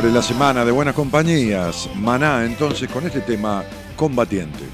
Abre la semana de buenas compañías. Maná entonces con este tema combatiente.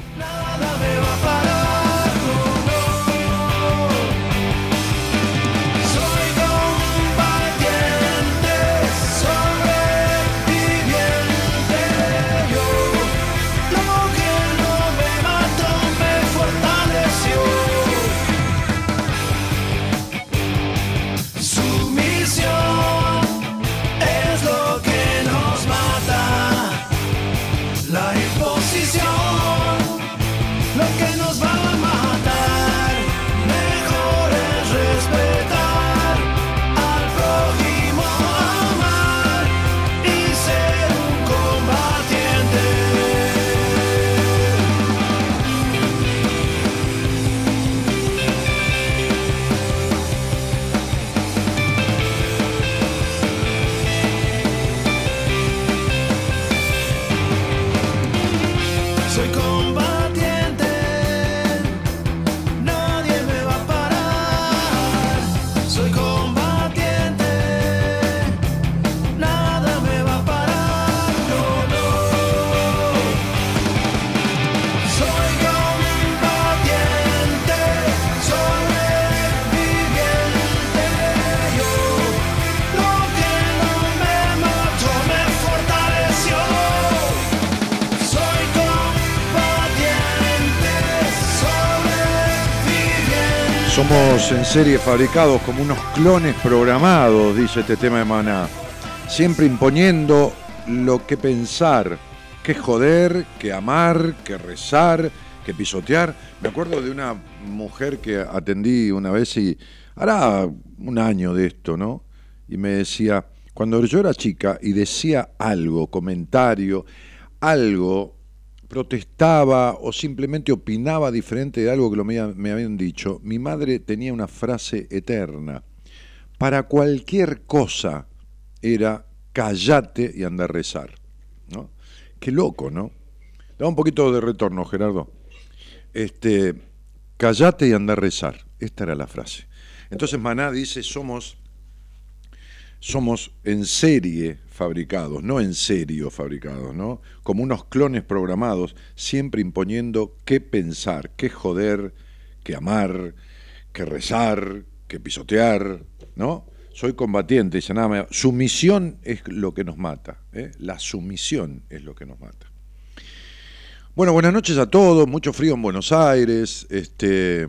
En serie fabricados como unos clones programados, dice este tema de Maná. Siempre imponiendo lo que pensar, que joder, que amar, que rezar, que pisotear. Me acuerdo de una mujer que atendí una vez y hará un año de esto, ¿no? Y me decía, cuando yo era chica y decía algo, comentario, algo, protestaba o simplemente opinaba diferente de algo que me habían dicho, mi madre tenía una frase eterna. Para cualquier cosa era callate y anda a rezar. ¿no? Qué loco, ¿no? Da un poquito de retorno, Gerardo. Este, callate y anda a rezar. Esta era la frase. Entonces Maná dice, somos, somos en serie fabricados, no en serio fabricados, ¿no? Como unos clones programados, siempre imponiendo qué pensar, qué joder, qué amar, qué rezar, qué pisotear, ¿no? Soy combatiente, dice nada, sumisión es lo que nos mata, ¿eh? la sumisión es lo que nos mata. Bueno, buenas noches a todos, mucho frío en Buenos Aires, este,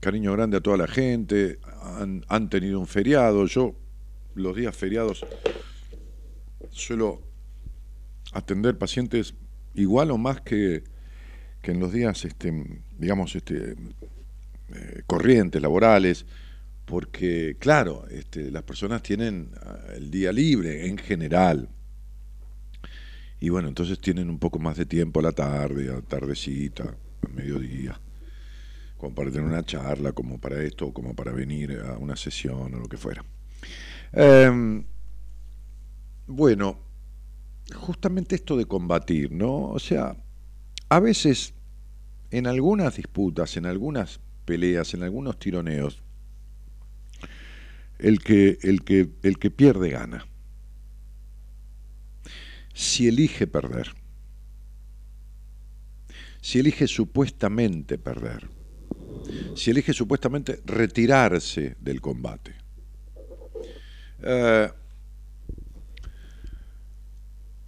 cariño grande a toda la gente, han tenido un feriado, yo los días feriados suelo atender pacientes igual o más que, que en los días, este, digamos, este, eh, corrientes, laborales, porque, claro, este, las personas tienen ah, el día libre en general. Y bueno, entonces tienen un poco más de tiempo a la tarde, a tardecita, a mediodía, como para tener una charla, como para esto, como para venir a una sesión o lo que fuera. Em, bueno, justamente esto de combatir, ¿no? O sea, a veces en algunas disputas, en algunas peleas, en algunos tironeos, el que, el que, el que pierde gana. Si elige perder, si elige supuestamente perder, si elige supuestamente retirarse del combate. Eh,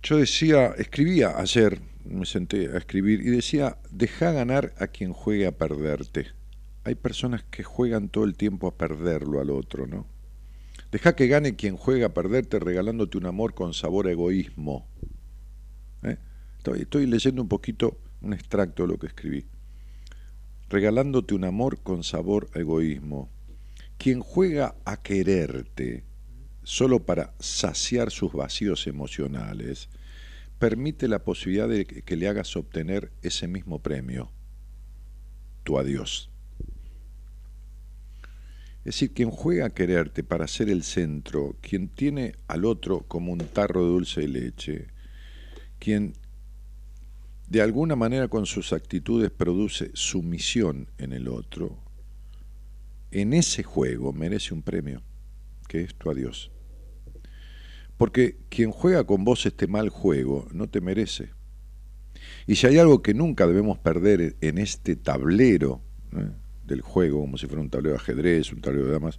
yo decía, escribía ayer, me senté a escribir y decía, deja ganar a quien juegue a perderte. Hay personas que juegan todo el tiempo a perderlo al otro, ¿no? Deja que gane quien juega a perderte regalándote un amor con sabor a egoísmo. ¿Eh? Estoy, leyendo un poquito un extracto de lo que escribí. Regalándote un amor con sabor a egoísmo. Quien juega a quererte solo para saciar sus vacíos emocionales, permite la posibilidad de que le hagas obtener ese mismo premio, tu adiós. Es decir, quien juega a quererte para ser el centro, quien tiene al otro como un tarro de dulce de leche, quien de alguna manera con sus actitudes produce sumisión en el otro, en ese juego merece un premio, que es tu adiós. Porque quien juega con vos este mal juego no te merece. Y si hay algo que nunca debemos perder en este tablero, ¿eh? del juego, como si fuera un tablero de ajedrez, un tablero de damas,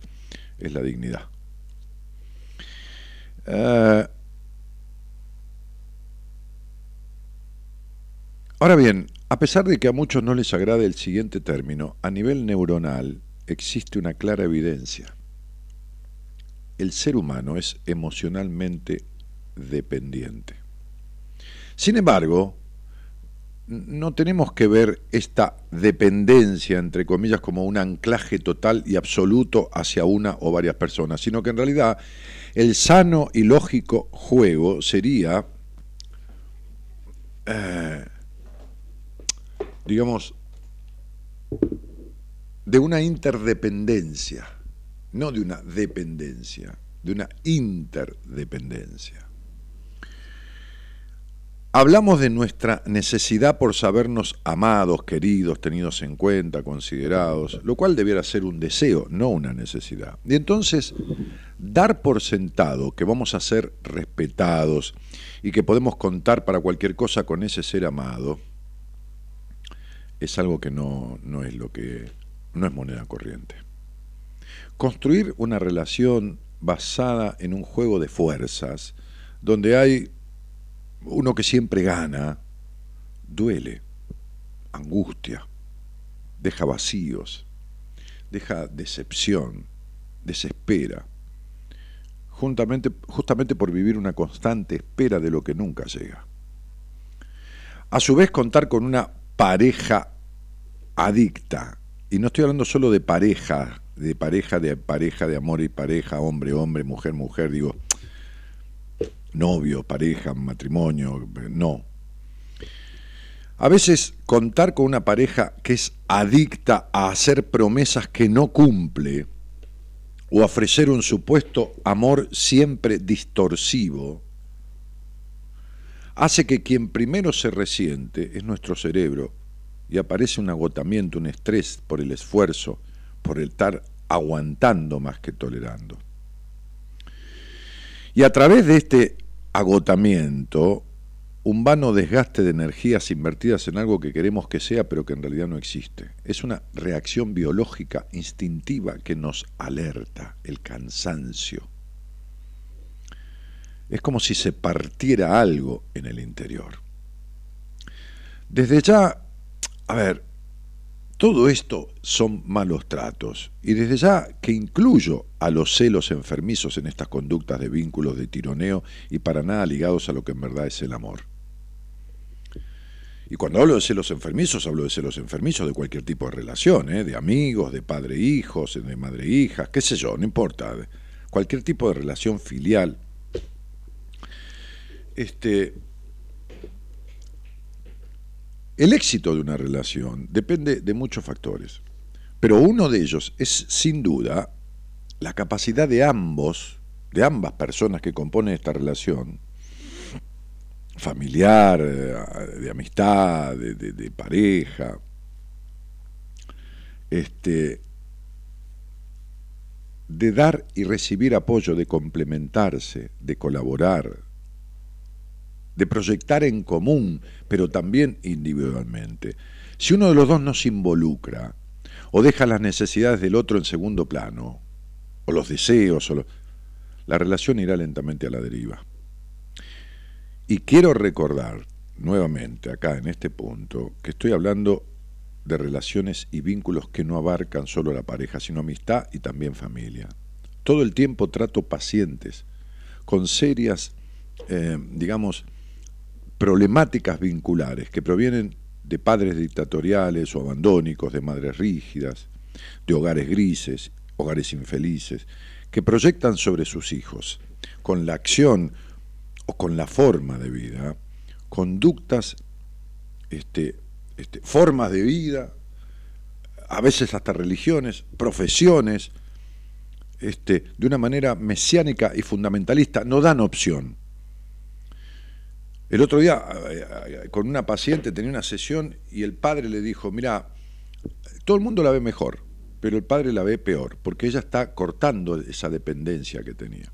es la dignidad. Eh, ahora bien, a pesar de que a muchos no les agrade el siguiente término, a nivel neuronal existe una clara evidencia. El ser humano es emocionalmente dependiente. Sin embargo, no tenemos que ver esta dependencia, entre comillas, como un anclaje total y absoluto hacia una o varias personas, sino que en realidad el sano y lógico juego sería, eh, digamos, de una interdependencia, no de una dependencia, de una interdependencia. Hablamos de nuestra necesidad por sabernos amados, queridos, tenidos en cuenta, considerados, lo cual debiera ser un deseo, no una necesidad. Y entonces, dar por sentado que vamos a ser respetados y que podemos contar para cualquier cosa con ese ser amado, es algo que no, no es lo que no es moneda corriente. Construir una relación basada en un juego de fuerzas, donde hay uno que siempre gana, duele, angustia, deja vacíos, deja decepción, desespera, justamente, justamente por vivir una constante espera de lo que nunca llega. A su vez, contar con una pareja adicta. Y no estoy hablando solo de pareja, de pareja, de pareja, de amor y pareja, hombre, hombre, mujer, mujer, digo, novio, pareja, matrimonio, no. A veces contar con una pareja que es adicta a hacer promesas que no cumple o ofrecer un supuesto amor siempre distorsivo, hace que quien primero se resiente es nuestro cerebro y aparece un agotamiento, un estrés por el esfuerzo, por el estar aguantando más que tolerando. Y a través de este agotamiento, un vano desgaste de energías invertidas en algo que queremos que sea, pero que en realidad no existe. Es una reacción biológica instintiva que nos alerta, el cansancio. Es como si se partiera algo en el interior. Desde ya, a ver, todo esto son malos tratos, y desde ya que incluyo a los celos enfermizos en estas conductas de vínculos de tironeo y para nada ligados a lo que en verdad es el amor. Y cuando hablo de celos enfermizos, hablo de celos enfermizos de cualquier tipo de relación, ¿eh? de amigos, de padre-hijos, de madre-hijas, qué sé yo, no importa, cualquier tipo de relación filial. Este, el éxito de una relación depende de muchos factores, pero uno de ellos es sin duda la capacidad de ambos, de ambas personas que componen esta relación, familiar, eh, de amistad, de, pareja, este, de dar y recibir apoyo, de complementarse, de colaborar, de proyectar en común, pero también individualmente. Si uno de los dos no se involucra o deja las necesidades del otro en segundo plano, o los deseos, o la relación irá lentamente a la deriva. Y quiero recordar nuevamente acá en este punto que estoy hablando de relaciones y vínculos que no abarcan solo la pareja, sino amistad y también familia. Todo el tiempo trato pacientes con serias, eh, digamos, problemáticas vinculares que provienen de padres dictatoriales o abandónicos, de madres rígidas, de hogares grises, hogares infelices, que proyectan sobre sus hijos, con la acción o con la forma de vida, conductas, este, este, formas de vida, a veces hasta religiones, profesiones, este, de una manera mesiánica y fundamentalista, no dan opción. El otro día, eh, con una paciente, tenía una sesión y el padre le dijo, mira, todo el mundo la ve mejor, pero el padre la ve peor, porque ella está cortando esa dependencia que tenía.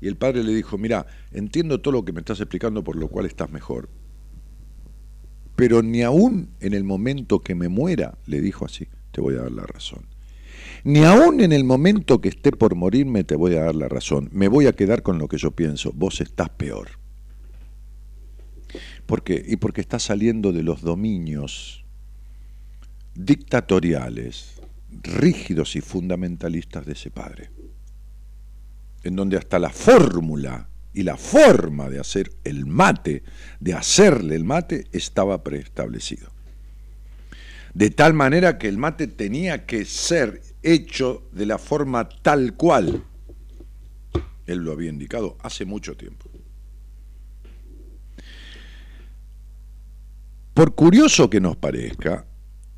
Y el padre le dijo, mira, entiendo todo lo que me estás explicando por lo cual estás mejor, pero ni aún en el momento que me muera, le dijo así, te voy a dar la razón. Ni aún en el momento que esté por morirme te voy a dar la razón. Me voy a quedar con lo que yo pienso. Vos estás peor. ¿Por qué? Y porque está saliendo de los dominios dictatoriales, rígidos y fundamentalistas de ese padre, en donde hasta la fórmula y la forma de hacer el mate, de hacerle el mate, estaba preestablecido. De tal manera que el mate tenía que ser hecho de la forma tal cual él lo había indicado hace mucho tiempo. Por curioso que nos parezca,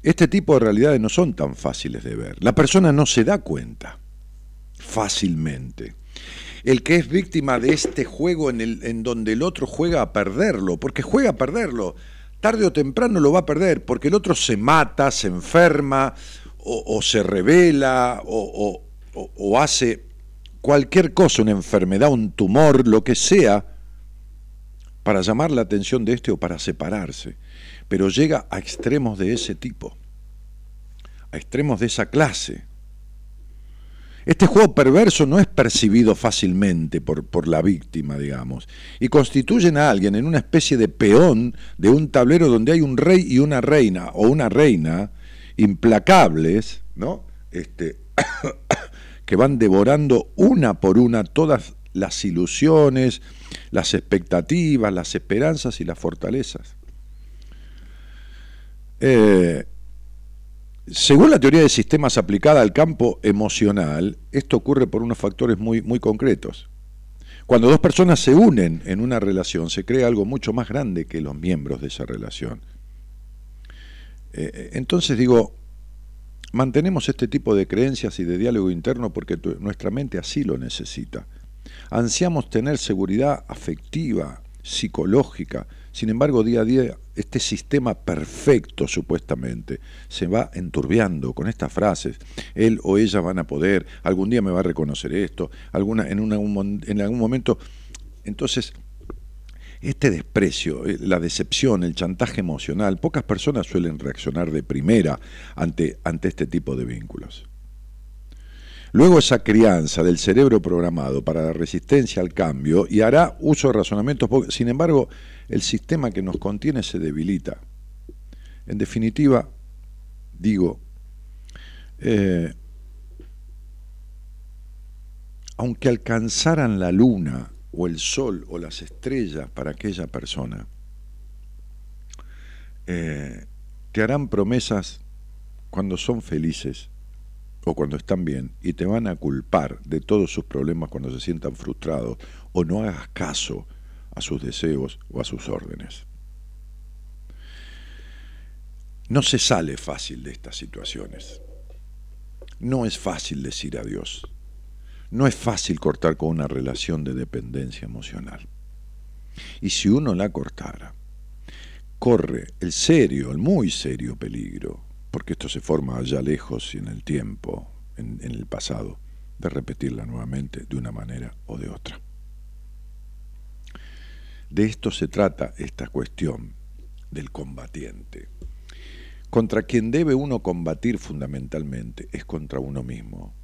este tipo de realidades no son tan fáciles de ver. La persona no se da cuenta fácilmente. El que es víctima de este juego en, el, en donde el otro juega a perderlo, porque juega a perderlo, tarde o temprano lo va a perder, porque el otro se mata, se enferma, o, se revela, o, o hace cualquier cosa, una enfermedad, un tumor, lo que sea, para llamar la atención de este o para separarse pero llega a extremos de ese tipo, a extremos de esa clase. Este juego perverso no es percibido fácilmente por, por, la víctima, digamos, y constituyen a alguien en una especie de peón de un tablero donde hay un rey y una reina, o una reina, implacables, ¿no? Este, que van devorando una por una todas las ilusiones, las expectativas, las esperanzas y las fortalezas. Eh, según la teoría de sistemas aplicada al campo emocional, esto ocurre por unos factores muy, muy concretos. Cuando dos personas se unen en una relación, se crea algo mucho más grande que los miembros de esa relación. Eh, entonces digo, mantenemos este tipo de creencias y de diálogo interno porque nuestra mente así lo necesita. Ansiamos tener seguridad afectiva, psicológica, sin embargo, día a día, este sistema perfecto, supuestamente, se va enturbiando con estas frases. Él o ella van a poder, algún día me va a reconocer esto, alguna, en, en algún momento. Entonces, este desprecio, eh, la decepción, el chantaje emocional, pocas personas suelen reaccionar de primera ante, ante este tipo de vínculos. Luego esa crianza del cerebro programado para la resistencia al cambio y hará uso de razonamientos, sin embargo, el sistema que nos contiene se debilita. En definitiva, digo, eh, aunque alcanzaran la luna o el sol o las estrellas para aquella persona, eh, te harán promesas cuando son felices o cuando están bien y te van a culpar de todos sus problemas cuando se sientan frustrados o no hagas caso a sus deseos o a sus órdenes. No se sale fácil de estas situaciones. No es fácil decir adiós. No es fácil cortar con una relación de dependencia emocional. Y si uno la cortara, corre el serio, el muy serio peligro porque esto se forma allá lejos y en el tiempo, en, el pasado, de repetirla nuevamente de una manera o de otra. De esto se trata esta cuestión del combatiente. Contra quien debe uno combatir fundamentalmente es contra uno mismo,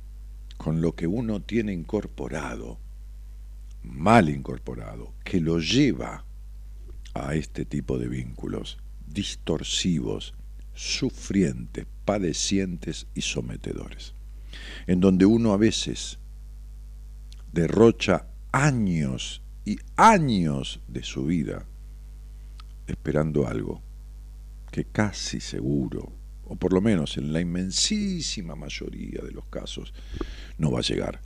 con lo que uno tiene incorporado, mal incorporado, que lo lleva a este tipo de vínculos distorsivos sufrientes, padecientes y sometedores, en donde uno a veces derrocha años y años de su vida esperando algo que casi seguro, o por lo menos en la inmensísima mayoría de los casos, no va a llegar.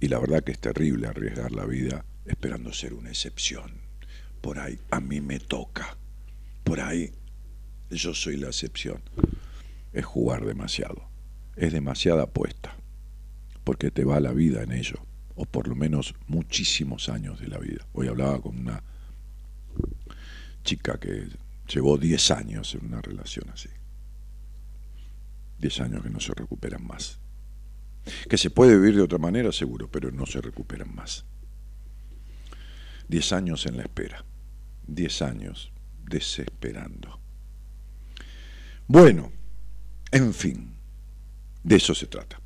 Y la verdad que es terrible arriesgar la vida esperando ser una excepción. Por ahí a mí me toca. Por ahí yo soy la excepción. Es jugar demasiado. Es demasiada apuesta. Porque te va la vida en ello. O por lo menos muchísimos años de la vida. Hoy hablaba con una chica que llevó 10 años en una relación así. 10 años que no se recuperan más. Que se puede vivir de otra manera, seguro, pero no se recuperan más. 10 años en la espera. 10 años desesperando. Bueno, en fin, de eso se trata.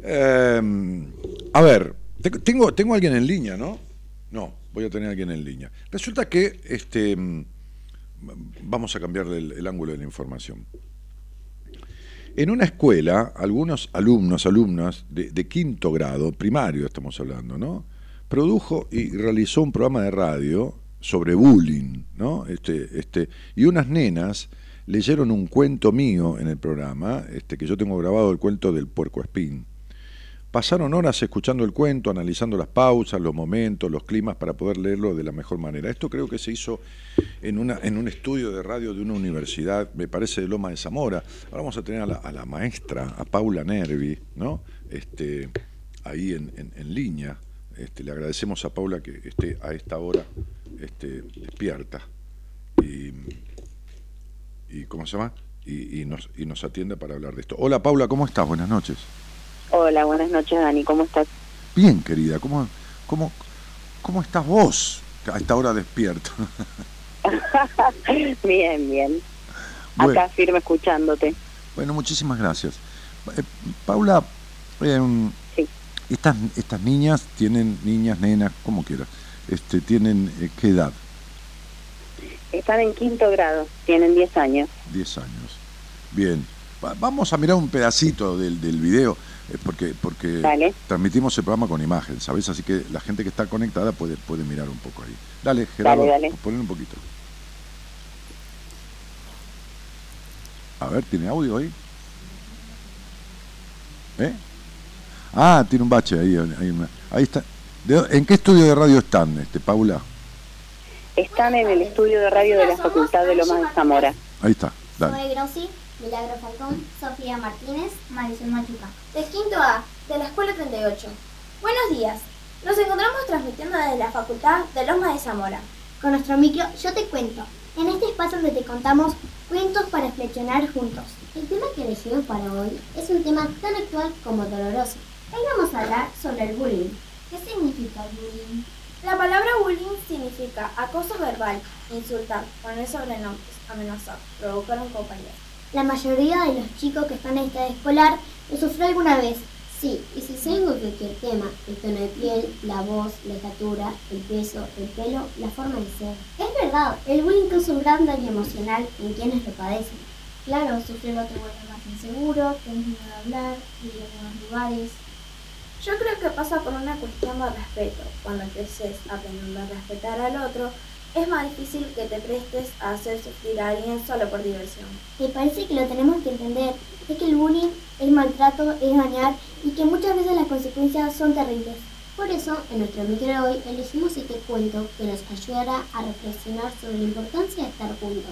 Em, a ver, tengo, tengo alguien en línea, ¿no? No, voy a tener a alguien en línea. Resulta que este, mm, vamos a cambiar el, ángulo de la información. En una escuela, algunos alumnos, alumnas de, quinto grado, primario estamos hablando, ¿no? Produjo y realizó un programa de radio sobre bullying, ¿no? Este, este, y unas nenas leyeron un cuento mío en el programa, este, que yo tengo grabado el cuento del puerco espín. Pasaron horas escuchando el cuento, analizando las pausas, los momentos, los climas para poder leerlo de la mejor manera. Esto creo que se hizo en, un estudio de radio de una universidad, me parece de Loma de Zamora. Ahora vamos a tener a la, maestra, a Paula Nervi, ¿no? este, ahí en, línea. Este, le agradecemos a Paula que esté a esta hora este, despierta. Y, y ¿cómo se llama? Y, nos, y nos atiende para hablar de esto. Hola Paula, ¿cómo estás? Buenas noches. Hola, buenas noches Dani, ¿cómo estás? Bien, querida, ¿cómo, cómo, cómo estás vos a esta hora despierto? bien, bien. Acá firme escuchándote. Bueno, muchísimas gracias. Eh, Paula, em, estas, estas niñas tienen, niñas, nenas, como quieras, este, tienen eh, qué edad? Están en quinto grado, tienen 10 años. 10 años. Bien. vamos a mirar un pedacito del, del video. Eh, porque porque Dale. transmitimos el programa con imagen, ¿sabes? Así que la gente que está conectada puede, puede mirar un poco ahí. Dale, Gerardo, Dale, dale. ponen un poquito. A ver, ¿tiene audio ahí? ¿Eh? Ah, tiene un bache ahí. Ahí, ahí está. ¿De- ¿En qué estudio de radio están, este, Paula? Están en el estudio de radio de la Facultad de Lomas de Zamora. Ahí está, dale. Milagro Falcón, Sofía Martínez, Marisol Machuca. Del quinto A, de la Escuela 38. Buenos días. Nos encontramos transmitiendo desde la Facultad de Loma de Zamora. Con nuestro micro Yo Te Cuento. En este espacio donde te contamos cuentos para reflexionar juntos. El tema que elegimos para hoy es un tema tan actual como doloroso. Hoy vamos a hablar sobre el bullying. ¿Qué significa el bullying? La palabra bullying significa acoso verbal, insultar, poner sobrenombres, amenazar, provocar un compañero. La mayoría de los chicos que están en esta escolar lo sufrió alguna vez. Sí, y si seguimos cualquier tema, el tono de piel, la voz, la estatura, el peso, el pelo, la forma de ser. Es verdad, el bullying causa un gran daño emocional en quienes lo padecen. Claro, sufrirlo te vuelve más inseguro, tenés miedo de hablar, ir a algunos lugares, yo creo que pasa por una cuestión de respeto. Cuando creces aprendiendo a respetar al otro, es más difícil que te prestes a hacer sufrir a alguien solo por diversión. Me parece que lo tenemos que entender. Es que el bullying es maltrato, es dañar y que muchas veces las consecuencias son terribles. Por eso, en nuestro micro de hoy, elegimos este cuento que nos ayudará a reflexionar sobre la importancia de estar juntos,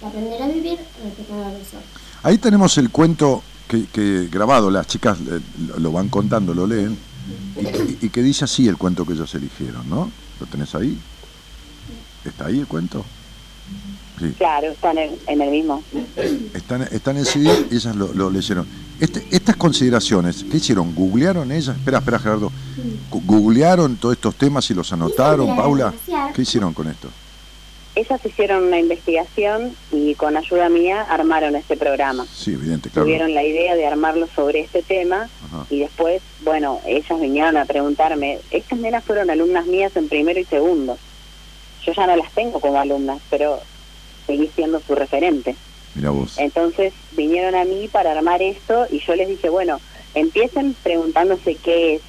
de aprender a vivir respetando a los otros. Ahí tenemos el cuento que, que grabado, las chicas eh, lo- lo van contando, lo leen, y, y- y que dice así el cuento que ellos eligieron, ¿no? ¿Lo tenés ahí? ¿Está ahí el cuento? Sí. Claro, están en, en el mismo. Están, están en CD y ellas lo, lo leyeron. Este- estas consideraciones, ¿qué hicieron? ¿Googlearon ellas? Espera, espera, Gerardo. ¿Googlearon todos estos temas y los anotaron, Paula? ¿Qué hicieron con esto? Ellas hicieron una investigación y con ayuda mía armaron este programa. Sí, evidente, claro. Tuvieron la idea de armarlo sobre este tema Ajá. y después, bueno, ellas vinieron a preguntarme, estas nenas fueron alumnas mías en primero y segundo. Yo ya no las tengo como alumnas, pero seguí siendo su referente. Mira vos. Entonces vinieron a mí para armar esto y yo les dije, bueno, empiecen preguntándose qué es.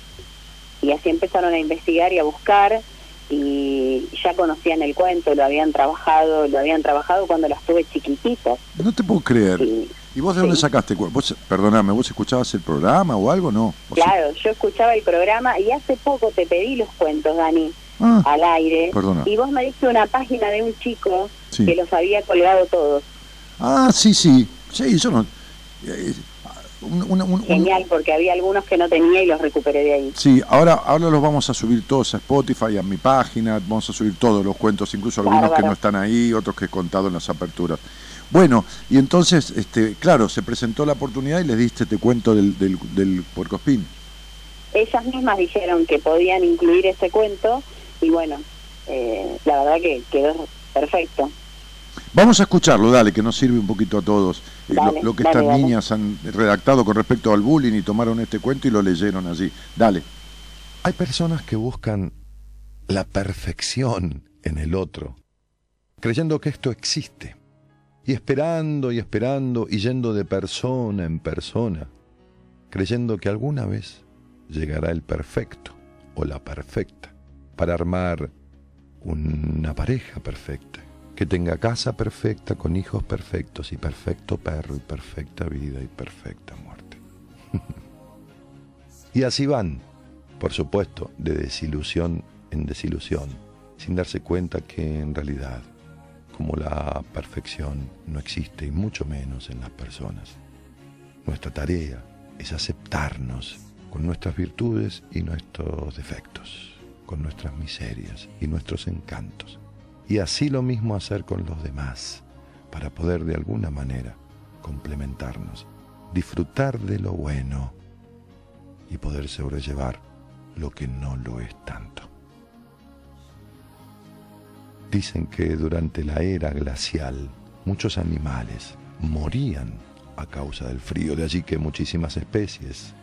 Y así empezaron a investigar y a buscar y ya conocían el cuento, lo habían trabajado, lo habían trabajado cuando las tuve chiquititas. No te puedo creer. Y, ¿Y vos de dónde Sí. sacaste? Vos, perdóname, ¿vos escuchabas el programa o algo? No. Claro, yo escuchaba el programa y hace poco te pedí los cuentos, Dani, Ah, al aire. Perdona. Y vos me diste una página de un chico Sí. que los había colgado todos. ah, sí, sí. Sí, yo no. eh, un- un- un- un- Genial, porque había algunos que no tenía y los recuperé de ahí. Sí, ahora, ahora los vamos a subir todos a Spotify, a mi página, vamos a subir todos los cuentos, incluso algunos que no están ahí, otros que he contado en las aperturas. Bueno, y entonces, este, claro, se presentó la oportunidad y les diste este cuento del, del, del ellas mismas dijeron que podían incluir ese cuento y bueno, eh, la verdad que quedó perfecto. Vamos a escucharlo, dale, que nos sirve un poquito a todos. eh, lo- que dale, estas dale. niñas han redactado con respecto al bullying y tomaron este cuento y lo leyeron allí. Dale. Hay personas que buscan la perfección en el otro, creyendo que esto existe, y esperando y esperando y yendo de persona en persona, creyendo que alguna vez llegará el perfecto o la perfecta para armar una pareja perfecta, que tenga casa perfecta con hijos perfectos y perfecto perro y perfecta vida y perfecta muerte. y así van, por supuesto, de desilusión en desilusión, sin darse cuenta que en realidad, como la perfección no existe y mucho menos en las personas, nuestra tarea es aceptarnos con nuestras virtudes y nuestros defectos, con nuestras miserias y nuestros encantos, y así lo mismo hacer con los demás, para poder de alguna manera complementarnos, disfrutar de lo bueno y poder sobrellevar lo que no lo es tanto. Dicen que durante la era glacial muchos animales morían a causa del frío, de allí que muchísimas especies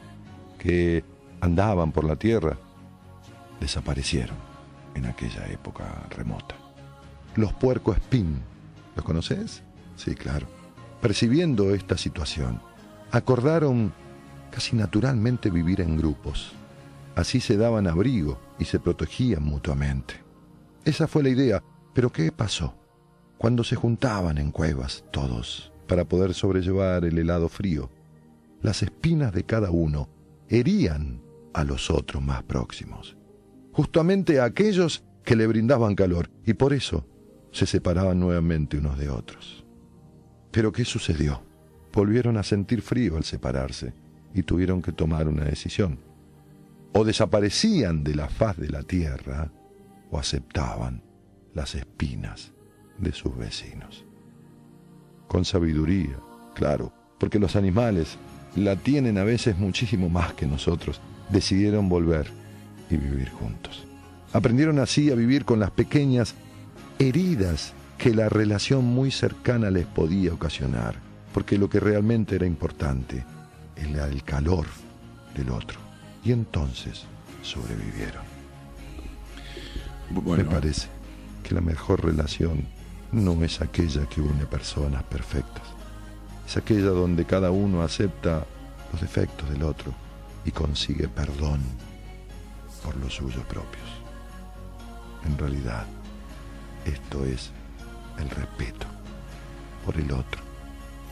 que andaban por la tierra desaparecieron en aquella época remota. Los puerco espín, ¿los conoces? Sí, claro. Percibiendo esta situación, acordaron casi naturalmente vivir en grupos. Así se daban abrigo y se protegían mutuamente. Esa fue la idea, pero ¿qué pasó? Cuando se juntaban en cuevas todos para poder sobrellevar el helado frío, las espinas de cada uno herían a los otros más próximos, justamente a aquellos que le brindaban calor, y por eso se separaban nuevamente unos de otros. Pero ¿qué sucedió? Volvieron a sentir frío al separarse y tuvieron que tomar una decisión. O desaparecían de la faz de la tierra o aceptaban las espinas de sus vecinos. Con sabiduría, claro, porque los animales la tienen a veces muchísimo más que nosotros, decidieron volver y vivir juntos. Aprendieron así a vivir con las pequeñas heridas que la relación muy cercana les podía ocasionar, porque lo que realmente era importante era el calor del otro. Y entonces sobrevivieron. Me parece que la mejor relación no es aquella que une personas perfectas, es aquella donde cada uno acepta los defectos del otro y consigue perdón por los suyos propios. En realidad, esto es el respeto por el otro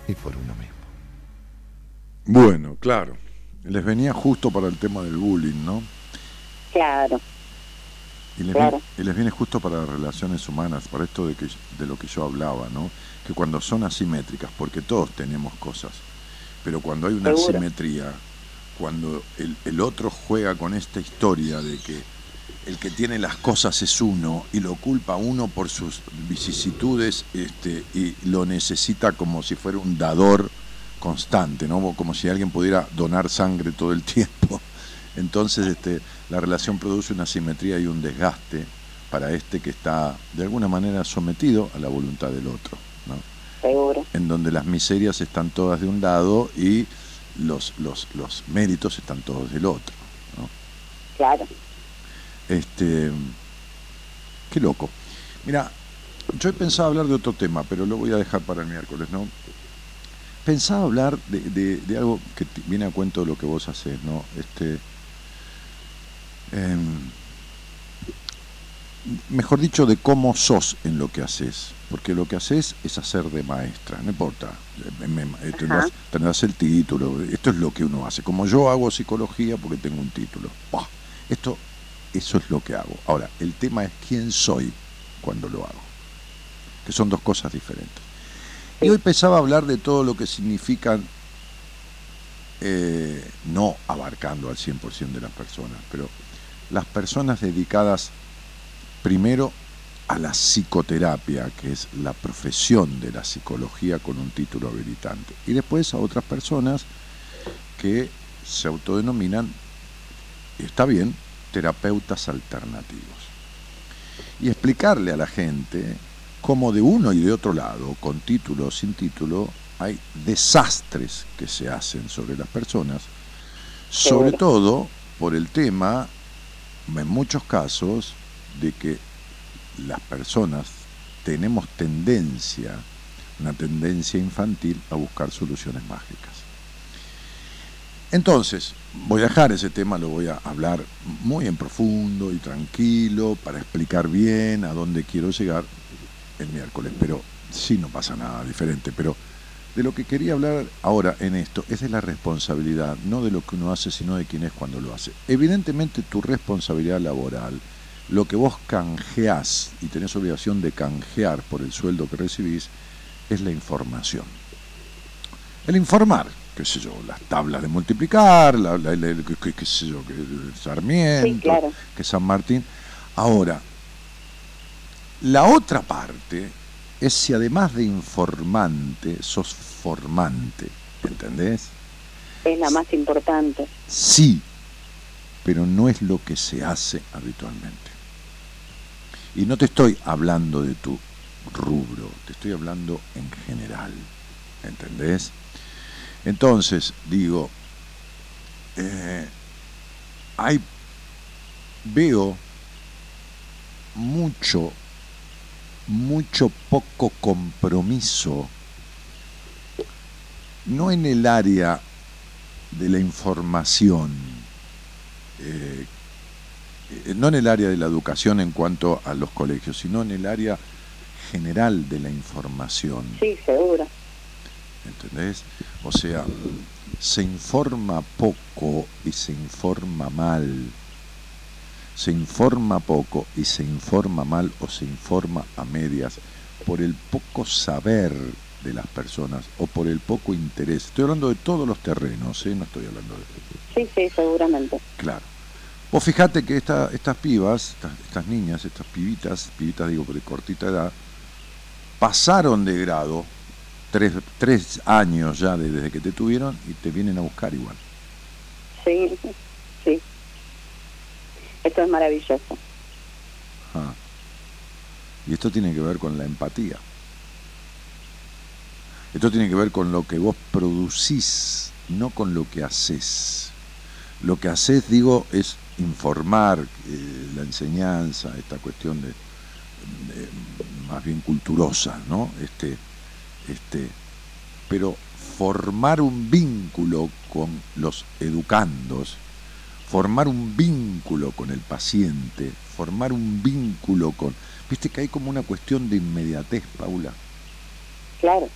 y por uno mismo. Bueno, claro. Les venía justo para el tema del bullying, ¿no? Claro. Y les, Claro. viene, y les viene justo para las relaciones humanas, para esto de, que, de lo que yo hablaba, ¿no? Que cuando son asimétricas, porque todos tenemos cosas, pero cuando hay una Seguro. asimetría, cuando el, el otro juega con esta historia de que el que tiene las cosas es uno y lo culpa uno por sus vicisitudes este, y lo necesita como si fuera un dador constante, ¿no? Como si alguien pudiera donar sangre todo el tiempo. Entonces este, la relación produce una simetría y un desgaste para este que está de alguna manera sometido a la voluntad del otro, ¿no? Seguro. en donde las miserias están todas de un lado y los, los, los méritos están todos del otro. ¿no? Claro. Este, qué loco. Mira, yo he pensado hablar de otro tema, pero lo voy a dejar para el miércoles, ¿no? Pensaba hablar de, de- de algo que viene a cuento de lo que vos haces, ¿no? Este, em, mejor dicho, de cómo sos en lo que haces, porque lo que haces es hacer de maestra, no importa, eh, tendrás, tendrás el título, esto es lo que uno hace, como yo hago psicología porque tengo un título, esto, eso es lo que hago. Ahora, el tema es quién soy cuando lo hago, que son dos cosas diferentes. Y hoy pensaba hablar de todo lo que significan, eh, no abarcando al 100% de las personas, pero las personas dedicadas primero a la psicoterapia, que es la profesión de la psicología con un título habilitante, y después a otras personas que se autodenominan, y está bien, terapeutas alternativos. Y explicarle a la gente cómo de uno y de otro lado, con título o sin título, hay desastres que se hacen sobre las personas, sobre todo por el tema, en muchos casos, de que las personas tenemos tendencia, una tendencia infantil a buscar soluciones mágicas. Entonces, voy a dejar ese tema, lo voy a hablar muy en profundo y tranquilo para explicar bien a dónde quiero llegar el miércoles, pero sí no pasa nada diferente, pero de lo que quería hablar ahora en esto es de la responsabilidad, no de lo que uno hace, sino de quién es cuando lo hace. Evidentemente tu responsabilidad laboral, lo que vos canjeás y tenés obligación de canjear por el sueldo que recibís, es la información. El informar, qué sé yo, las tablas de multiplicar, la, la- la- qué, qué- qué sé yo, que Sarmiento, Sí, claro. que San Martín. Ahora, la otra parte es si además de informante, sos formante, ¿entendés? Es la más importante. Sí, pero no es lo que se hace habitualmente. Y no te estoy hablando de tu rubro, te estoy hablando en general, ¿entendés? Entonces, digo, eh, hay, veo mucho, mucho poco compromiso, no en el área de la información, eh, no en el área de la educación en cuanto a los colegios, sino en el área general de la información. Sí, seguro. ¿Entendés? O sea, se informa poco y se informa mal. Se informa poco y se informa mal o se informa a medias por el poco saber de las personas o por el poco interés. Estoy hablando de todos los terrenos, ¿eh? no estoy hablando de... Sí, sí, seguramente. Claro. Vos fijate que esta, estas pibas, estas, niñas, estas pibitas, pibitas digo de cortita edad, pasaron de grado tres, tres años ya desde que te tuvieron y te vienen a buscar igual. Sí, sí. Esto es maravilloso. Ah. Y esto tiene que ver con la empatía. Esto tiene que ver con lo que vos producís, no con lo que haces. Lo que haces, digo, es informar eh, la enseñanza, esta cuestión de, más bien culturosa, ¿no? Este, este, pero formar un vínculo con los educandos, formar un vínculo con el paciente, formar un vínculo con... Viste que hay como una cuestión de inmediatez, Paula. Claro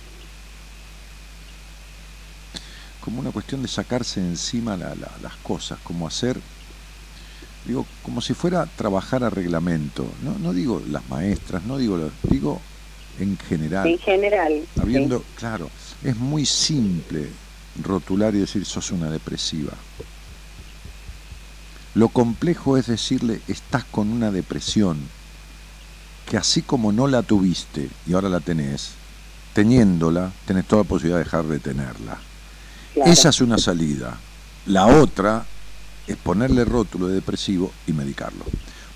como una cuestión de sacarse encima las cosas, como hacer, digo, como si fuera trabajar a reglamento. No, no digo las maestras, no digo, digo en general. En general. Habiendo, claro, es muy simple rotular y decir sos una depresiva. Lo complejo es decirle estás con una depresión que así como no la tuviste y ahora la tenés, teniéndola, tenés toda la posibilidad de dejar de tenerla. Esa es una salida. La otra es ponerle rótulo de depresivo y medicarlo.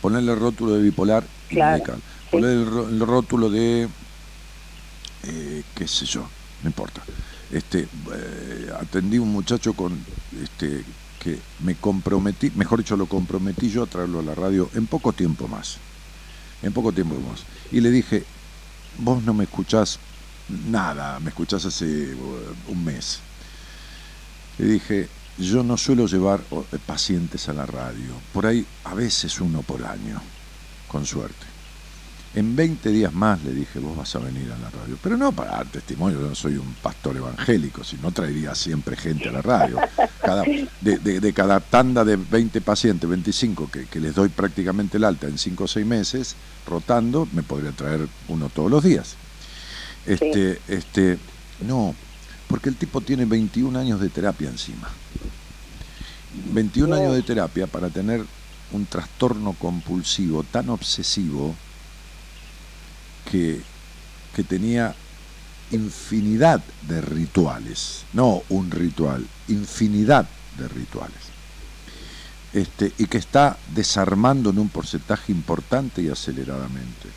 Ponerle rótulo de bipolar y medicarlo. Ponerle el, rótulo de, eh, qué sé yo, no importa. Este, eh, atendí un muchacho con, este, que me comprometí, mejor dicho, lo comprometí yo a traerlo a la radio en poco tiempo más. En poco tiempo más. Y le dije, vos no me escuchás nada, me escuchás hace uh, un mes le dije, yo no suelo llevar eh, pacientes a la radio, por ahí a veces uno por año, con suerte. En 20 días más le dije, vos vas a venir a la radio. Pero no para dar testimonio, yo no soy un pastor evangélico, si no traería siempre gente a la radio. Cada, de, cada tanda de 20 pacientes, 25, que, que, les doy prácticamente el alta en 5 o 6 meses, rotando, me podría traer uno todos los días. Este, este, no, porque el tipo tiene 21 años de terapia encima. 21 años de terapia para tener un trastorno compulsivo tan obsesivo que, que tenía infinidad de rituales, no un ritual, infinidad de rituales. Este, y que está desarmando en un porcentaje importante y aceleradamente.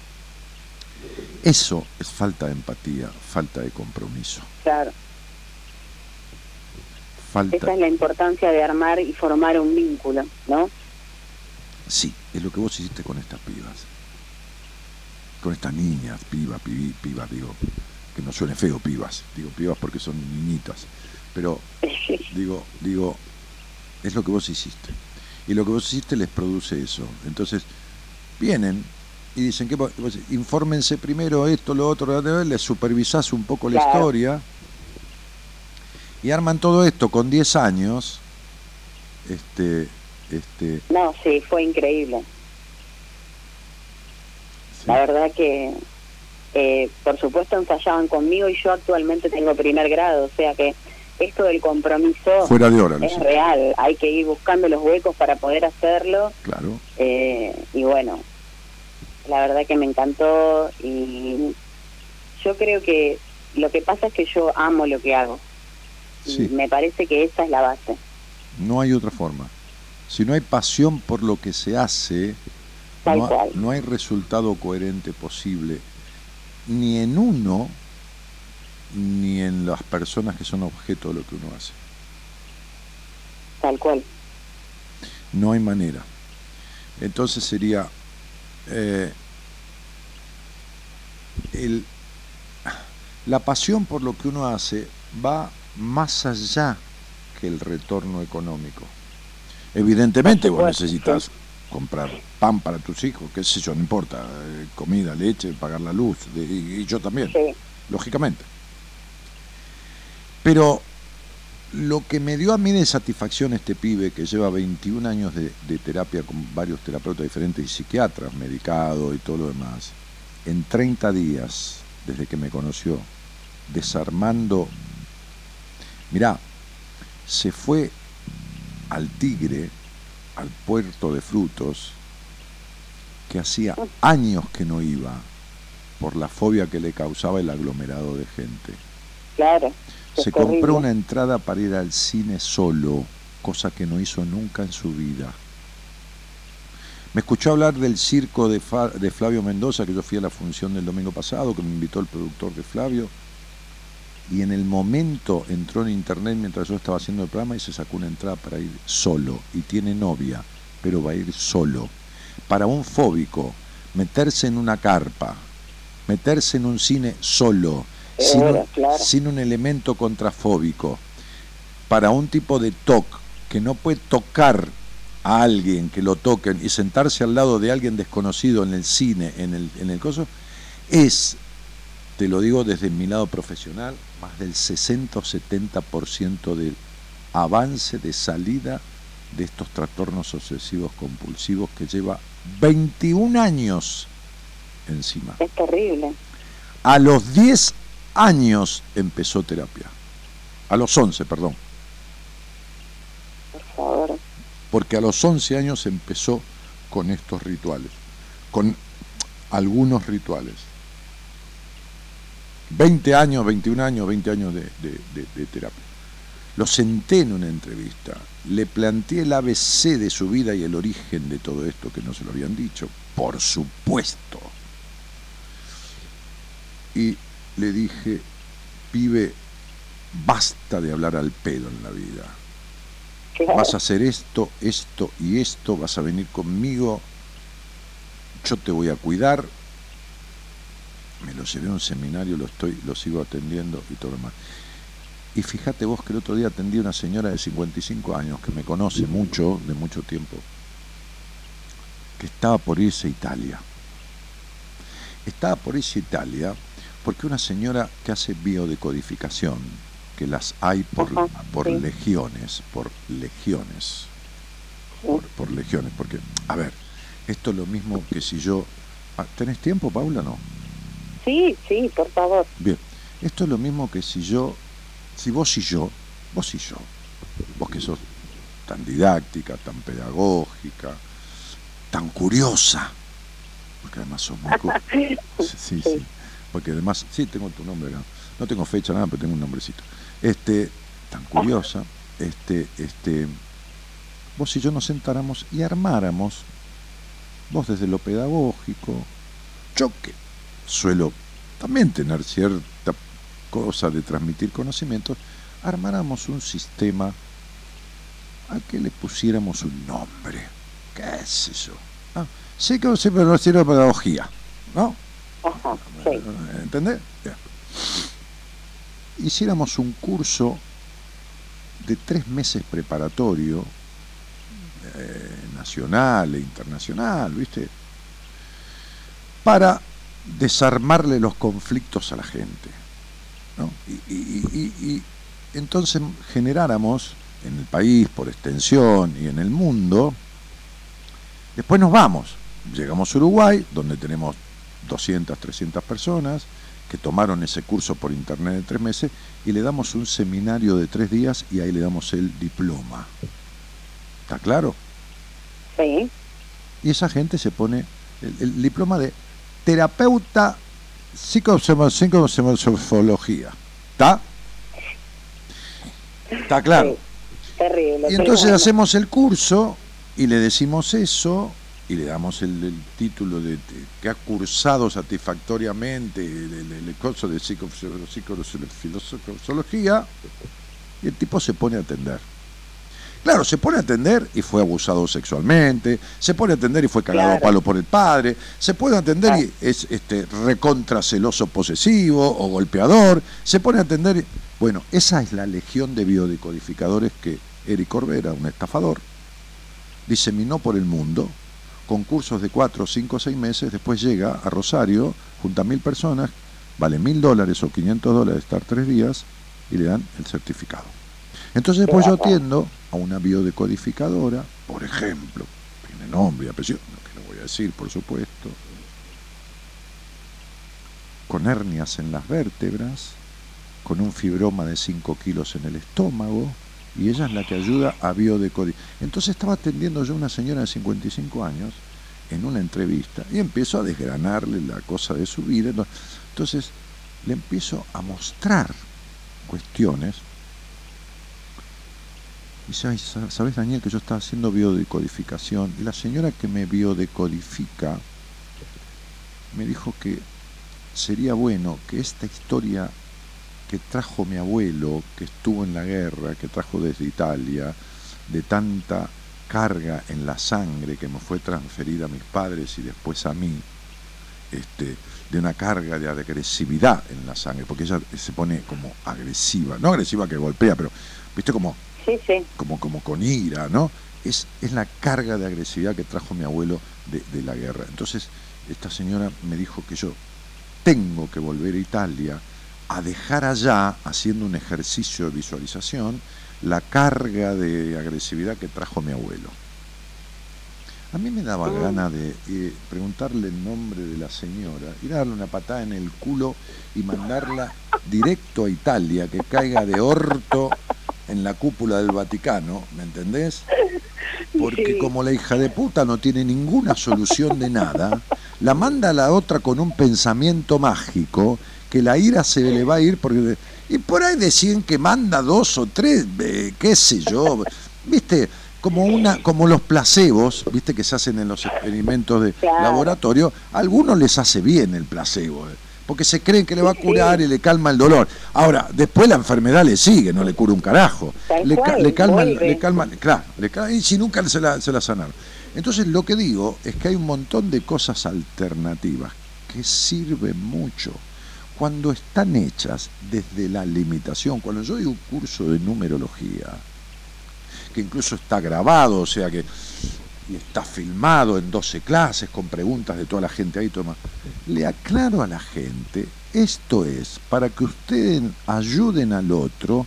Eso es falta de empatía, falta de compromiso. Claro. Esa es la importancia de armar y formar un vínculo, ¿no? Sí, es lo que vos hiciste con estas pibas. Con estas niñas, piba, pibi, pibas, digo, que no suene feo pibas, digo pibas porque son niñitas, pero digo, digo, es lo que vos hiciste. Y lo que vos hiciste les produce eso. Entonces, vienen y dicen que infórmense primero esto, lo otro, les supervisás un poco la historia y arman todo esto con 10 años. Este, este... No, sí, fue increíble. La verdad que, eh, por supuesto, ensayaban conmigo y yo actualmente tengo primer grado, o sea que esto del compromiso Fuera de es real. Hay que ir buscando los huecos para poder hacerlo. Claro. Eh, y bueno, la verdad que me encantó y yo creo que lo que pasa es que yo amo lo que hago. Me parece que esa es la base. No hay otra forma. Si no hay pasión por lo que se hace, no, hay resultado coherente posible, ni en uno, ni en las personas que son objeto de lo que uno hace. Tal cual. No hay manera. Entonces sería eh, el, la pasión por lo que uno hace va más allá que el retorno económico. Evidentemente vos necesitas comprar pan para tus hijos, qué sé yo, no importa, eh, comida, leche, pagar la luz, y, yo también, lógicamente. Pero lo que me dio a mí de satisfacción este pibe que lleva 21 años de, de terapia con varios terapeutas diferentes y psiquiatras, medicado y todo lo demás, en 30 días, desde que me conoció, desarmando, mirá, se fue al Tigre, al puerto de frutos, que hacía años que no iba por la fobia que le causaba el aglomerado de gente. Claro. Se compró una entrada para ir al cine solo, cosa que no hizo nunca en su vida. Me escuchó hablar del circo de, de Flavio Mendoza, que yo fui a la función del domingo pasado, que me invitó el productor de Flavio, y en el momento entró en internet mientras yo estaba haciendo el programa y se sacó una entrada para ir solo. Y tiene novia, pero va a ir solo. Para un fóbico, meterse en una carpa, meterse en un cine solo, sin, un, sin un elemento contrafóbico, para un tipo de TOC que no puede tocar a alguien que lo toquen y sentarse al lado de alguien desconocido en el cine, en el, en el coso, es, te lo digo desde mi lado profesional, más del 60 o 70% del avance de salida de estos trastornos obsesivos compulsivos que lleva 21 años encima. Es terrible. A los 10 años empezó terapia. A los 11, perdón. Por favor. Porque a los 11 años empezó con estos rituales, con algunos rituales. 20 años, 21 años, 20 años de, terapia. Lo senté en una entrevista, le planteé el ABC de su vida y el origen de todo esto que no se lo habían dicho, por supuesto. Y le dije, pibe, basta de hablar al pedo en la vida. Vas a hacer esto, esto y esto, vas a venir conmigo, yo te voy a cuidar, me lo llevé a un seminario, lo estoy, lo sigo atendiendo y todo lo demás. Y fíjate vos que el otro día atendí a una señora de 55 años que me conoce mucho, de mucho tiempo, que estaba por irse a Italia. Estaba por irse a Italia porque una señora que hace biodecodificación, que las hay por, por legiones, por legiones, por, por legiones, porque, a ver, esto es lo mismo que si yo... Ah, ¿Tenés tiempo, Paula, no? Sí, sí, por favor. Bien, esto es lo mismo que si yo, si vos y yo, vos y yo, vos que sos tan didáctica, tan pedagógica, tan curiosa, porque además sos muy sí, sí, porque además, sí, tengo tu nombre no tengo fecha nada, pero tengo un nombrecito. Este, tan curiosa, este, este, vos y yo nos sentáramos y armáramos, vos desde lo pedagógico, choque suelo también tener cierta cosa de transmitir conocimientos, armáramos un sistema al que le pusiéramos un nombre. ¿Qué es eso? Ah, sí que nos sirve pedagogía, ¿no? Ajá, sí. ¿Entendés? Hiciéramos un curso de tres meses preparatorio, eh, nacional e internacional, ¿viste? Para desarmarle los conflictos a la gente. Y, entonces generáramos en el país, por extensión, y en el mundo, después nos vamos, llegamos a Uruguay, donde tenemos 200, 300 personas que tomaron ese curso por internet de tres meses, y le damos un seminario de tres días y ahí le damos el diploma. ¿Está claro? Sí. Y esa gente se pone el diploma de terapeuta psicosofología. ¿Está? ¿Está claro? terrible. Y entonces hacemos el curso y le decimos eso y le damos el, título de, que ha cursado satisfactoriamente el, curso de psicosología y el tipo se pone a atender. Claro, se pone a atender y fue abusado sexualmente, se pone a atender y fue cagado a palo por el padre, se puede atender y es este recontra celoso posesivo o golpeador, se pone a atender y... Bueno, esa es la legión de biodecodificadores que Eric Corbera, un estafador, diseminó por el mundo, con cursos de cuatro, cinco, seis meses, después llega a Rosario, junta a mil personas, vale mil dólares o 500 dólares estar tres días y le dan el certificado. Entonces después yo atiendo a una biodecodificadora, por ejemplo, tiene nombre y apellido, que no voy a decir, por supuesto, con hernias en las vértebras, con un fibroma de 5 kilos en el estómago, y ella es la que ayuda a biodecodificar. Entonces estaba atendiendo yo a una señora de 55 años en una entrevista y empiezo a desgranarle la cosa de su vida. Entonces le empiezo a mostrar cuestiones. Y sabes, Daniel, que yo estaba haciendo biodecodificación y la señora que me biodecodifica me dijo que sería bueno que esta historia que trajo mi abuelo, que estuvo en la guerra, que trajo desde Italia, de tanta carga en la sangre que me fue transferida a mis padres y después a mí, este, de una carga de agresividad en la sangre, porque ella se pone como agresiva, no agresiva que golpea, pero, viste, como, como, como con ira, ¿no? Es, es la carga de agresividad que trajo mi abuelo de, de la guerra. Entonces, esta señora me dijo que yo tengo que volver a Italia a dejar allá, haciendo un ejercicio de visualización, la carga de agresividad que trajo mi abuelo. A mí me daba mm. ganas de eh, preguntarle el nombre de la señora y darle una patada en el culo y mandarla directo a Italia, que caiga de orto en la cúpula del Vaticano, ¿me entendés? Porque como la hija de puta no tiene ninguna solución de nada, la manda a la otra con un pensamiento mágico que la ira se le va a ir porque y por ahí decían que manda dos o tres, eh, qué sé yo, viste, como una, como los placebos, viste que se hacen en los experimentos de laboratorio, a algunos les hace bien el placebo, eh, porque se creen que le va a curar y le calma el dolor. Ahora, después la enfermedad le sigue, no le cura un carajo. Le, calma, le calma, claro, le y si nunca se la, se la sanaron. Entonces lo que digo es que hay un montón de cosas alternativas que sirven mucho cuando están hechas desde la limitación. Cuando yo doy un curso de numerología, que incluso está grabado, o sea que y está filmado en 12 clases con preguntas de toda la gente ahí, toma. Le aclaro a la gente, esto es para que ustedes ayuden al otro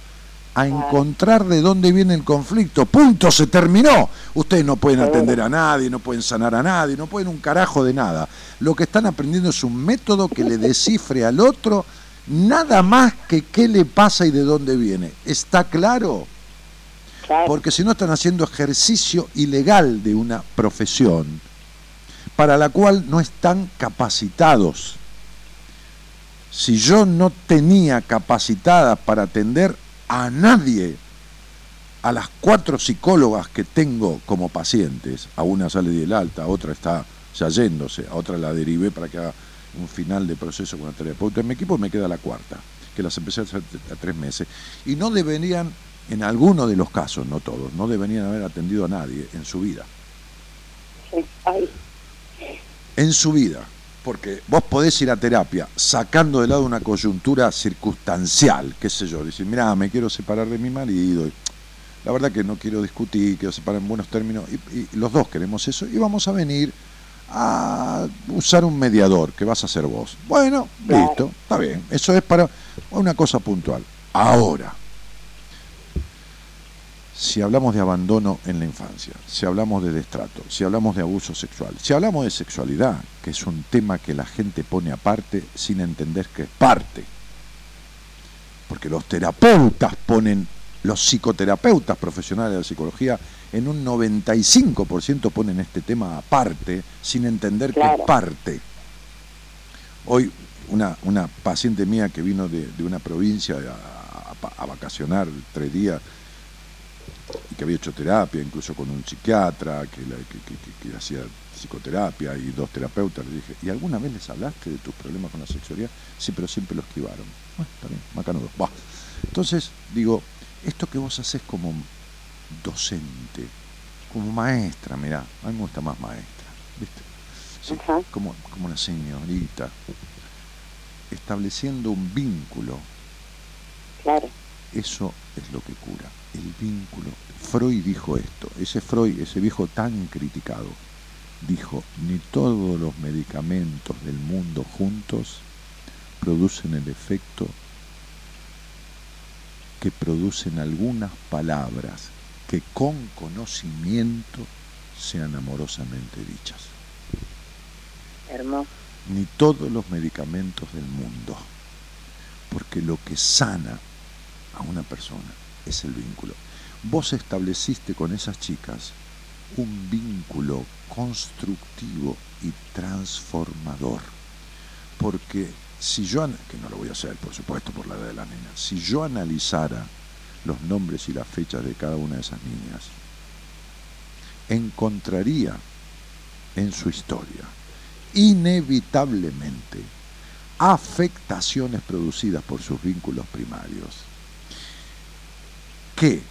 a encontrar de dónde viene el conflicto. Punto, se terminó. Ustedes no pueden atender a nadie, no pueden sanar a nadie, no pueden un carajo de nada. Lo que están aprendiendo es un método que le descifre al otro nada más que qué le pasa y de dónde viene. ¿Está claro? Porque si no están haciendo ejercicio ilegal de una profesión para la cual no están capacitados. Si yo no tenía capacitada para atender a nadie, a las cuatro psicólogas que tengo como pacientes, a una sale del alta, a otra está ya yéndose, a otra la derivé para que haga un final de proceso con la terapeuta en mi equipo, me queda la cuarta, que las empecé a tres meses. Y no deberían en algunos de los casos, no todos, no deberían haber atendido a nadie en su vida. En su vida. Porque vos podés ir a terapia sacando de lado una coyuntura circunstancial, qué sé yo, decir, mira, me quiero separar de mi marido, la verdad que no quiero discutir, quiero separar en buenos términos, y, los dos queremos eso, y vamos a venir a usar un mediador, que vas a ser vos. Bueno, listo, está bien, eso es para una cosa puntual. Ahora, si hablamos de abandono en la infancia, si hablamos de destrato, si hablamos de abuso sexual, si hablamos de sexualidad, que es un tema que la gente pone aparte sin entender que es parte, porque los terapeutas ponen, los psicoterapeutas profesionales de la psicología, en un 95% ponen este tema aparte sin entender que es parte. Hoy una, una paciente mía que vino de, una provincia a, a vacacionar tres días, que había hecho terapia, incluso con un psiquiatra, que, que, hacía psicoterapia y dos terapeutas, le dije, ¿y alguna vez les hablaste de tus problemas con la sexualidad? Sí, pero siempre lo esquivaron. Bueno, está bien, macano Va. Entonces, digo, esto que vos haces como docente, como maestra, mirá, a mí me gusta más maestra, ¿viste? Sí, como, como la señorita, estableciendo un vínculo. Claro. Eso es lo que cura, el vínculo. Freud dijo esto, ese Freud, ese viejo tan criticado, dijo, ni todos los medicamentos del mundo juntos producen el efecto que producen algunas palabras que con conocimiento sean amorosamente dichas. Hermoso. Ni todos los medicamentos del mundo, porque lo que sana a una persona es el vínculo. Vos estableciste con esas chicas un vínculo constructivo y transformador, porque si yo, que no lo voy a hacer por supuesto por la edad de la niña, si yo analizara los nombres y las fechas de cada una de esas niñas, encontraría en su historia inevitablemente afectaciones producidas por sus vínculos primarios que,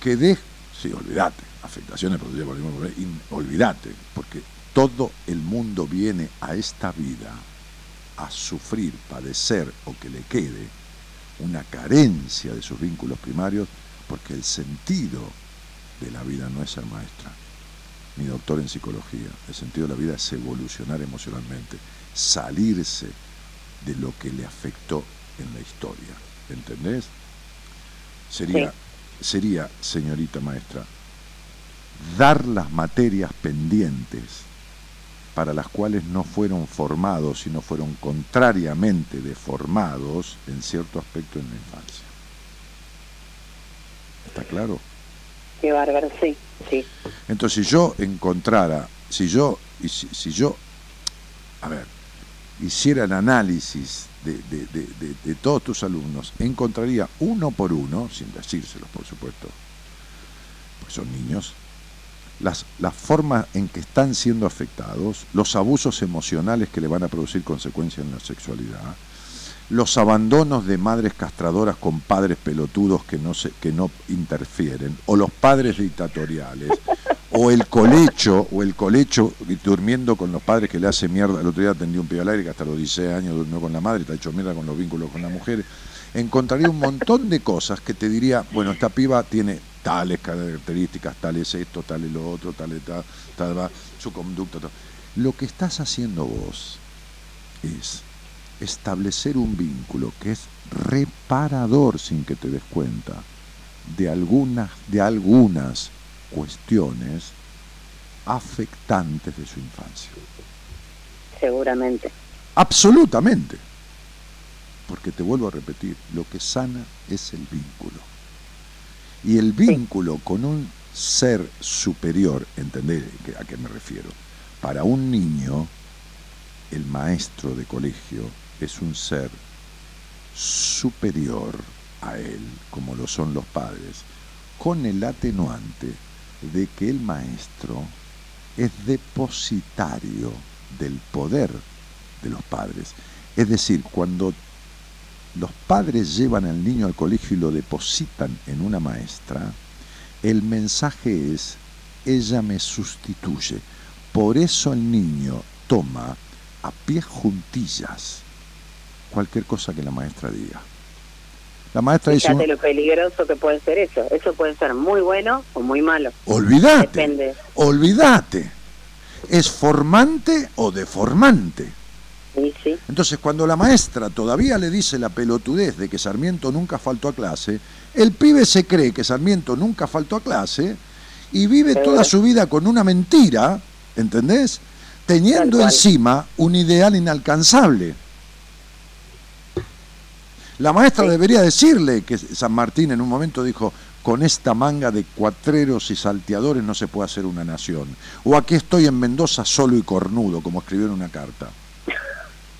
que de, sí, olvídate, afectaciones producidas por vínculos primarios, olvídate, porque todo el mundo viene a esta vida a sufrir, padecer o que le quede una carencia de sus vínculos primarios, porque el sentido de la vida no es ser maestra, ni doctor en psicología. El sentido de la vida es evolucionar emocionalmente, salirse de lo que le afectó en la historia. ¿Entendés? Sería, sería, señorita maestra, dar las materias pendientes para las cuales no fueron formados, sino fueron contrariamente deformados en cierto aspecto en la infancia. ¿Está claro? Qué bárbaro, sí, sí. Entonces, si yo encontrara, si yo, y si, yo, a ver, hiciera el análisis de, de, todos tus alumnos, encontraría uno por uno, sin decírselos por supuesto, pues son niños, las, las formas en que están siendo afectados, los abusos emocionales que le van a producir consecuencias en la sexualidad, los abandonos de madres castradoras con padres pelotudos que no, se, que no interfieren, o los padres dictatoriales, o el colecho, o el colecho durmiendo con los padres que le hace mierda. El otro día atendí un pibe al aire que hasta los 16 años durmió con la madre, está hecho mierda con los vínculos con las mujeres. Encontraría un montón de cosas que te diría, bueno, esta piba tiene tales características, tales esto, tales lo otro, tales tal, tal, su conducta. Lo que estás haciendo vos es establecer un vínculo que es reparador sin que te des cuenta de algunas, de algunas cuestiones afectantes de su infancia. Seguramente. Absolutamente. Porque te vuelvo a repetir, lo que sana es el vínculo. Y el vínculo con un ser superior, ¿entendés a qué me refiero? Para un niño, el maestro de colegio es un ser superior a él, como lo son los padres, con el atenuante de que el maestro es depositario del poder de los padres. Es decir, cuando los padres llevan al niño al colegio y lo depositan en una maestra, el mensaje es, ella me sustituye. Por eso el niño toma a pies juntillas cualquier cosa que la maestra diga. La maestra Fíjate dice... lo peligroso que puede ser eso. Eso puede ser muy bueno o muy malo. Olvídate. Depende. Olvídate. ¿Es formante o deformante? Entonces, cuando la maestra todavía le dice la pelotudez de que Sarmiento nunca faltó a clase, el pibe se cree que Sarmiento nunca faltó a clase y vive toda su vida con una mentira, ¿entendés? Teniendo encima un ideal inalcanzable. La maestra debería decirle que San Martín en un momento dijo, con esta manga de cuatreros y salteadores no se puede hacer una nación. O aquí estoy en Mendoza solo y cornudo, como escribió en una carta.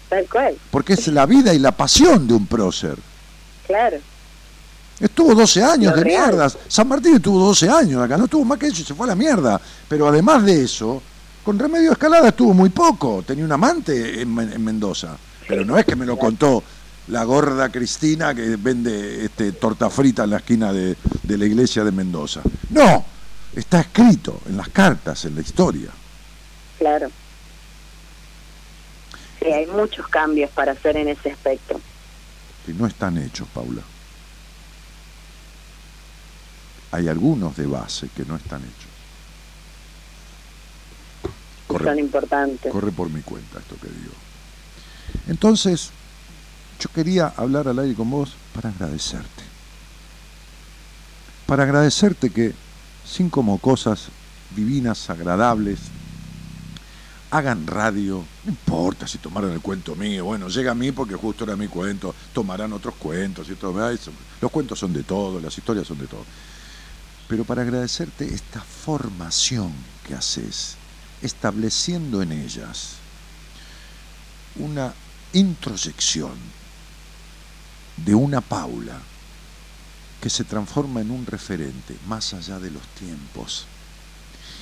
Tal cual. Porque es la vida y la pasión de un prócer. Claro. Estuvo 12 años de mierdas. San Martín estuvo 12 años acá, no estuvo más que eso y se fue a la mierda. Pero además de eso, con Remedio Escalada estuvo muy poco. Tenía un amante en, Mendoza. Pero no es que me lo contó la gorda Cristina que vende este, torta frita en la esquina de, de la iglesia de Mendoza. No, está escrito en las cartas, en la historia. Claro. Sí, hay muchos cambios para hacer en ese aspecto. Que no están hechos, Paula. Hay algunos de base que no están hechos. Son importantes. Corre por mi cuenta esto que digo. Entonces, yo quería hablar al aire con vos para agradecerte. Para agradecerte que, sin como cosas divinas, agradables, hagan radio, no importa si tomaron el cuento mío, bueno, llega a mí porque justo era mi cuento, tomarán otros cuentos y todo, los cuentos son de todo, las historias son de todo. Pero para agradecerte esta formación que haces, estableciendo en ellas una introyección de una Paula que se transforma en un referente más allá de los tiempos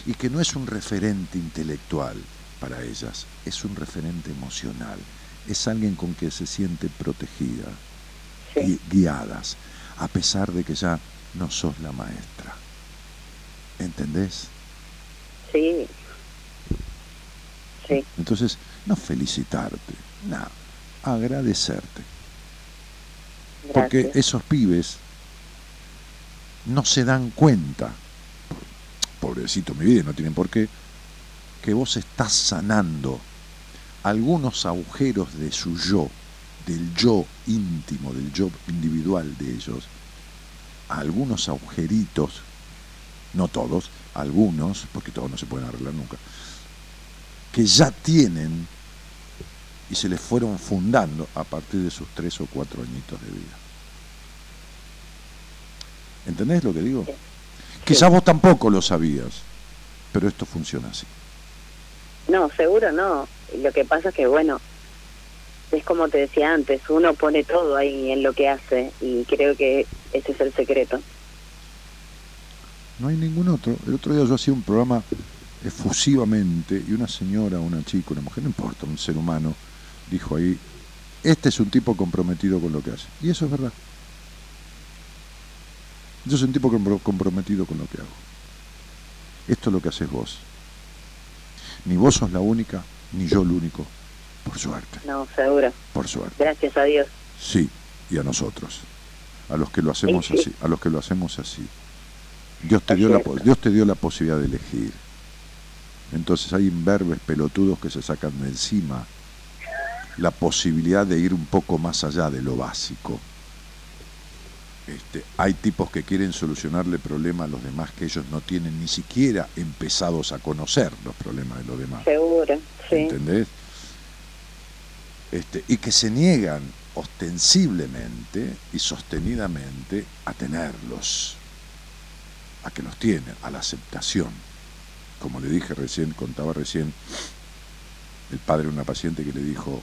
y que no es un referente intelectual para ellas, es un referente emocional, es alguien con que se siente protegida, y guiadas, a pesar de que ya no sos la maestra. ¿Entendés? Sí. Sí. Entonces, no felicitarte, no, agradecerte. Porque esos pibes no se dan cuenta, pobrecito mi vida, no tienen por qué, que vos estás sanando algunos agujeros de su yo, del yo íntimo, del yo individual de ellos, algunos agujeritos, no todos, algunos, porque todos no se pueden arreglar nunca, que ya tienen y se les fueron fundando a partir de sus tres o cuatro añitos de vida. ¿Entendés lo que digo? Quizás vos tampoco lo sabías, pero esto funciona así. No, seguro no. Lo que pasa es que, bueno, es como te decía antes, uno pone todo ahí en lo que hace y creo que ese es el secreto. No hay ningún otro. El otro día yo hacía un programa efusivamente y una señora, una chica, una mujer, no importa, un ser humano, dijo ahí, este es un tipo comprometido con lo que hace. Y eso es verdad. Yo soy un tipo comprometido con lo que hago. Esto es lo que haces vos. Ni vos sos la única, ni yo el único, por suerte. No, seguro. Por suerte. Gracias a Dios. Sí, y a nosotros, a los que lo hacemos así, a los que lo hacemos así. Dios te, dio la, Dios te dio la posibilidad de elegir. Entonces hay imberbes pelotudos que se sacan de encima la posibilidad de ir un poco más allá de lo básico. Este, hay tipos que quieren solucionarle problemas a los demás que ellos no tienen ni siquiera empezados a conocer los problemas de los demás. Seguro, sí. ¿Entendés? Este, y que se niegan ostensiblemente y sostenidamente a tenerlos, a que los tienen, a la aceptación. Como le dije recién, contaba recién el padre de una paciente que le dijo,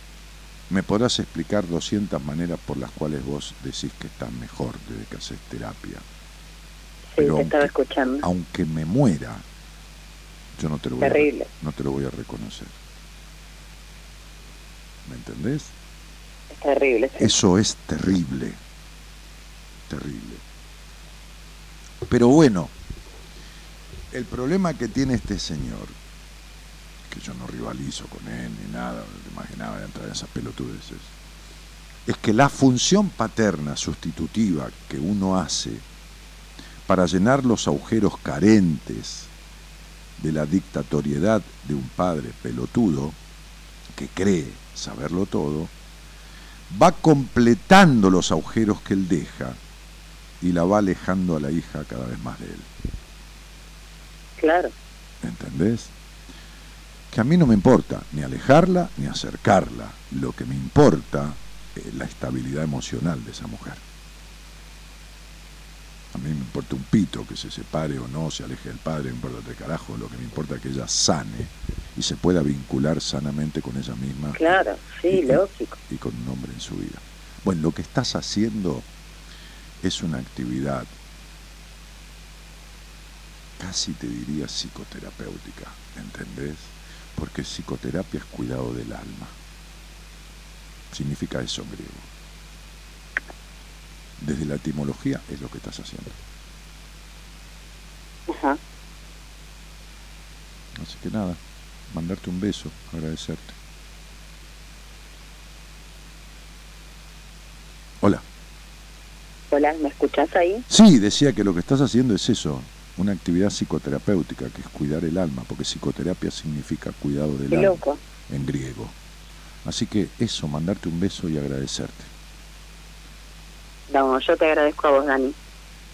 me podrás explicar 200 maneras por las cuales vos decís que estás mejor desde que haces terapia. Sí, Pero te estaba escuchando. Aunque me muera, yo no te lo voy a, no te lo voy a reconocer. ¿Me entendés? Es terrible. Eso es terrible. Terrible. Pero bueno, el problema que tiene este señor que yo no rivalizo con él ni nada, imaginaba de entrar en esas pelotudeces, es que la función paterna sustitutiva que uno hace para llenar los agujeros carentes de la dictatoriedad de un padre pelotudo que cree saberlo todo, va completando los agujeros que él deja y la va alejando a la hija cada vez más de él. Claro. ¿Entendés? Que a mí no me importa ni alejarla ni acercarla. Lo que me importa es la estabilidad emocional de esa mujer. A mí me importa un pito que se separe o no, se aleje del padre, me importa de carajo. Lo que me importa es que ella sane y se pueda vincular sanamente con ella misma. Claro, sí, lógico. Y con un hombre en su vida. Bueno, lo que estás haciendo es una actividad casi te diría psicoterapéutica, ¿entendés? Porque psicoterapia es cuidado del alma. Significa eso en griego. desde la etimología es lo que estás haciendo. Ajá. Así que nada, mandarte un beso, agradecerte. Hola. Hola, ¿me escuchás ahí? Sí, decía que lo que estás haciendo es eso, una actividad psicoterapéutica, que es cuidar el alma, porque psicoterapia significa cuidado del Qué alma loco. en griego. Así que eso, mandarte un beso y agradecerte. No, yo te agradezco a vos, Dani.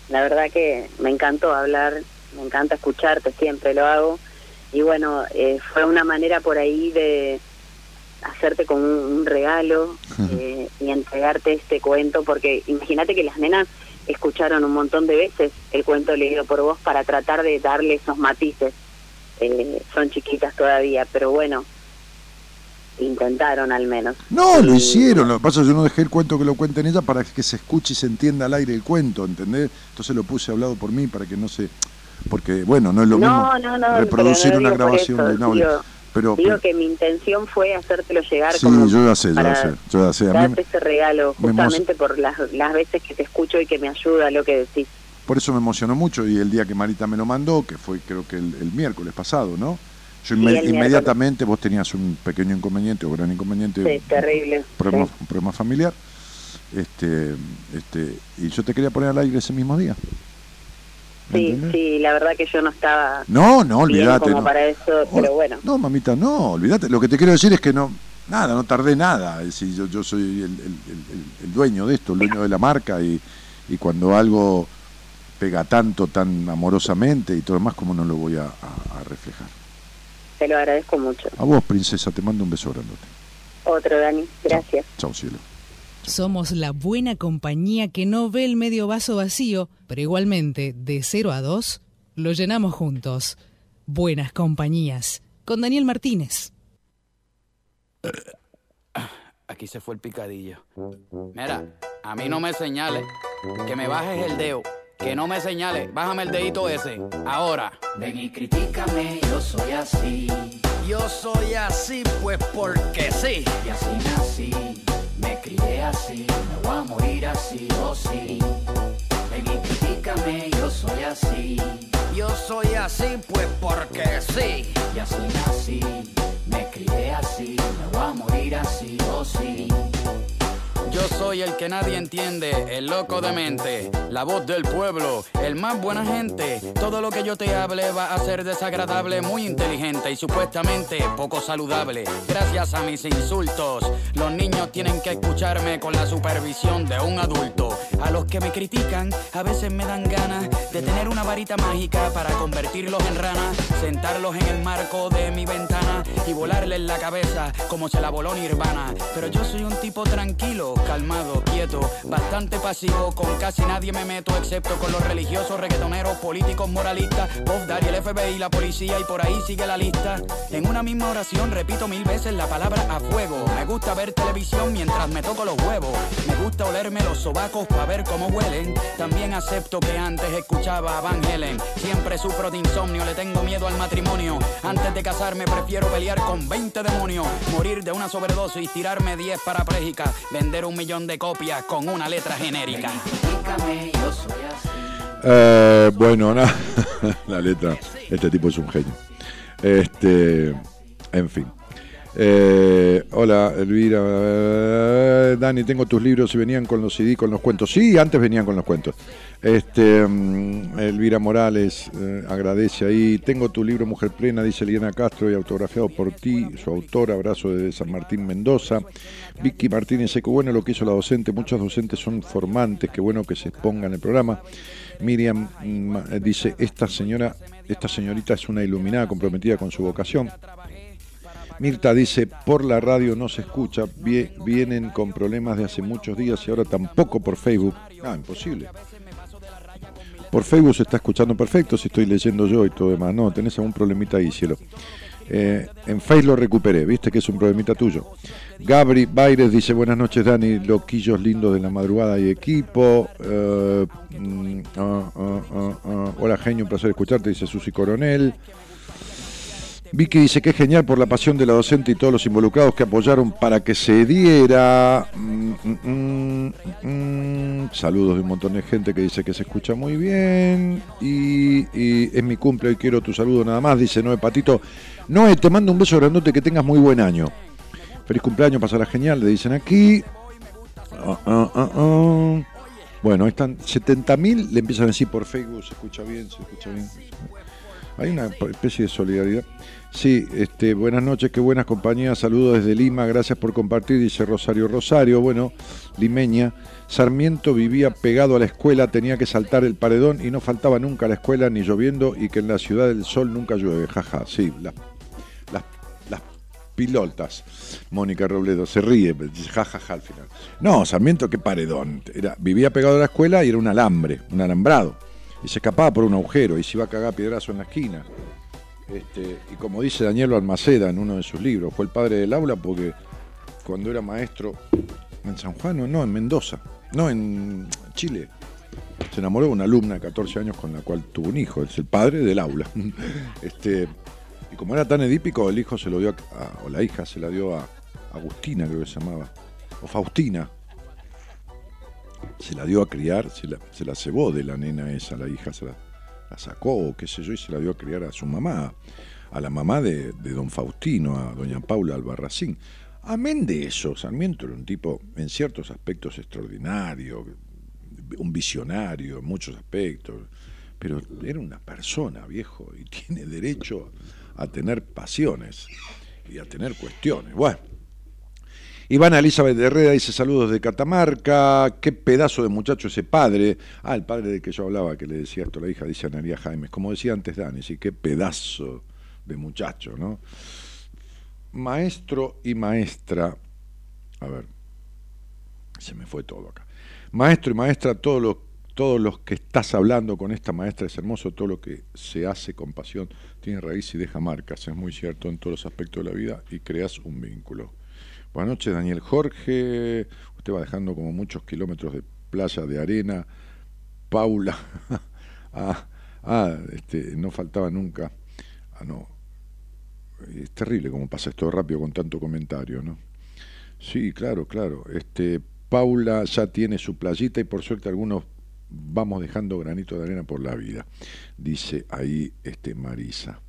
La verdad que me encantó hablar, me encanta escucharte, siempre lo hago. Y bueno, eh, fue una manera por ahí de hacerte como un, un regalo eh, y entregarte este cuento, porque imagínate que las nenas escucharon un montón de veces el cuento leído por vos para tratar de darle esos matices. Eh, son chiquitas todavía, pero bueno, intentaron al menos. No, lo hicieron. Lo que pasa es que yo no dejé el cuento que lo cuenten ella para que se escuche y se entienda al aire el cuento, ¿entendés? Entonces lo puse hablado por mí para que no se... Porque, bueno, no es lo No, mismo no, no, reproducir una grabación eso, de un audio. Digo- pero, Digo que mi intención fue hacértelo llegar sí, como yo ya sé, yo ya sé, yo ya sé. Darte ese regalo, me justamente por las, las veces que te escucho y que me ayuda lo que decís. Por eso me emocionó mucho y el día que Marita me lo mandó, que fue creo que el, el miércoles pasado, ¿no? Yo inme- inmediatamente vos tenías un pequeño inconveniente o gran inconveniente, Sí, terrible. un problema, sí. un problema familiar, este, este, y yo te quería poner al aire ese mismo día. ¿Me Sí, sí, la verdad que yo no estaba No, no, olvídate. no. para eso, pero bueno. No, mamita, no, olvídate. Lo que te quiero decir es que no, nada, no tardé nada. Es decir, yo, yo soy el, el- el- el- el dueño de esto, el dueño de la marca y, y cuando algo pega tanto, tan amorosamente y todo lo demás, ¿cómo no lo voy a, a- a reflejar? Te lo agradezco mucho. A vos, princesa, te mando un beso grandote. Otro, Dani, gracias. Chao, cielo. Somos la buena compañía que no ve el medio vaso vacío, pero igualmente, de 0 a 2, lo llenamos juntos. Buenas compañías. Con Daniel Martínez. Aquí se fue el picadillo. Mira, a mí no me señales. Que me bajes el dedo. Que no me señales. Bájame el dedito ese. Ahora. Ven y critícame, yo soy así, Yo soy así, pues porque sí. y así nací, me crié así, me voy a morir así, oh sí. Ven y critícame, yo soy así, Yo soy así, pues porque sí. y así nací, me crié así, me voy a morir así, oh sí. Yo soy el que nadie entiende, el loco de mente, la voz del pueblo, el más buena gente. Todo lo que yo te hable va a ser desagradable, muy inteligente y supuestamente poco saludable. Gracias a mis insultos, los niños tienen que escucharme con la supervisión de un adulto. A los que me critican, a veces me dan ganas de tener una varita mágica para convertirlos en ranas, sentarlos en el marco de mi ventana y volarles la cabeza como se la voló Nirvana. Pero yo soy un tipo tranquilo, calmado, quieto, bastante pasivo, con casi nadie me meto excepto con los religiosos, reggaetoneros, políticos, moralistas, Bob Daddy, el FBI, la policía y por ahí sigue la lista. En una misma oración repito mil veces la palabra a fuego. Me gusta ver televisión mientras me toco los huevos. Me gusta olerme los sobacos para ver cómo huelen. También acepto que antes escuchaba a Van Helen. Siempre sufro de insomnio, le tengo miedo al matrimonio. Antes de casarme prefiero pelear con 20 demonios. Morir de una sobredosis, tirarme 10 parapléjicas. Vender un millón de copias con una letra genérica. Eh, bueno, la letra, este tipo es un genio. Este, en fin. Eh, hola, Elvira. Dani, tengo tus libros y venían con los CD, con los cuentos. Sí, antes venían con los cuentos. Este, mm, Elvira Morales eh, agradece ahí. Tengo tu libro Mujer Plena, dice Eliana Castro, y autografiado por ti, su autor. Abrazo de San Martín Mendoza. Vicky Martínez, qué bueno lo que hizo la docente. Muchos docentes son formantes, qué bueno que se exponga en el programa. Miriam mm, dice, esta señora, esta señorita es una iluminada comprometida con su vocación. Mirta dice, por la radio no se escucha, vie- vienen con problemas de hace muchos días y ahora tampoco por Facebook. Ah, imposible. Por Facebook se está escuchando perfecto, si estoy leyendo yo y todo demás. No, tenés algún problemita ahí, cielo. Eh, en Face lo recuperé, viste que es un problemita tuyo. Gabri Baires dice, buenas noches Dani, loquillos lindos de la madrugada y equipo. Eh, mm, ah, ah, ah. Hola genio, un placer escucharte, dice Susi Coronel. Vicky dice que es genial por la pasión de la docente y todos los involucrados que apoyaron para que se diera. Mm, mm, mm, Saludos de un montón de gente que dice que se escucha muy bien. Y, y es mi cumple y quiero tu saludo nada más, dice Noé Patito. Noé, te mando un beso grandote, que tengas muy buen año. Feliz cumpleaños, pasará genial, le dicen aquí. Ah, ah, ah. Bueno, ahí están 70.000, le empiezan a decir por Facebook, se escucha bien, se escucha bien. Hay una especie de solidaridad. Sí, este, buenas noches, qué buenas compañías, saludos desde Lima, gracias por compartir, dice Rosario Rosario, bueno, limeña. Sarmiento vivía pegado a la escuela, tenía que saltar el paredón y no faltaba nunca a la escuela ni lloviendo y que en la ciudad del sol nunca llueve, jaja, sí, las, las, las pilotas. Mónica Robledo se ríe, jajaja al final. No, Sarmiento, qué paredón, era, vivía pegado a la escuela y era un alambre, un alambrado, y se escapaba por un agujero y se iba a cagar piedrazo en la esquina. Este, y como dice Daniel Almaceda en uno de sus libros, fue el padre del aula porque cuando era maestro en San Juan, no, en Mendoza, no, en Chile, se enamoró de una alumna de 14 años con la cual tuvo un hijo, es el padre del aula. Este, y como era tan edípico, el hijo se lo dio, a- o la hija se la dio a Agustina, creo que se llamaba, o Faustina. Se la dio a criar, se la, se la cebó de la nena esa, la hija se la, la sacó, o qué sé yo, y se la dio a criar a su mamá, a la mamá de, de don Faustino, a doña Paula Albarracín. Amén de eso, Sarmiento era un tipo en ciertos aspectos extraordinario, un visionario en muchos aspectos, pero era una persona, viejo, y tiene derecho a tener pasiones y a tener cuestiones. Bueno. Ivana Elizabeth Herrera dice saludos de Catamarca, qué pedazo de muchacho ese padre. Ah, el padre del que yo hablaba, que le decía esto a la hija, dice Analia Jaimes. Como decía antes Dani, sí, qué pedazo de muchacho, ¿no? Maestro y maestra, a ver, se me fue todo acá. Maestro y maestra, todos los, todos los que estás hablando con esta maestra es hermoso, todo lo que se hace con pasión tiene raíz y deja marcas, es muy cierto en todos los aspectos de la vida y creas un vínculo. Buenas noches, Daniel Jorge. Usted va dejando como muchos kilómetros de playa, de arena. Paula. ah, ah, este, no faltaba nunca. Ah, no. Es terrible cómo pasa esto rápido con tanto comentario, ¿no? Sí, claro, claro. Este, Paula ya tiene su playita y por suerte algunos vamos dejando granito de arena por la vida, dice ahí este Marisa.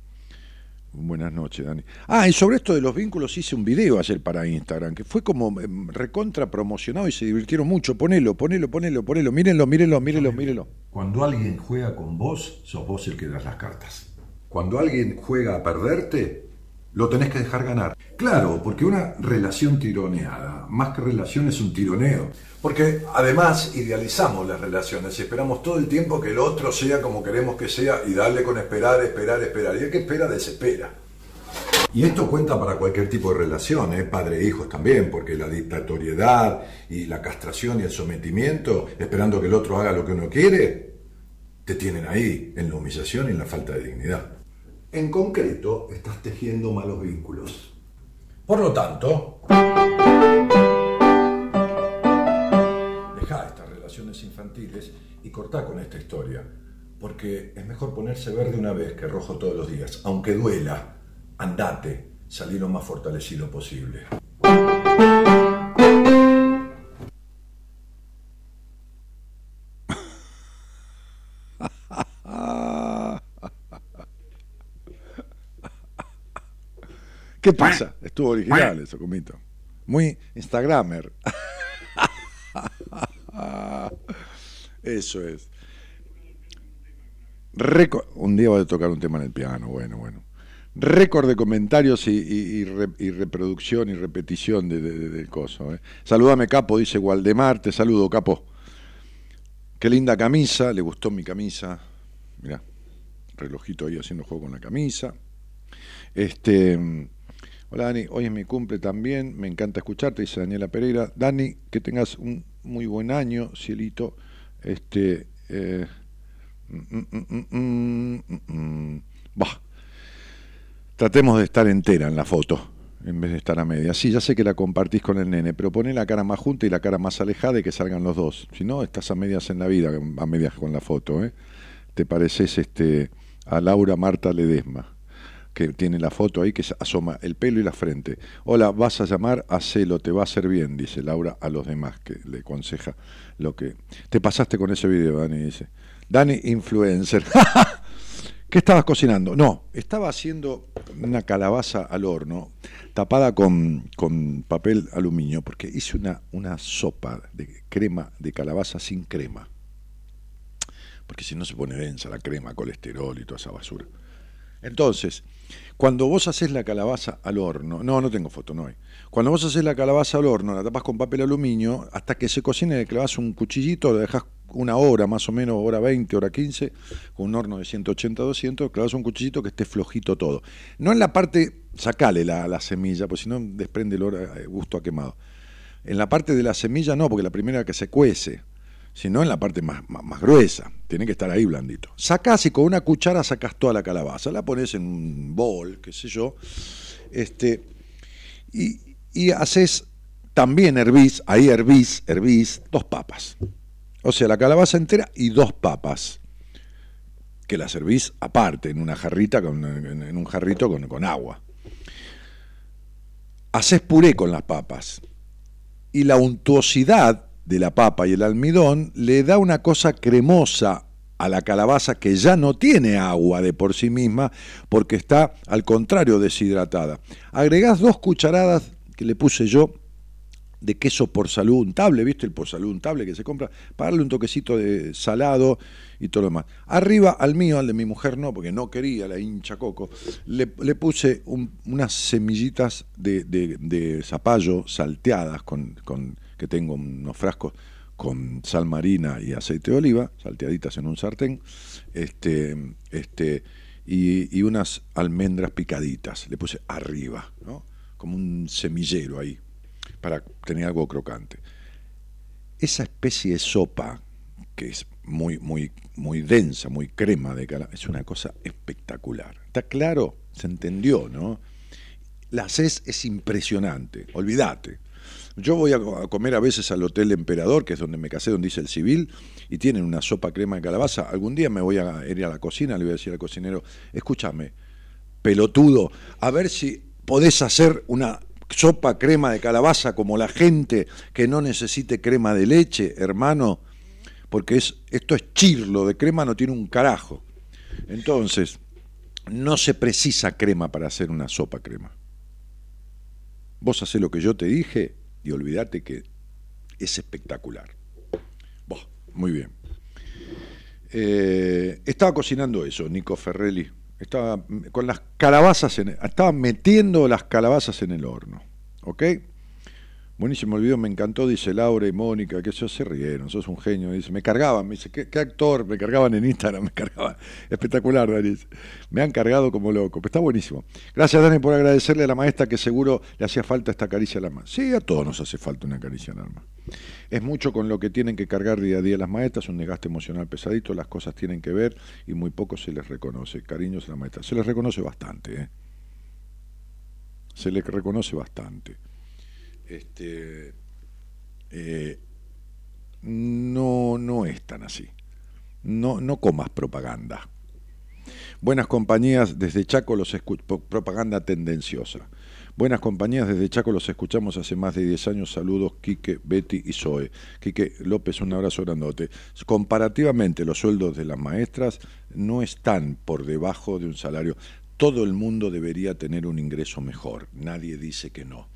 Buenas noches, Dani. Ah, y sobre esto de los vínculos hice un video ayer para Instagram, que fue como em, recontra promocionado y se divirtieron mucho. Ponelo, ponelo, ponelo, ponelo. Mírenlo, mírenlo, mírenlo, mírenlo. Cuando alguien juega con vos, sos vos el que das las cartas. Cuando alguien juega a perderte, lo tenés que dejar ganar. Claro, porque una relación tironeada, más que relación, es un tironeo. Porque además idealizamos las relaciones y esperamos todo el tiempo que el otro sea como queremos que sea y darle con esperar, esperar, esperar. Y el que espera, desespera. Y esto cuenta para cualquier tipo de relación, ¿eh? padre e hijos también, porque la dictatoriedad y la castración y el sometimiento, esperando que el otro haga lo que uno quiere, te tienen ahí, en la humillación y en la falta de dignidad. En concreto, estás tejiendo malos vínculos. Por lo tanto, deja estas relaciones infantiles y cortá con esta historia, porque es mejor ponerse verde una vez que rojo todos los días, aunque duela. Andate, salí lo más fortalecido posible. ¿Qué pasa? Estuvo original eso, Comito. Muy Instagramer. Eso es. Reco- un día voy a tocar un tema en el piano, bueno, bueno. Récord de comentarios y, y- y re- y reproducción y repetición de- de- de- del coso. ¿eh? Saludame, Capo, dice Waldemar. Te saludo, Capo. Qué linda camisa, le gustó mi camisa. Mirá, relojito ahí haciendo juego con la camisa. Este, mm, hola Dani, hoy es mi cumple también, me encanta escucharte, dice Daniela Pereira. Dani, que tengas un muy buen año, cielito. Este, eh, mm, mm, mm. Tratemos de estar entera en la foto, en vez de estar a media. Sí, ya sé que la compartís con el nene, pero poné la cara más junta y la cara más alejada y que salgan los dos. Si no, estás a medias en la vida, a medias con la foto. ¿eh? Te pareces este, a Laura Marta Ledesma. Que tiene la foto ahí que asoma el pelo y la frente. Hola, vas a llamar, hacelo, te va a hacer bien, dice Laura a los demás, que le aconseja lo que... Te pasaste con ese video, Dani, dice. Dani, influencer. ¿Qué estabas cocinando? No, estaba haciendo una calabaza al horno tapada con, con papel aluminio porque hice una, una sopa de crema de calabaza sin crema. Porque si no se pone densa la crema, colesterol y toda esa basura. Entonces, cuando vos haces la calabaza al horno, no, no tengo foto, no hay. Cuando vos haces la calabaza al horno, la tapas con papel aluminio, hasta que se cocine le clavas un cuchillito, lo dejas una hora, más o menos, hora 20, hora 15, con un horno de 180, 200, clavas un cuchillito que esté flojito todo. No en la parte, sacale la, la semilla, porque si no desprende el eh, gusto a quemado. En la parte de la semilla no, porque la primera que se cuece, sino en la parte más, más, gruesa. Tiene que estar ahí blandito. Sacás y con una cuchara sacás toda la calabaza, la pones en un bol, qué sé yo, este, y, y haces también hervís, ahí hervís, hervís dos papas. O sea, la calabaza entera y dos papas, que las servís aparte, en una jarrita, con, en un jarrito con, con agua. Haces puré con las papas. Y la untuosidad de la papa y el almidón le da una cosa cremosa a la calabaza que ya no tiene agua de por sí misma porque está al contrario deshidratada. Agregás dos cucharadas que le puse yo de queso por salud untable, ¿viste? El por salud untable que se compra, para darle un toquecito de salado y todo lo demás. Arriba al mío, al de mi mujer no, porque no quería la hincha coco, le, puse unas semillitas de, zapallo salteadas, con, que tengo unos frascos con sal marina y aceite de oliva, salteaditas en un sartén, este, este, y, y unas almendras picaditas, le puse arriba, ¿no? como un semillero ahí, para tener algo crocante. Esa especie de sopa, que es muy, muy, muy densa, muy crema de calabaza, es una cosa espectacular. ¿Está claro? Se entendió, ¿no? La CES es impresionante, olvídate. Yo voy a comer a veces al Hotel Emperador, que es donde me casé, donde dice el civil, y tienen una sopa crema de calabaza. Algún día me voy a ir a la cocina, le voy a decir al cocinero, escúchame, pelotudo, a ver si podés hacer una sopa crema de calabaza como la gente que no necesite crema de leche, hermano, porque es, esto es chirlo, de crema no tiene un carajo. Entonces, no se precisa crema para hacer una sopa crema. Vos hacés lo que yo te dije y olvídate que es espectacular. muy bien. Eh, estaba cocinando eso, Nico Ferrelli. Estaba con las calabazas, en, estaba metiendo las calabazas en el horno. ¿Ok? Buenísimo el video, me encantó, dice Laura y Mónica, que eso se rieron, sos un genio, dice, me cargaban, me dice, ¿qué, actor? Me cargaban en Instagram, me cargaban, espectacular, Dani, me han cargado como loco, está buenísimo. Gracias, Dani, por agradecerle a la maestra que seguro le hacía falta esta caricia al alma. Sí, a todos nos hace falta una caricia al alma. Es mucho con lo que tienen que cargar día a día las maestras, un desgaste emocional pesadito, las cosas tienen que ver y muy poco se les reconoce. Cariños a la maestra, se les reconoce bastante, ¿eh? Se les reconoce bastante este, eh, no, no es tan así. No, no comas propaganda. Buenas compañías desde Chaco los propaganda tendenciosa. Buenas compañías desde Chaco los escuchamos hace más de 10 años. Saludos Quique, Betty y Zoe. Quique López, un abrazo grandote. Comparativamente los sueldos de las maestras no están por debajo de un salario. Todo el mundo debería tener un ingreso mejor. Nadie dice que no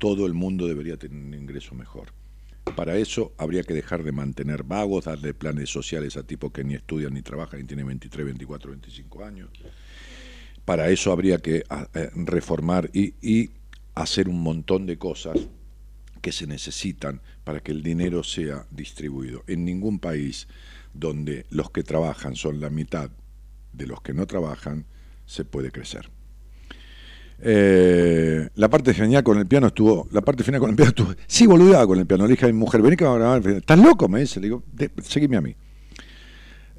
todo el mundo debería tener un ingreso mejor. Para eso habría que dejar de mantener vagos, darle planes sociales a tipos que ni estudian ni trabajan ni tienen 23, 24, 25 años. Para eso habría que eh, reformar y, y hacer un montón de cosas que se necesitan para que el dinero sea distribuido. En ningún país donde los que trabajan son la mitad de los que no trabajan, se puede crecer. Eh, la parte genial con el piano estuvo. La parte final con el piano estuvo. Sí, boludeaba con el piano. Le dije a mi mujer, vení que va a grabar. ¿Estás loco? Me dice. Le digo, seguime a mí.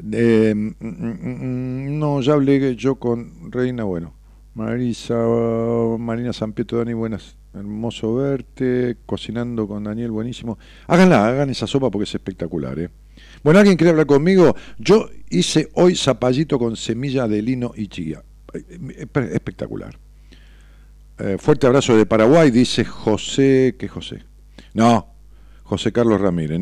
Mm, mm, mm, no, ya hablé yo con Reina. Bueno, Marisa, Marina San Pietro, Dani, buenas. Hermoso verte. Cocinando con Daniel, buenísimo. Háganla, hagan esa sopa porque es espectacular. ¿eh? Bueno, ¿alguien quiere hablar conmigo? Yo hice hoy zapallito con semilla de lino y chía eh, espectacular. Eh, fuerte abrazo de Paraguay, dice José, ¿qué José? No, José Carlos Ramírez.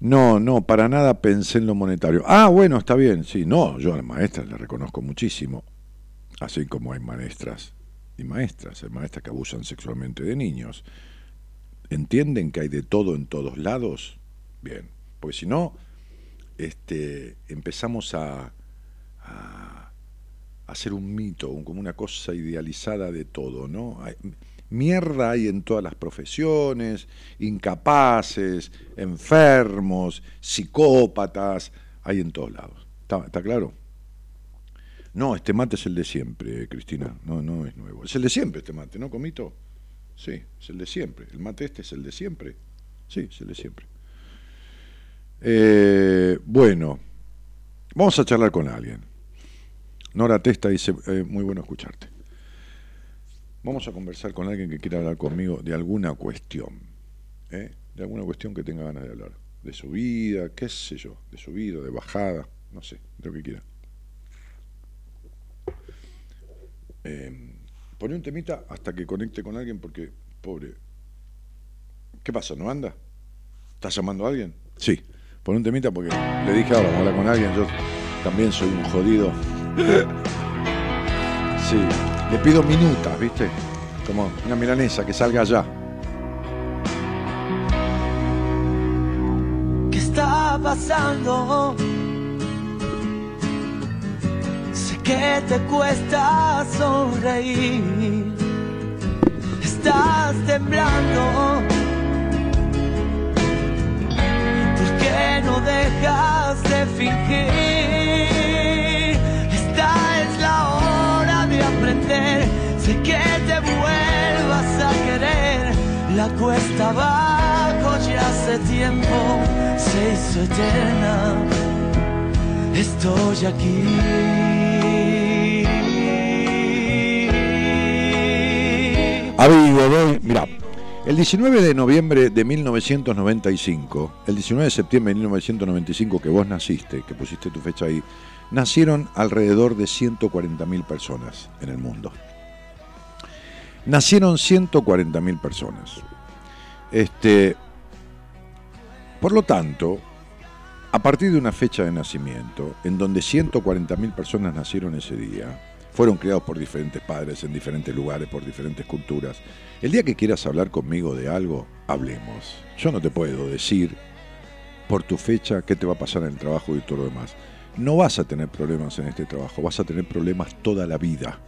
No, no, para nada pensé en lo monetario. Ah, bueno, está bien, sí. No, yo a las maestras le reconozco muchísimo. Así como hay maestras y maestras, hay maestras que abusan sexualmente de niños. ¿Entienden que hay de todo en todos lados? Bien, porque si no, este, empezamos a, hacer un mito, como una cosa idealizada de todo, ¿no? mierda hay en todas las profesiones, incapaces, enfermos, psicópatas, hay en todos lados. ¿Está, claro? No, este mate es el de siempre, Cristina, no, no es nuevo. Es el de siempre este mate, ¿no, Comito? Sí, es el de siempre. El mate este es el de siempre. Sí, es el de siempre. Eh, bueno, vamos a charlar con alguien. Nora Testa dice, eh, muy bueno escucharte. Vamos a conversar con alguien que quiera hablar conmigo de alguna cuestión, ¿eh? de alguna cuestión que tenga ganas de hablar, de su vida, qué sé yo, de su vida, de bajada, no sé, de lo que quiera. Eh, pone un temita hasta que conecte con alguien porque, pobre, ¿qué pasa? ¿No anda? ¿Estás llamando a alguien? Sí, pone un temita porque le dije ahora, hablar con alguien, yo también soy un jodido. sí. Le pido minutas, ¿viste? Como una milanesa que salga allá. ¿Qué está pasando? Sé que te cuesta sonreír. Estás temblando. ¿Por qué no dejas de fingir? Sé que te vuelvas a querer. La cuesta abajo ya hace tiempo se hizo eterna. Estoy aquí. Amigo, mira, el 19 de noviembre de 1995, el 19 de septiembre de 1995 que vos naciste, que pusiste tu fecha ahí, nacieron alrededor de 140.000 personas en el mundo. Nacieron 140.000 personas. Este, por lo tanto, a partir de una fecha de nacimiento, en donde 140.000 personas nacieron ese día, fueron criados por diferentes padres en diferentes lugares, por diferentes culturas. El día que quieras hablar conmigo de algo, hablemos. Yo no te puedo decir por tu fecha qué te va a pasar en el trabajo y todo lo demás no vas a tener problemas en este trabajo, vas a tener problemas toda la vida.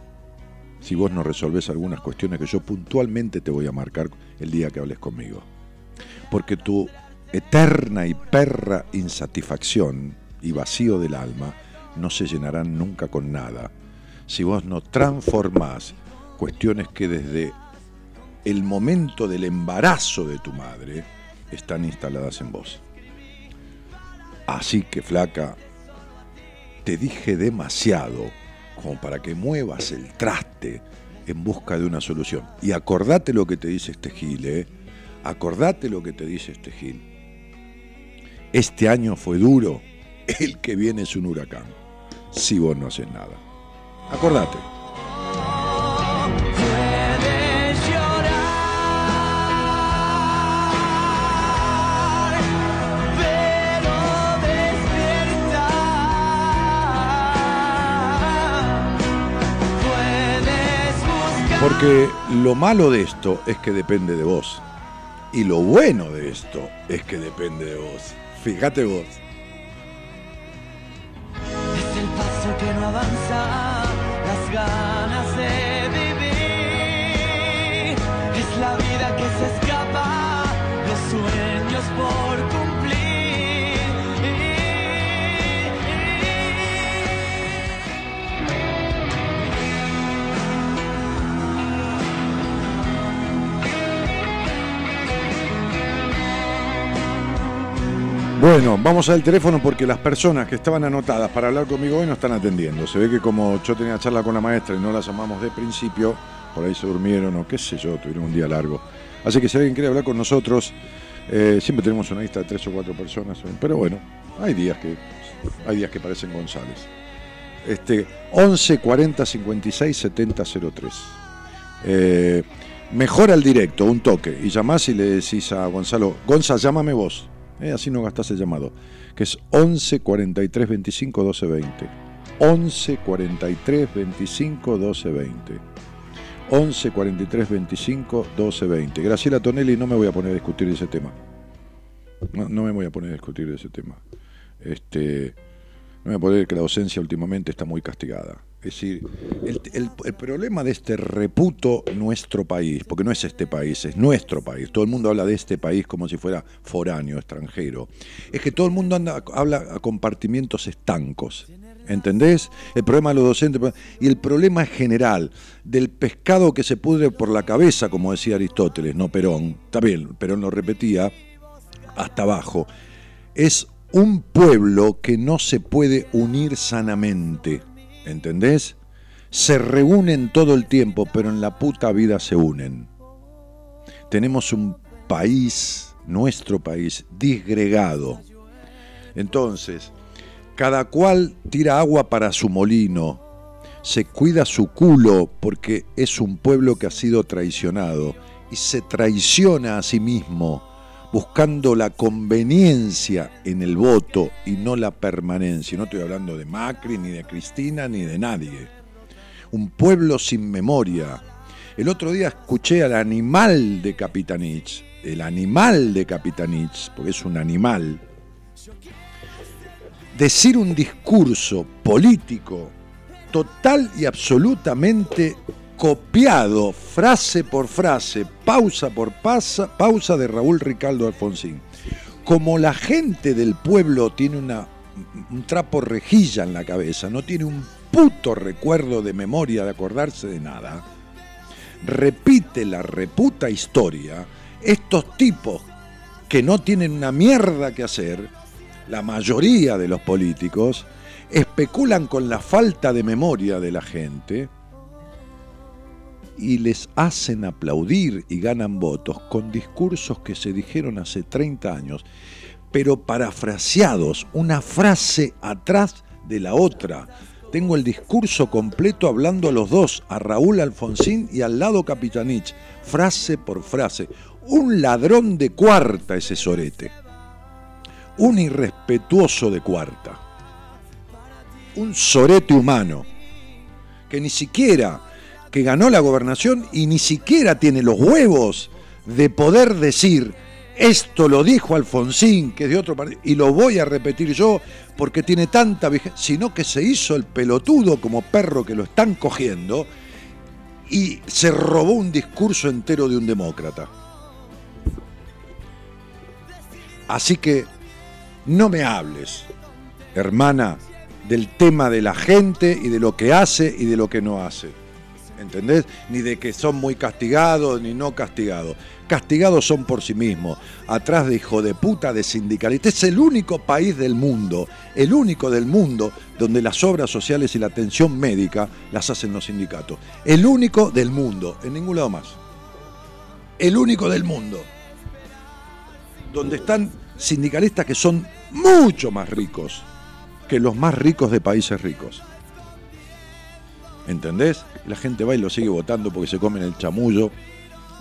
Si vos no resolvés algunas cuestiones que yo puntualmente te voy a marcar el día que hables conmigo. Porque tu eterna y perra insatisfacción y vacío del alma no se llenarán nunca con nada si vos no transformás cuestiones que desde el momento del embarazo de tu madre están instaladas en vos. Así que flaca, te dije demasiado como para que muevas el traste en busca de una solución. Y acordate lo que te dice este Gil, ¿eh? Acordate lo que te dice este Gil. Este año fue duro, el que viene es un huracán, si vos no haces nada. Acordate. Porque lo malo de esto es que depende de vos. Y lo bueno de esto es que depende de vos. Fíjate vos. Bueno, vamos al teléfono porque las personas que estaban anotadas para hablar conmigo hoy no están atendiendo. Se ve que como yo tenía charla con la maestra y no la llamamos de principio, por ahí se durmieron o qué sé yo, tuvieron un día largo. Así que si alguien quiere hablar con nosotros, eh, siempre tenemos una lista de tres o cuatro personas, pero bueno, hay días que, hay días que parecen González. Este, 11 40 56 70 03. Eh, mejora el directo, un toque. Y llamás y le decís a Gonzalo, Gonza, llámame vos. Eh, así no gastás el llamado. Que es 11 43 25 12 20. 11 43 25 12 20. 11 43 25 12 20. Graciela Tonelli, no me voy a poner a discutir ese tema. No, no me voy a poner a discutir ese tema. Este, no me puedo creer que la docencia últimamente está muy castigada. Es decir, el, problema de este reputo nuestro país, porque no es este país, es nuestro país, todo el mundo habla de este país como si fuera foráneo, extranjero, es que todo el mundo anda, habla a compartimientos estancos. ¿Entendés? El problema de los docentes y el problema general del pescado que se pudre por la cabeza, como decía Aristóteles, no Perón, está bien, Perón lo repetía, hasta abajo, es un pueblo que no se puede unir sanamente, ¿entendés? Se reúnen todo el tiempo, pero en la puta vida se unen. Tenemos un país, nuestro país, disgregado. Entonces, cada cual tira agua para su molino, se cuida su culo porque es un pueblo que ha sido traicionado y se traiciona a sí mismo buscando la conveniencia en el voto y no la permanencia. No estoy hablando de Macri, ni de Cristina, ni de nadie. Un pueblo sin memoria. El otro día escuché al animal de Capitanich, el animal de Capitanich, porque es un animal, decir un discurso político total y absolutamente copiado, frase por frase, pausa por pausa, pausa de Raúl Ricardo Alfonsín. Como la gente del pueblo tiene una, un trapo rejilla en la cabeza, no tiene un puto recuerdo de memoria de acordarse de nada, repite la reputa historia, estos tipos que no tienen una mierda que hacer, la mayoría de los políticos, especulan con la falta de memoria de la gente y les hacen aplaudir y ganan votos con discursos que se dijeron hace 30 años, pero parafraseados, una frase atrás de la otra. Tengo el discurso completo hablando a los dos, a Raúl Alfonsín y al lado Capitanich, frase por frase. Un ladrón de cuarta ese sorete. Un irrespetuoso de cuarta. Un sorete humano. Que ni siquiera, que ganó la gobernación y ni siquiera tiene los huevos de poder decir, esto lo dijo Alfonsín, que es de otro partido, y lo voy a repetir yo porque tiene tanta vigencia, sino que se hizo el pelotudo como perro que lo están cogiendo y se robó un discurso entero de un demócrata. Así que no me hables, hermana, del tema de la gente y de lo que hace y de lo que no hace. ¿Entendés? Ni de que son muy castigados ni no castigados. Castigados son por sí mismos, atrás de hijo de puta de sindicalistas. Es el único país del mundo, el único del mundo donde las obras sociales y la atención médica las hacen los sindicatos. El único del mundo, en ningún lado más. El único del mundo. Donde están sindicalistas que son mucho más ricos que los más ricos de países ricos. ¿Entendés? La gente va y lo sigue votando porque se comen el chamullo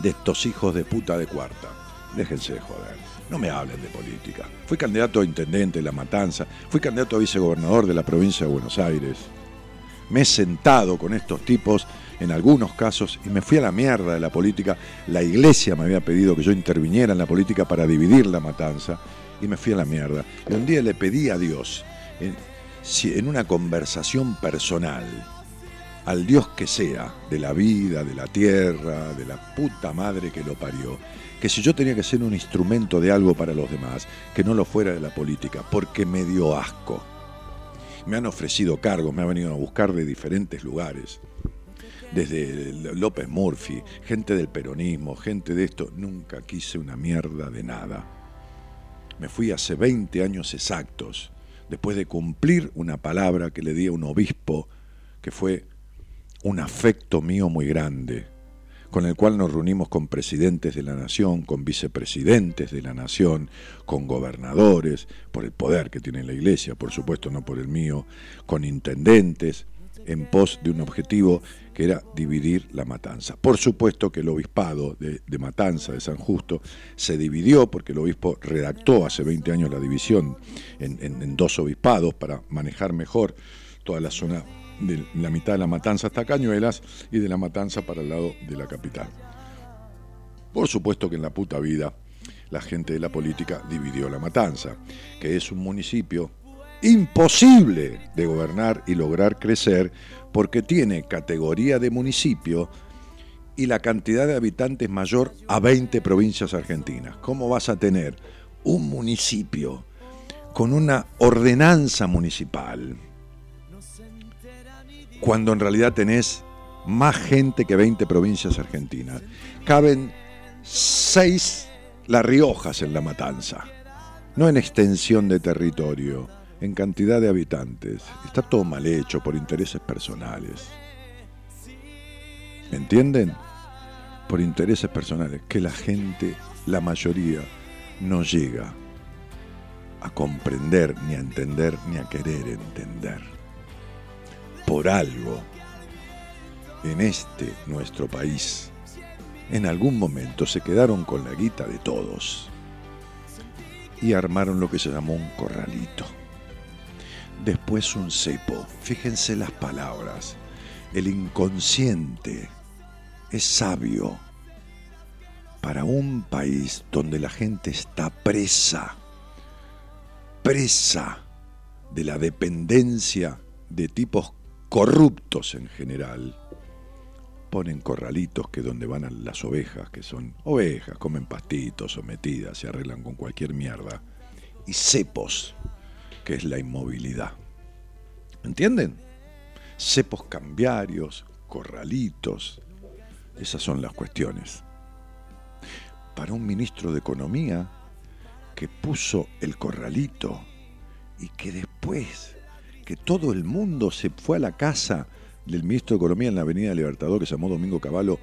de estos hijos de puta de cuarta. Déjense de joder. No me hablen de política. Fui candidato a intendente de La Matanza. Fui candidato a vicegobernador de la provincia de Buenos Aires. Me he sentado con estos tipos en algunos casos y me fui a la mierda de la política. La iglesia me había pedido que yo interviniera en la política para dividir la matanza y me fui a la mierda. Y un día le pedí a Dios, en, en una conversación personal, al Dios que sea, de la vida, de la tierra, de la puta madre que lo parió, que si yo tenía que ser un instrumento de algo para los demás, que no lo fuera de la política, porque me dio asco. Me han ofrecido cargos, me han venido a buscar de diferentes lugares, desde López Murphy, gente del peronismo, gente de esto, nunca quise una mierda de nada. Me fui hace 20 años exactos, después de cumplir una palabra que le di a un obispo, que fue un afecto mío muy grande. con el cual nos reunimos con presidentes de la nación, con vicepresidentes de la nación, con gobernadores, por el poder que tiene la iglesia, por supuesto, no por el mío, con intendentes, en pos de un objetivo que era dividir la matanza. Por supuesto que el obispado de, Matanza, de San Justo, se dividió porque el obispo redactó hace 20 años la división en, dos obispados para manejar mejor toda la zona de la mitad de la matanza hasta Cañuelas y de la matanza para el lado de la capital. Por supuesto que en la puta vida la gente de la política dividió la matanza, que es un municipio imposible de gobernar y lograr crecer porque tiene categoría de municipio y la cantidad de habitantes mayor a 20 provincias argentinas. ¿Cómo vas a tener un municipio con una ordenanza municipal cuando en realidad tenés más gente que 20 provincias argentinas? Caben seis La Riojas en la matanza, no en extensión de territorio en cantidad de habitantes. Está todo mal hecho por intereses personales. ¿Me entienden? Por intereses personales, que la gente, la mayoría, no llega a comprender, ni a entender, ni a querer entender. Por algo, en este nuestro país, en algún momento se quedaron con la guita de todos y armaron lo que se llamó un corralito después un cepo. Fíjense las palabras. El inconsciente es sabio para un país donde la gente está presa, presa de la dependencia de tipos corruptos en general. Ponen corralitos que donde van las ovejas, que son ovejas, comen pastitos, sometidas, se arreglan con cualquier mierda. Y cepos que es la inmovilidad. ¿Entienden? Cepos cambiarios, corralitos, esas son las cuestiones. Para un ministro de Economía que puso el corralito y que después que todo el mundo se fue a la casa del ministro de Economía en la Avenida Libertador que se llamó Domingo Cavallo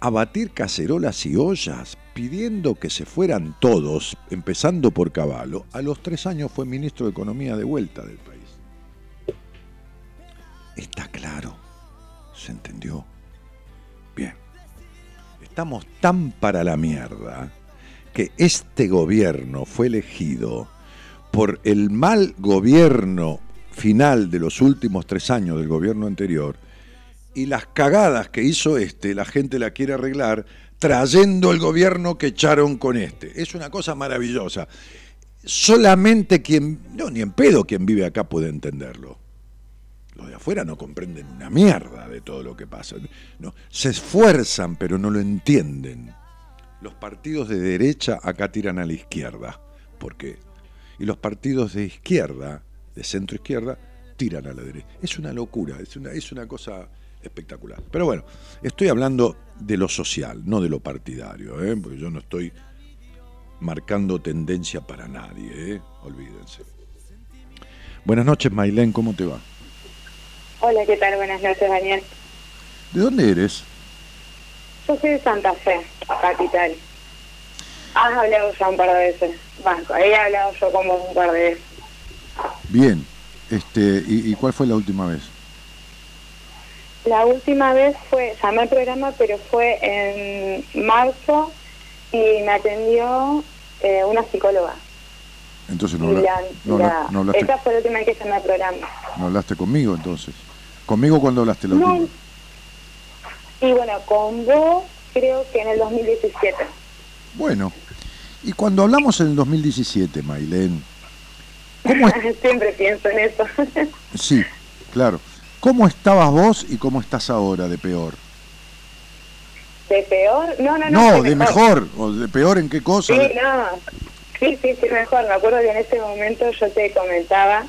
a batir cacerolas y ollas pidiendo que se fueran todos, empezando por Caballo, a los tres años fue ministro de Economía de vuelta del país. Está claro, ¿se entendió? Bien, estamos tan para la mierda que este gobierno fue elegido por el mal gobierno final de los últimos tres años del gobierno anterior y las cagadas que hizo este, la gente la quiere arreglar trayendo el gobierno que echaron con este. Es una cosa maravillosa. Solamente quien, no, ni en pedo quien vive acá puede entenderlo. Los de afuera no comprenden una mierda de todo lo que pasa. No, se esfuerzan, pero no lo entienden. Los partidos de derecha acá tiran a la izquierda. ¿Por qué? Y los partidos de izquierda, de centro izquierda, tiran a la derecha. Es una locura, es una, es una cosa espectacular. Pero bueno, estoy hablando de lo social, no de lo partidario, ¿eh? porque yo no estoy marcando tendencia para nadie, ¿eh? olvídense. Buenas noches, Mailén, ¿cómo te va? Hola, ¿qué tal? Buenas noches, Daniel. ¿De dónde eres? Yo soy de Santa Fe, capital. Has hablado ya un par de veces. Banco, he hablado yo como un par de veces. Bien, este, ¿y, ¿y cuál fue la última vez? La última vez fue, llamé al programa, pero fue en marzo y me atendió eh, una psicóloga. Entonces no, hablaste. Esa fue la última vez que llamé al programa. ¿No hablaste conmigo entonces? ¿Conmigo cuando hablaste la última? Y bueno, con vos creo que en el 2017. Bueno, y cuando hablamos en el 2017, Mailén, ¿cómo Siempre pienso en eso. sí, claro. ¿Cómo estabas vos y cómo estás ahora de peor? ¿De peor? No, no, no. No, de mejor. ¿O de peor en qué cosa? Sí, no. Sí, sí, sí, mejor. Me acuerdo que en ese momento yo te comentaba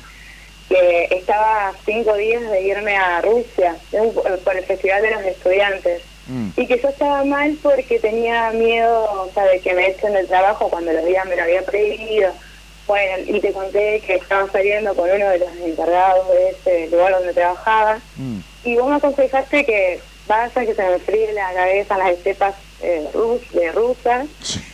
que estaba cinco días de irme a Rusia por el Festival de los Estudiantes. Mm. Y que yo estaba mal porque tenía miedo o sea, de que me echen del trabajo cuando los días me lo había pedido bueno, y te conté que estaba saliendo con uno de los encargados de ese lugar donde trabajaba. Mm. Y vos me aconsejaste que, vaya, que se me fríe la cabeza en las estepas eh, rus, de rusas,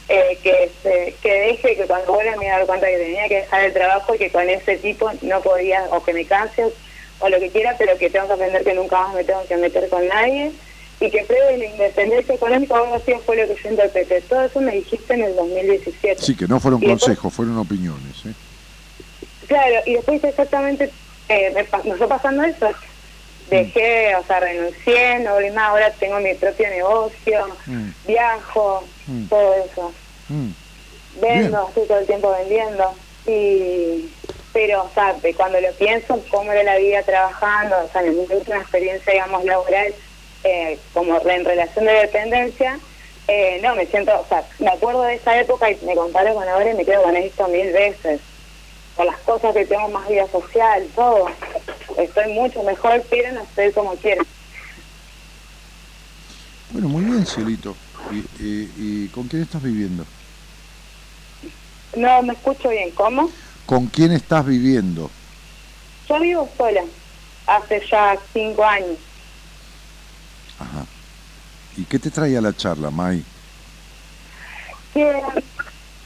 eh, que, se- que deje, que cuando vuelva me dar cuenta que tenía que dejar el trabajo y que con ese tipo no podía, o que me canse, o lo que quiera, pero que tengo que aprender que nunca más me tengo que meter con nadie, y que pruebe la independencia económica, algo así fue lo que yo interpreté. Todo eso me dijiste en el 2017. Sí, que no fueron Y después- consejos, fueron opiniones. ¿eh? Claro, y después exactamente eh, me, me fue pasando eso. Dejé, o sea, renuncié, no volví más, ahora tengo mi propio negocio, Mm. viajo, Mm. todo eso. Mm. Vendo, Bien. estoy todo el tiempo vendiendo. y Pero, o sea, cuando lo pienso, cómo era la vida trabajando, o sea, en mi última experiencia, digamos, laboral, eh, como en relación de dependencia, eh, no, me siento, o sea, me acuerdo de esa época y me comparo con ahora y me quedo con esto mil veces. Por las cosas que tengo más vida social, todo. Estoy mucho mejor, no estoy como quiero. Bueno, muy bien, Cielito. ¿Y, y, y con quién estás viviendo? No me escucho bien, ¿cómo? ¿Con quién estás viviendo? Yo vivo sola, hace ya cinco años. Ajá. ¿Y qué te trae a la charla, May? que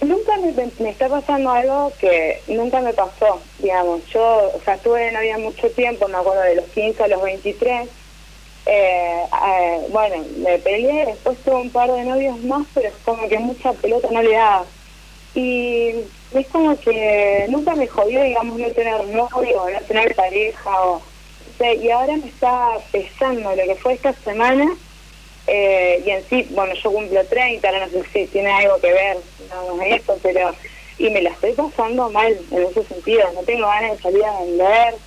nunca me, está pasando algo que nunca me pasó, digamos. Yo, o sea, estuve de novia mucho tiempo, me acuerdo de los 15 a los 23. Eh, eh, bueno, me peleé, después tuve un par de novios más, pero es como que mucha pelota no le daba. Y es como que nunca me jodió, digamos, no tener novio, no tener pareja. O, y ahora me está pesando lo que fue esta semana. Eh, y en sí, bueno, yo cumplo 30, ahora no sé si tiene algo que ver digamos, esto, pero. Y me la estoy pasando mal en ese sentido. No tengo ganas de salir a vender,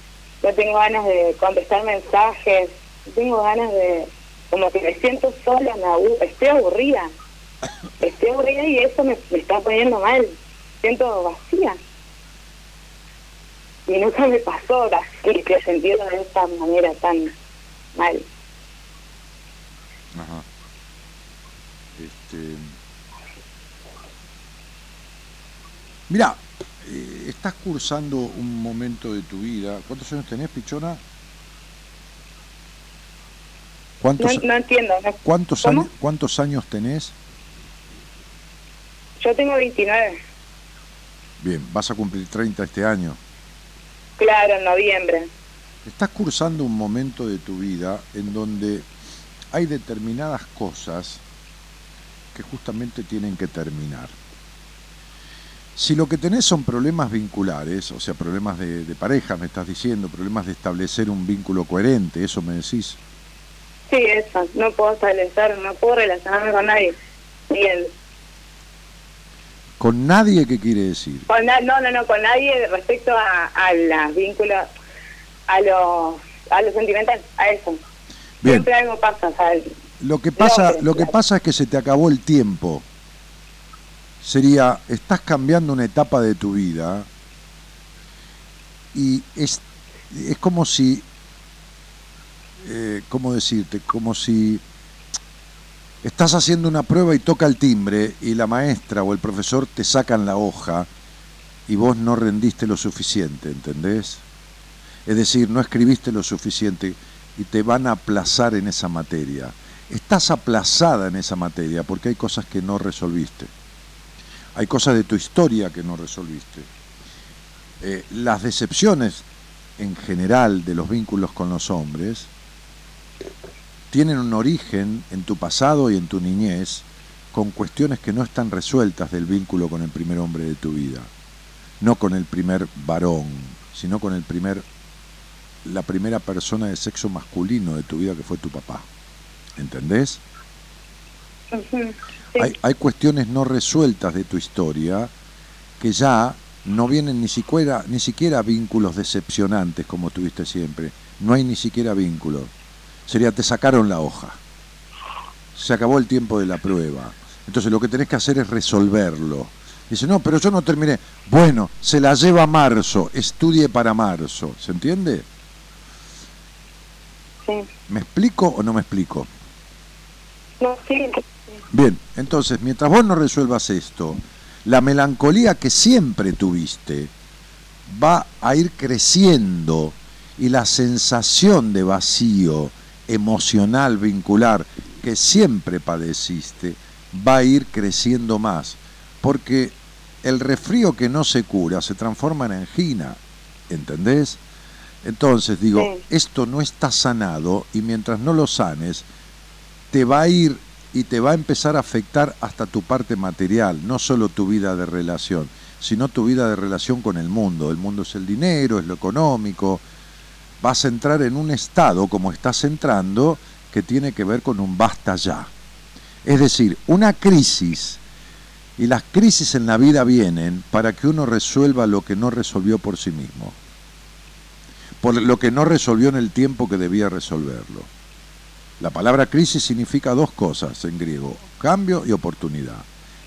no tengo ganas de contestar mensajes, no tengo ganas de. Como que me siento sola, me abu- estoy aburrida. Estoy aburrida y eso me está poniendo mal. Siento vacía. Y nunca me pasó así, que sentirlo de esta manera tan mal. Ajá. Este... Mira, eh, estás cursando un momento de tu vida. ¿Cuántos años tenés, Pichona? ¿Cuántos, No, no entiendo. no- cuántos, ¿Cómo? años, ¿Cuántos años tenés? Yo tengo 29, Bien, vas a cumplir 30 este año. Claro, en noviembre. Estás cursando un momento de tu vida en donde hay determinadas cosas que justamente tienen que terminar. Si lo que tenés son problemas vinculares, o sea, problemas de, de pareja, me estás diciendo, problemas de establecer un vínculo coherente, eso me decís. Sí, eso. No puedo establecer, no puedo relacionarme con nadie. Bien. ¿Con nadie qué quiere decir? Con na- no, no, no, con nadie respecto a, a los vínculos, a lo, a lo sentimental, a eso. Bien. Siempre algo pasa, ¿sabes? Lo que pasa, lo que claro. pasa es que se te acabó el tiempo. Sería, estás cambiando una etapa de tu vida y es, es como si, eh, ¿cómo decirte? Como si estás haciendo una prueba y toca el timbre y la maestra o el profesor te sacan la hoja y vos no rendiste lo suficiente, ¿entendés? Es decir, no escribiste lo suficiente y te van a aplazar en esa materia. Estás aplazada en esa materia porque hay cosas que no resolviste. Hay cosas de tu historia que no resolviste. Eh, las decepciones en general de los vínculos con los hombres tienen un origen en tu pasado y en tu niñez con cuestiones que no están resueltas del vínculo con el primer hombre de tu vida. No con el primer varón, sino con el primer la primera persona de sexo masculino de tu vida que fue tu papá. ¿Entendés? Sí. Hay, hay cuestiones no resueltas de tu historia que ya no vienen ni siquiera, ni siquiera vínculos decepcionantes como tuviste siempre. No hay ni siquiera vínculos. Sería, te sacaron la hoja. Se acabó el tiempo de la prueba. Entonces lo que tenés que hacer es resolverlo. Dice, no, pero yo no terminé. Bueno, se la lleva a marzo, estudie para marzo. ¿Se entiende? Sí. ¿Me explico o no me explico? No, sí. Bien, entonces, mientras vos no resuelvas esto, la melancolía que siempre tuviste va a ir creciendo y la sensación de vacío emocional, vincular, que siempre padeciste, va a ir creciendo más. Porque el resfrío que no se cura se transforma en angina, ¿entendés? Entonces digo, Sí. esto no está sanado y mientras no lo sanes, te va a ir y te va a empezar a afectar hasta tu parte material, no solo tu vida de relación, sino tu vida de relación con el mundo. El mundo es el dinero, es lo económico. Vas a entrar en un estado, como estás entrando, que tiene que ver con un basta ya. Es decir, una crisis, y las crisis en la vida vienen para que uno resuelva lo que no resolvió por sí mismo, por lo que no resolvió en el tiempo que debía resolverlo. La palabra crisis significa dos cosas en griego, cambio y oportunidad.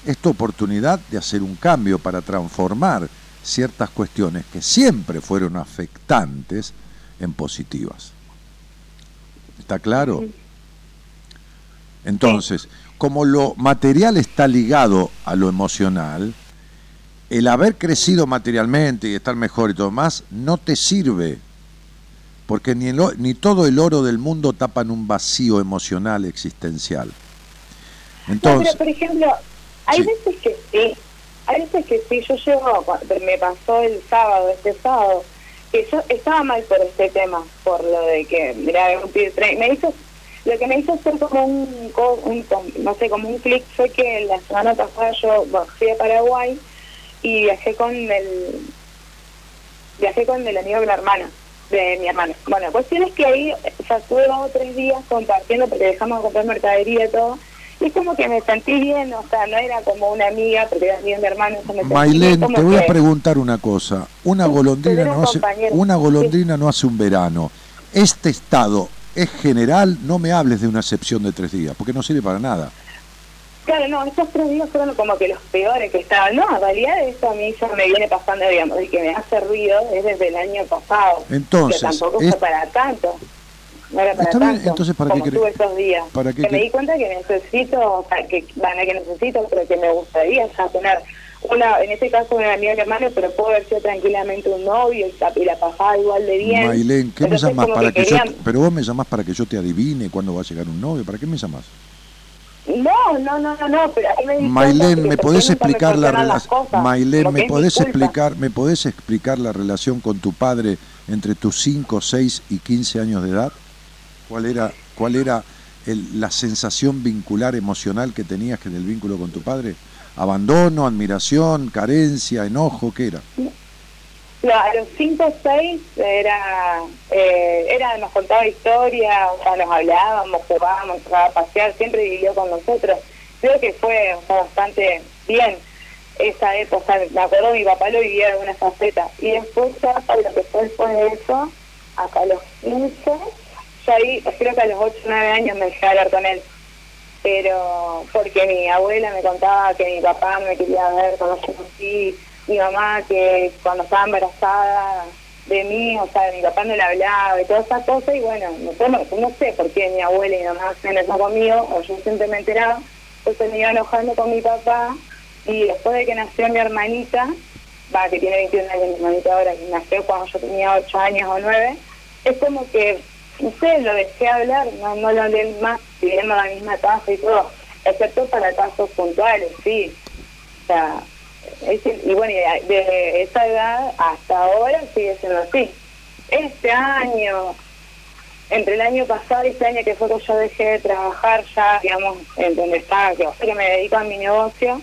Esta oportunidad de hacer un cambio para transformar ciertas cuestiones que siempre fueron afectantes en positivas. ¿Está claro? Entonces, como lo material está ligado a lo emocional, el haber crecido materialmente y estar mejor y todo más no te sirve, porque ni, el ni todo el oro del mundo tapan un vacío emocional existencial. No, Entonces, pero por ejemplo, hay Sí. veces que sí, hay veces que sí, yo llego, me pasó el sábado, este sábado, que yo estaba mal por este tema, por lo de que, mira, me hizo, lo que me hizo hacer como un, un no sé, como un clic fue que la semana pasada yo fui a Paraguay y viajé con el, viajé con el amigo de la hermana, de mi hermano. Bueno, cuestión es que ahí, o sea, estuve dos o tres días compartiendo porque dejamos de comprar mercadería y todo, es como que me sentí bien, o sea, no era como una amiga, porque era amiga de mi hermano, o sea, me te voy a que- preguntar una cosa. Una golondrina no hace, una golondrina no hace un verano. Este estado es general, no me hables de una excepción de tres días, porque no sirve para nada. Claro, no, esos tres días fueron como que los peores que estaban. No, en realidad esto a mí ya me viene pasando, digamos, y que me hace ruido es desde el año pasado. Entonces, Pero tampoco es- fue para tanto. No era para Está bien, tanto. entonces, ¿para qué como querés- tuve esos días. para qué que me di cuenta que necesito, que, van a que necesito, pero que me gustaría ya tener una, en este caso una amiga de hermano, pero puedo haber sido tranquilamente un novio y la, pasaba igual de bien. Mailén, ¿qué me Entonces, llamás como para que, yo? quería- te- Pero vos me llamás para que yo te adivine cuándo va a llegar un novio. ¿Para qué me llamás? No, no, no, no, no, pero ahí me que ¿me podés qué me explicar la relación? que ¿me podés explicar, me podés explicar la relación con tu padre entre tus 5, 6 y 15 años de edad? ¿Cuál era, cuál era el- la sensación vincular emocional que tenías en el vínculo con tu padre? ¿Abandono, admiración, carencia, enojo? ¿Qué era? No, a los 5 o 6 era, eh, era, nos contaba historias, o sea, nos hablábamos, jugábamos, a pasear, siempre vivió con nosotros. Creo que fue bastante bien esa época, me acuerdo mi papá lo vivía de una faceta. Y después ya, para lo que fue después de eso, hasta los 15, yo ahí, creo que a los 8 o 9 años me dejé hablar con él. Pero porque mi abuela me contaba que mi papá me quería ver cuando yo nací, mi mamá que cuando estaba embarazada de mí, o sea, mi papá no le hablaba y todas esas cosas, y bueno, no, sé, por qué mi abuela y mi mamá se enojó conmigo, o yo siempre me enteraba, entonces me iba enojando con mi papá, y después de que nació mi hermanita, va, que tiene 21 años mi hermanita ahora, que nació cuando yo tenía 8 años o 9, es como que, sé, lo dejé hablar, no, no lo hablé más, viviendo la misma casa y todo, excepto para casos puntuales, sí. O sea, y bueno, y de, de esa edad hasta ahora sigue siendo así. Este año, entre el año pasado y este año que fue que yo dejé de trabajar ya, digamos, en donde estaba, que, que me dedico a mi negocio,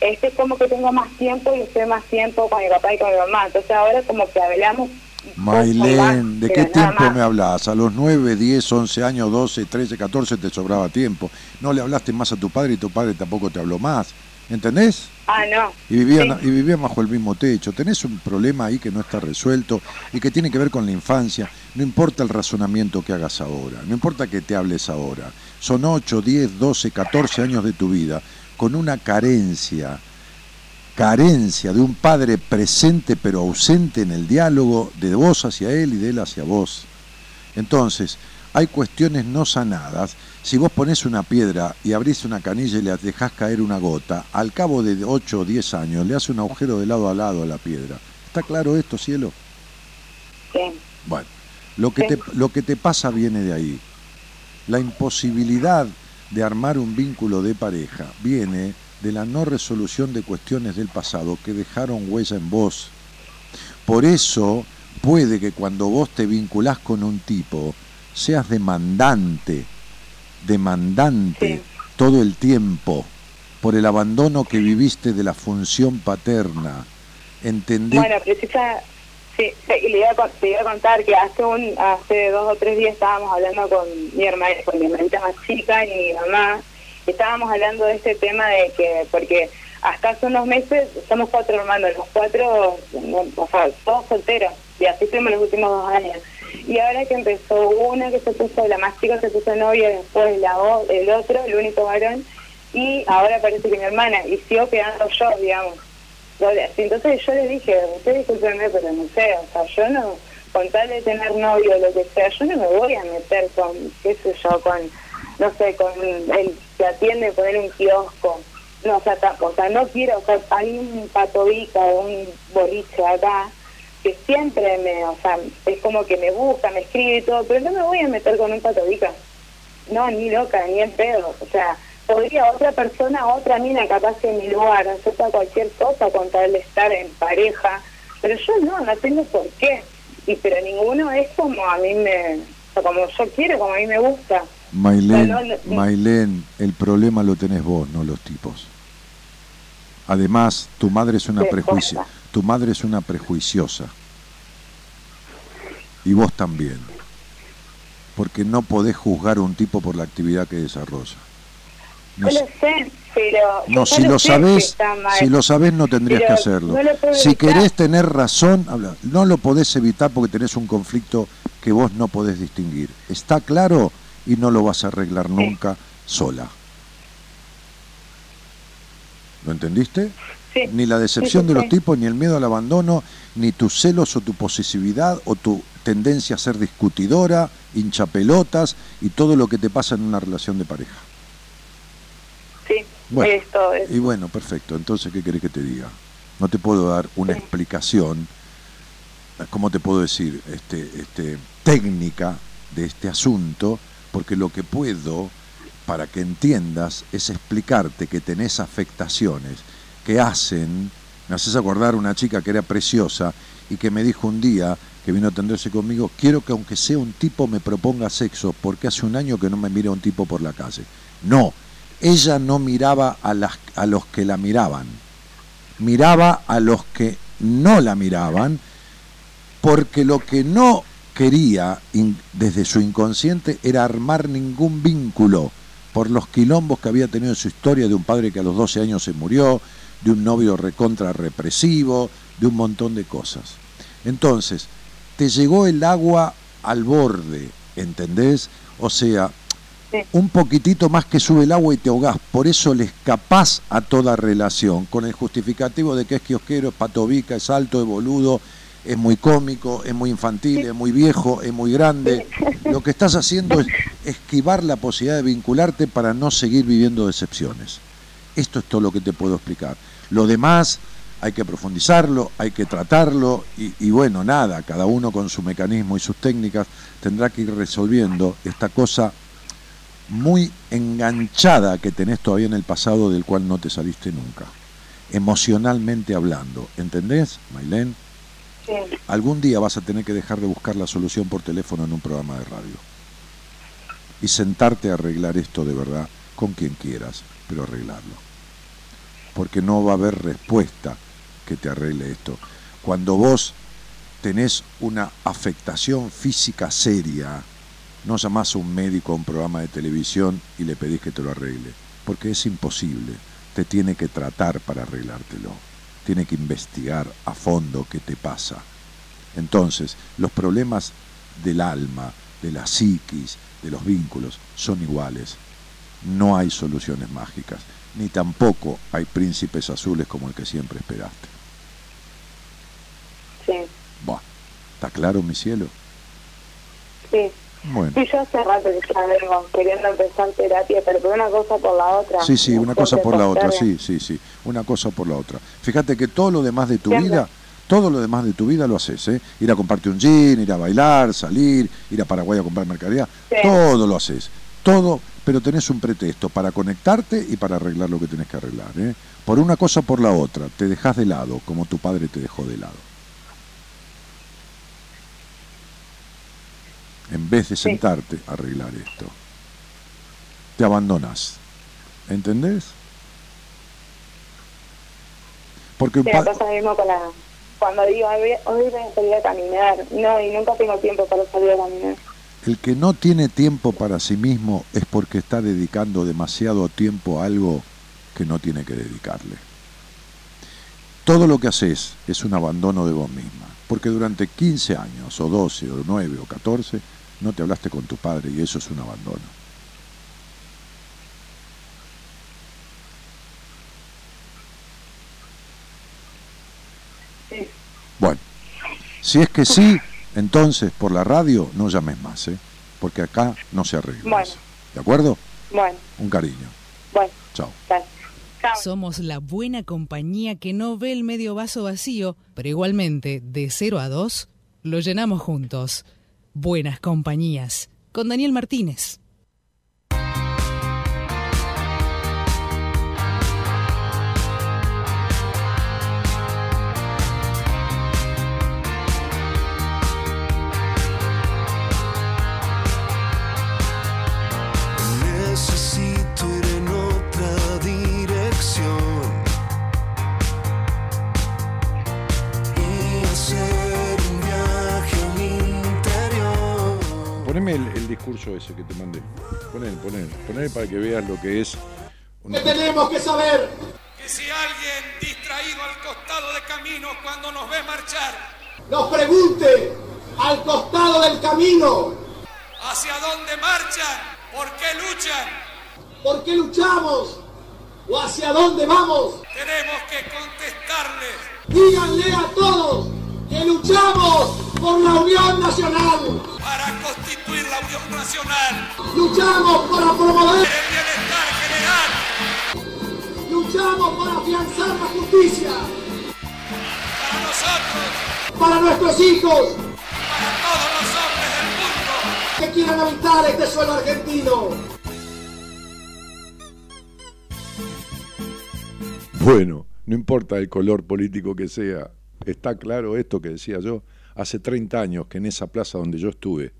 este es como que tengo más tiempo y estoy más tiempo con mi papá y con mi mamá. Entonces ahora como que hablamos Mailén, ¿de qué tiempo me hablas? A los 9, 10, 11 años, 12, 13, 14 te sobraba tiempo. No le hablaste más a tu padre y tu padre tampoco te habló más. ¿Entendés? Ah, no. Y vivían, Sí. y vivían bajo el mismo techo. Tenés un problema ahí que no está resuelto y que tiene que ver con la infancia. No importa el razonamiento que hagas ahora, no importa que te hables ahora. Son 8, 10, 12, 14 años de tu vida con una carencia, carencia de un padre presente pero ausente en el diálogo de vos hacia él y de él hacia vos. Entonces, hay cuestiones no sanadas. Si vos pones una piedra y abrís una canilla y le dejás caer una gota, al cabo de 8 o 10 años le hace un agujero de lado a lado a la piedra. ¿Está claro esto, cielo? Sí. Bueno, lo que, Sí. te, lo que te pasa viene de ahí. La imposibilidad de armar un vínculo de pareja viene de la no resolución de cuestiones del pasado que dejaron huella en vos. Por eso puede que cuando vos te vinculás con un tipo seas demandante, demandante todo el tiempo por el abandono que viviste de la función paterna. ¿Entendés? Bueno, precisa, sí, y le iba, a, te iba a contar que hace un hace dos o tres días estábamos hablando con mi hermana, con mi hermanita más chica y mi mamá, estábamos hablando de este tema de que, porque hasta hace unos meses somos cuatro hermanos, los cuatro, o sea, todos solteros, y así fuimos los últimos dos años. Y ahora que empezó una que se puso, la más chica se puso novia, después la o- el otro, el único varón, y ahora parece que mi hermana, y sigo quedando yo, digamos. Entonces yo le dije, usted discúlpeme, pero no sé, o sea, yo no, con tal de tener novio o lo que sea, yo no me voy a meter con, qué sé yo, con, no sé, con el que atiende poner un kiosco. No, o sea, ta- o sea, no quiero, o sea, hay un patobica, un boliche acá, que siempre me, o sea, es como que me busca, me escribe y todo, pero no me voy a meter con un patobica. No, ni loca, ni en pedo. O sea, podría otra persona, otra mina capaz en mi lugar, acepta cualquier cosa con tal de estar en pareja, pero yo no, no tengo por qué. Y pero ninguno es como a mí me, o como yo quiero, como a mí me gusta. Mailén, No, no, no. Mailén, el problema lo tenés vos, no los tipos. Además, tu madre es una Sí, prejuicio, posta. tu madre es una prejuiciosa. Y vos también. Porque no podés juzgar a un tipo por la actividad que desarrolla. Yo si- lo sé, pero... No, si lo sabés, si lo sabés no tendrías que hacerlo. no si querés tener razón, habla. No lo podés evitar porque tenés un conflicto que vos no podés distinguir. Está claro y no lo vas a arreglar nunca sola. ¿Lo entendiste? Sí. Ni la decepción Sí, de los tipos, ni el miedo al abandono, ni tus celos o tu posesividad o tu tendencia a ser discutidora, hinchapelotas y todo lo que te pasa en una relación de pareja. Sí, Bueno, esto es... Y bueno, perfecto. Entonces, ¿qué querés que te diga? No te puedo dar una explicación, ¿cómo te puedo decir? Este, este, técnica de este asunto, porque lo que puedo, para que entiendas, es explicarte que tenés afectaciones que hacen, me haces acordar una chica que era preciosa y que me dijo un día que vino a atenderse conmigo, quiero que aunque sea un tipo me proponga sexo, porque hace un año que no me mira un tipo por la calle. No, ella no miraba a, a los que la miraban, miraba a los que no la miraban, porque lo que no quería in- desde su inconsciente era armar ningún vínculo por los quilombos que había tenido en su historia de un padre que a los 12 años se murió, de un novio recontra represivo, de un montón de cosas. Entonces, te llegó el agua al borde, ¿entendés? O sea, un poquitito más que sube el agua y te ahogás. Por eso le escapás a toda relación, con el justificativo de que es kiosquero, es patobica, es alto, es boludo, es muy cómico, es muy infantil, es muy viejo, es muy grande. Lo que estás haciendo es esquivar la posibilidad de vincularte para no seguir viviendo decepciones. Esto es todo lo que te puedo explicar. Lo demás hay que profundizarlo, hay que tratarlo y, y bueno, nada, cada uno con su mecanismo y sus técnicas tendrá que ir resolviendo esta cosa muy enganchada que tenés todavía en el pasado del cual no te saliste nunca, emocionalmente hablando. ¿Entendés, Mailén? Sí. Algún día vas a tener que dejar de buscar la solución por teléfono en un programa de radio y sentarte a arreglar esto de verdad con quien quieras, pero arreglarlo. Porque no va a haber respuesta que te arregle esto. Cuando vos tenés una afectación física seria, no llamás a un médico a un programa de televisión y le pedís que te lo arregle, porque es imposible. Te tiene que tratar para arreglártelo. Tiene que investigar a fondo qué te pasa. Entonces, los problemas del alma, de la psiquis, de los vínculos, son iguales. No hay soluciones mágicas, ni tampoco hay príncipes azules como el que siempre esperaste. Sí, Buah, ¿está claro, mi cielo? sí. Bueno. Sí, yo hace rato que ya vengo queriendo empezar terapia, pero por una cosa por la otra. Sí, sí, una cosa por la otra, sí, sí, sí, una cosa por la otra. Fíjate que todo lo demás de tu Siempre. vida, todo lo demás de tu vida lo haces, ¿eh? Ir a comprarte un jean, ir a bailar, salir, ir a Paraguay a comprar mercadería, Sí. todo lo haces. todo, pero tenés un pretexto para conectarte y para arreglar lo que tenés que arreglar. ¿eh? Por una cosa o por la otra, te dejas de lado, como tu padre te dejó de lado. En vez de sentarte a arreglar esto, te abandonas. ¿Entendés? Porque Sí, me pasa mismo con la... Cuando digo, "Ay, voy- hoy voy a salir a caminar. No, y nunca tengo tiempo para salir a caminar. El que no tiene tiempo para sí mismo es porque está dedicando demasiado tiempo a algo que no tiene que dedicarle. Todo lo que haces es un abandono de vos misma, porque durante 15 años, o 12, o 9, o 14, no te hablaste con tu padre y eso es un abandono. Bueno, si es que sí, entonces por la radio no llames más, ¿eh? porque acá no se arregla. Bueno. eso. ¿De acuerdo? Bueno, Un cariño. bueno. Chao. Somos la buena compañía que no ve el medio vaso vacío, pero igualmente, de 0 a 2, lo llenamos juntos. Buenas compañías. Con Daniel Martínez. Poneme el, el discurso ese que te mandé. Ponele, ponele, ponele para que veas lo que es. un- tenemos que saber que si alguien distraído al costado de camino cuando nos ve marchar, nos pregunte al costado del camino hacia dónde marchan, por qué luchan, por qué luchamos o hacia dónde vamos. tenemos que contestarles Díganle a todos que luchamos por la unión nacional, para constituir la Unión Nacional, luchamos para promover, el bienestar general, luchamos para afianzar la justicia. Para nosotros, para nuestros hijos. Para todos los hombres del mundo. que quieran habitar este suelo argentino. Bueno, no importa el color político que sea, está claro esto que decía yo. Hace 30 años que en esa plaza donde yo estuve,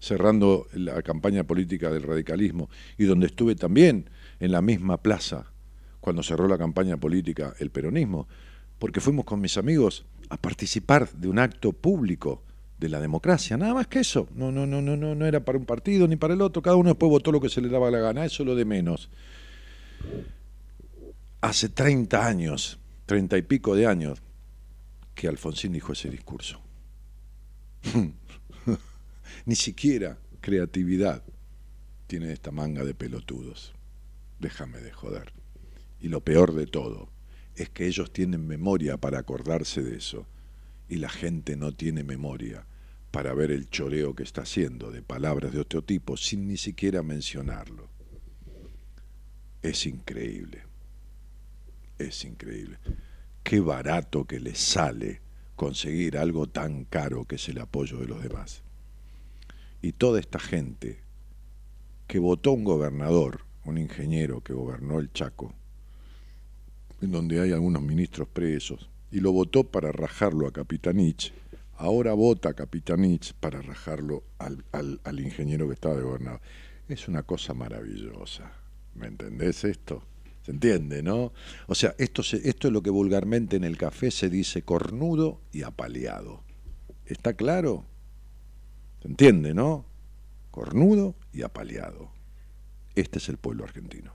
cerrando la campaña política del radicalismo, y donde estuve también en la misma plaza, cuando cerró la campaña política el peronismo, porque fuimos con mis amigos a participar de un acto público de la democracia, nada más que eso. No, no, no, no, no, no era para un partido ni para el otro, cada uno después votó lo que se le daba la gana, eso es lo de menos. Hace 30 años, 30 y pico de años, que Alfonsín dijo ese discurso. Ni siquiera creatividad tiene esta manga de pelotudos. Déjame de joder. Y lo peor de todo es que ellos tienen memoria para acordarse de eso y la gente no tiene memoria para ver el choreo que está haciendo de palabras de otro tipo sin ni siquiera mencionarlo. Es increíble. Es increíble. Qué barato que les sale conseguir algo tan caro que es el apoyo de los demás. Y toda esta gente que votó un gobernador, un ingeniero que gobernó el Chaco, en donde hay algunos ministros presos, y lo votó para rajarlo a Capitanich, ahora vota a Capitanich para rajarlo al, al- al ingeniero que estaba de gobernador. Es una cosa maravillosa. ¿Me entendés esto? ¿Se entiende, no? O sea, esto, esto es lo que vulgarmente en el café se dice cornudo y apaleado. ¿Está claro? ¿Se entiende, no? Cornudo y apaleado. Este es el pueblo argentino.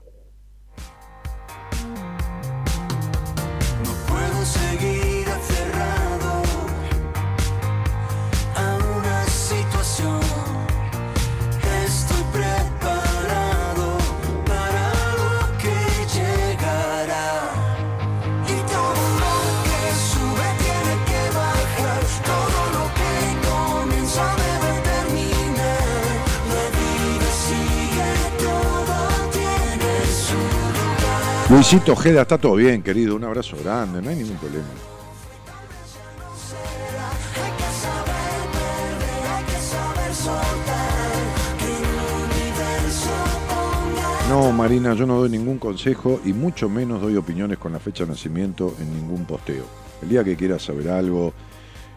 Luisito Ojeda, está todo bien, querido. Un abrazo grande, no hay ningún problema. No, Marina, yo no doy ningún consejo y mucho menos doy opiniones con la fecha de nacimiento en ningún posteo. El día que quieras saber algo,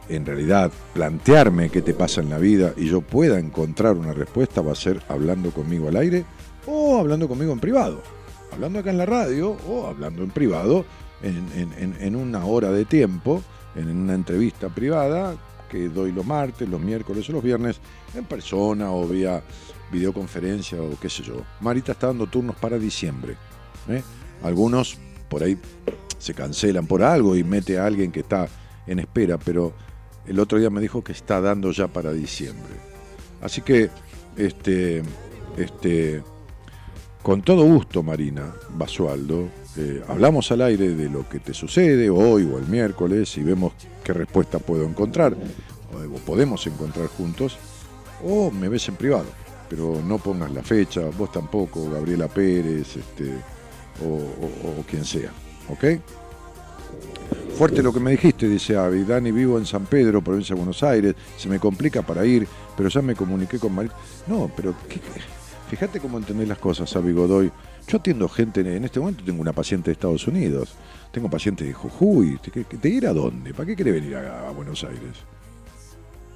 en realidad plantearme qué te pasa en la vida y yo pueda encontrar una respuesta va a ser hablando conmigo al aire o hablando conmigo en privado. Hablando acá en la radio o hablando en privado en, una hora de tiempo, en una entrevista privada que doy los martes, los miércoles o los viernes en persona o vía videoconferencia o qué sé yo. Marita está dando turnos para diciembre. ¿eh? Algunos por ahí se cancelan por algo y mete a alguien que está en espera, pero el otro día me dijo que está dando ya para diciembre. Así que, este, este, con todo gusto, Marina Basualdo, eh, hablamos al aire de lo que te sucede hoy o el miércoles y vemos qué respuesta puedo encontrar, o, podemos encontrar juntos, o me ves en privado, pero no pongas la fecha, vos tampoco, Gabriela Pérez, este, o, o- o quien sea, ¿ok? Fuerte lo que me dijiste, dice Avi. Dani, vivo en San Pedro, provincia de Buenos Aires. Se me complica para ir, pero ya me comuniqué con Marita. No, pero ¿qué- qué? Fíjate cómo entendés las cosas, Avi Godoy. Yo atiendo gente, en este momento tengo una paciente de Estados Unidos. Tengo pacientes de Jujuy. ¿De, ir a dónde? ¿Para qué querés venir a, a Buenos Aires?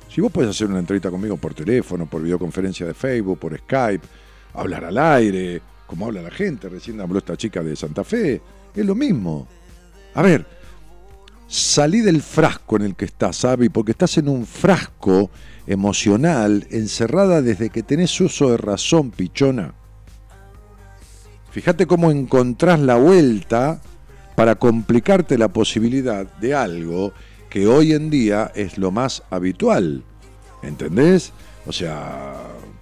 Si vos podés hacer una entrevista conmigo por teléfono, por videoconferencia de Facebook, por Skype, hablar al aire, como habla la gente, recién habló esta chica de Santa Fe, es lo mismo. A ver, salí del frasco en el que estás, Avi, porque estás en un frasco emocional, encerrada desde que tenés uso de razón, pichona. Fíjate cómo encontrás la vuelta para complicarte la posibilidad de algo que hoy en día es lo más habitual. ¿Entendés? O sea,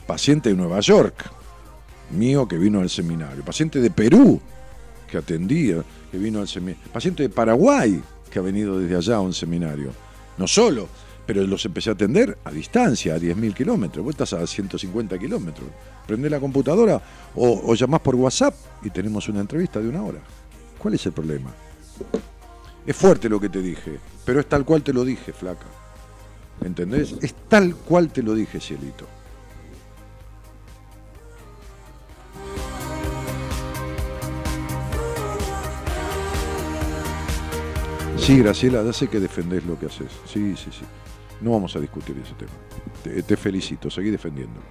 paciente de Nueva York, mío que vino al seminario, paciente de Perú que atendía, que vino al seminario, paciente de Paraguay que ha venido desde allá a un seminario. No solo, pero los empecé a atender a distancia, a 10.000 kilómetros. Vos estás a 150 kilómetros. Prendés la computadora o, o llamás por WhatsApp y tenemos una entrevista de una hora. ¿Cuál es el problema? Es fuerte lo que te dije, pero es tal cual te lo dije, flaca. ¿Entendés? Es tal cual te lo dije, cielito. Sí, Graciela, ya sé que defendés lo que haces. Sí, sí, sí. No vamos a discutir ese tema. Te, felicito, seguí defendiéndolo.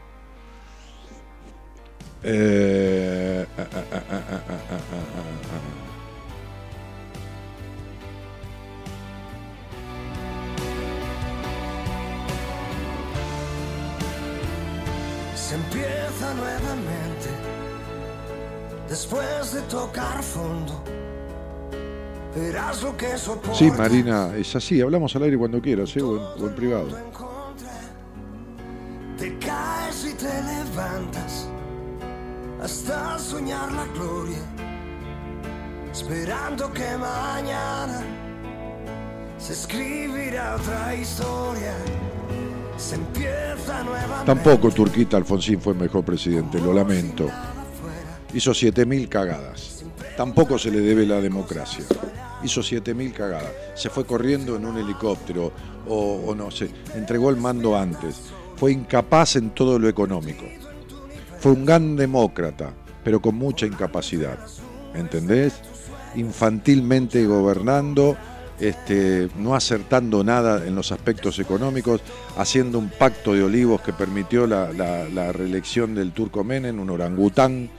Se empieza nuevamente después de tocar fondo Sí, Marina, es así. Hablamos al aire cuando quieras, ¿eh? o, en, o en privado. Te caes y te levantas hasta soñar la gloria, esperando que mañana se escribirá otra historia. Se empieza nuevamente. Tampoco Turquita Alfonsín fue el mejor presidente, lo lamento. Hizo 7.000 cagadas. Tampoco se le debe la democracia. Hizo 7.000 cagadas. Se fue corriendo en un helicóptero o, no sé, entregó el mando antes. Fue incapaz en todo lo económico. Fue un gran demócrata, pero con mucha incapacidad. ¿Entendés? Infantilmente gobernando, este, no acertando nada en los aspectos económicos, haciendo un pacto de olivos que permitió la, la- la reelección del turco Menem, un orangután,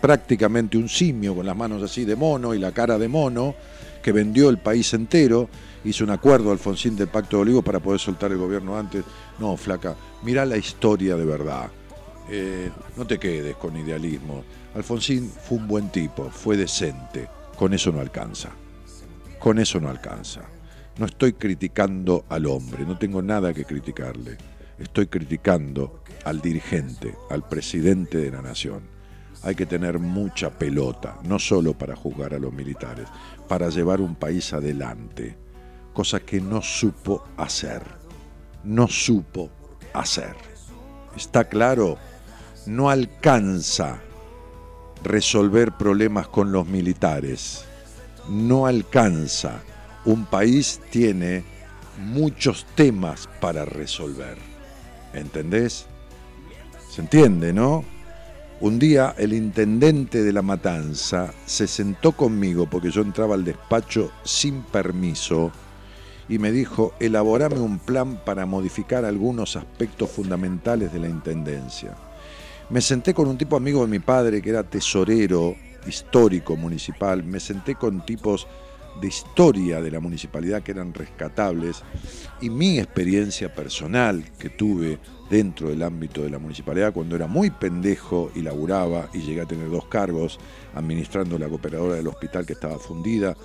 prácticamente un simio con las manos así de mono y la cara de mono, que vendió el país entero, hizo un acuerdo Alfonsín del pacto de olivos para poder soltar el gobierno antes. No, flaca, mirá la historia de verdad. Eh, no te quedes con idealismo. Alfonsín fue un buen tipo, fue decente. Con eso no alcanza. Con eso no alcanza. No estoy criticando al hombre, no tengo nada que criticarle. Estoy criticando al dirigente, al presidente de la nación. Hay que tener mucha pelota, no solo para juzgar a los militares, para llevar un país adelante, cosa que no supo hacer. No supo hacer. ¿Está claro? No alcanza resolver problemas con los militares. No alcanza. Un país tiene muchos temas para resolver. ¿Entendés? ¿Se entiende, no? Un día el intendente de La Matanza se sentó conmigo porque yo entraba al despacho sin permiso y me dijo, elaborame un plan para modificar algunos aspectos fundamentales de la Intendencia. Me senté con un tipo amigo de mi padre que era tesorero histórico municipal, me senté con tipos de historia de la municipalidad que eran rescatables y mi experiencia personal que tuve dentro del ámbito de la municipalidad cuando era muy pendejo y laburaba y llegué a tener dos cargos, administrando la cooperadora del hospital que estaba fundida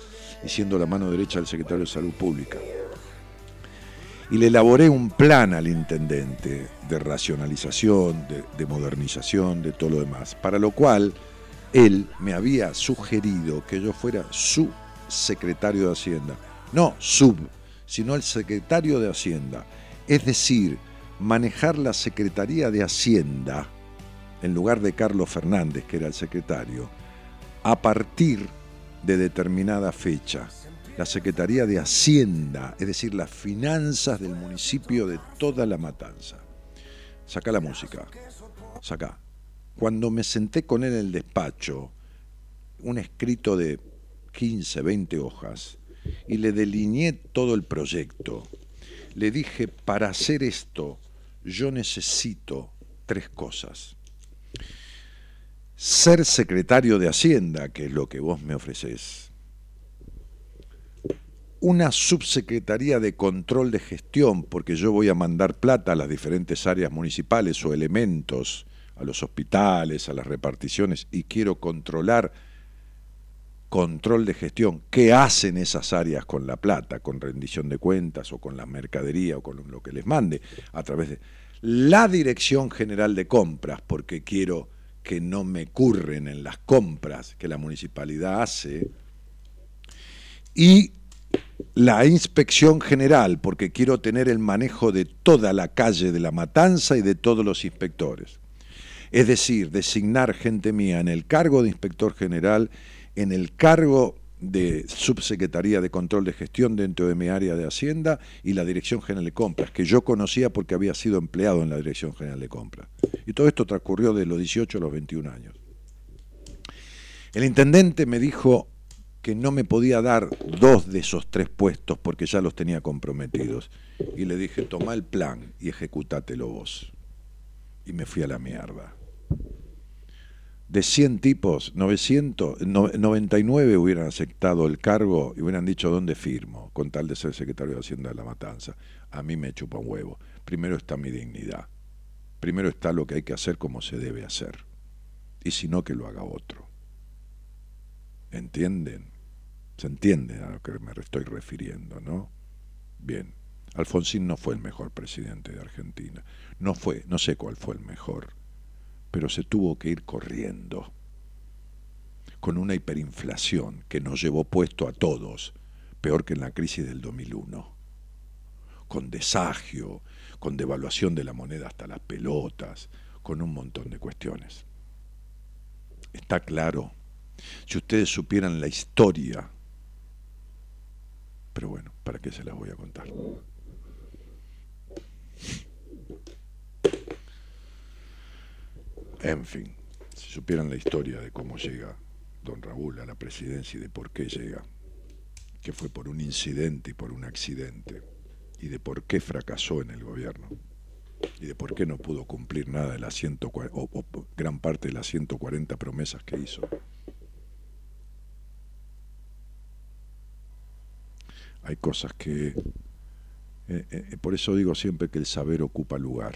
y siendo la mano derecha del secretario de Salud Pública. Y le elaboré un plan al intendente de racionalización, de, de modernización, de todo lo demás, para lo cual él me había sugerido que yo fuera su secretario de Hacienda. No sub, sino el secretario de Hacienda. Es decir, manejar la Secretaría de Hacienda, en lugar de Carlos Fernández, que era el secretario, a partir de determinada fecha. La Secretaría de Hacienda, es decir, las finanzas del municipio de toda la matanza. Saca la música, saca. Cuando me senté con él en el despacho, un escrito de 15, 20 hojas, y le delineé todo el proyecto. Le dije, para hacer esto, yo necesito tres cosas. Ser secretario de Hacienda, que es lo que vos me ofreces. Una subsecretaría de control de gestión, porque yo voy a mandar plata a las diferentes áreas municipales o elementos, a los hospitales, a las reparticiones, y quiero controlar control de gestión, qué hacen esas áreas con la plata, con rendición de cuentas o con la mercadería o con lo que les mande, a través de la Dirección General de Compras, porque quiero que no me curren en las compras que la municipalidad hace, y la Inspección General, porque quiero tener el manejo de toda la calle de la Matanza y de todos los inspectores. Es decir, designar gente mía en el cargo de inspector general en el cargo de subsecretaría de control de gestión dentro de mi área de Hacienda y la Dirección General de Compras, que yo conocía porque había sido empleado en la Dirección General de Compras. Y todo esto transcurrió de los 18 a los 21 años. El intendente me dijo que no me podía dar dos de esos tres puestos porque ya los tenía comprometidos. Y le dije, toma el plan y ejecutátelo vos. Y me fui a la mierda de 100 tipos, 900, 99 hubieran aceptado el cargo y hubieran dicho dónde firmo, con tal de ser secretario de Hacienda de la Matanza. A mí me chupa un huevo. Primero está mi dignidad. Primero está lo que hay que hacer como se debe hacer. Y si no, que lo haga otro. ¿Entienden? ¿Se entiende a lo que me estoy refiriendo, no? Bien. Alfonsín no fue el mejor presidente de Argentina. No fue, no sé cuál fue el mejor pero se tuvo que ir corriendo con una hiperinflación que nos llevó puesto a todos, peor que en la crisis del 2001, con desagio, con devaluación de la moneda hasta las pelotas, con un montón de cuestiones. Está claro, si ustedes supieran la historia, pero bueno, ¿para qué se las voy a contar? En fin, si supieran la historia de cómo llega don Raúl a la presidencia y de por qué llega, que fue por un incidente y por un accidente, y de por qué fracasó en el gobierno, y de por qué no pudo cumplir nada de las 140, o, gran parte de las 140 promesas que hizo. Hay cosas que... Eh, eh, por eso digo siempre que el saber ocupa lugar.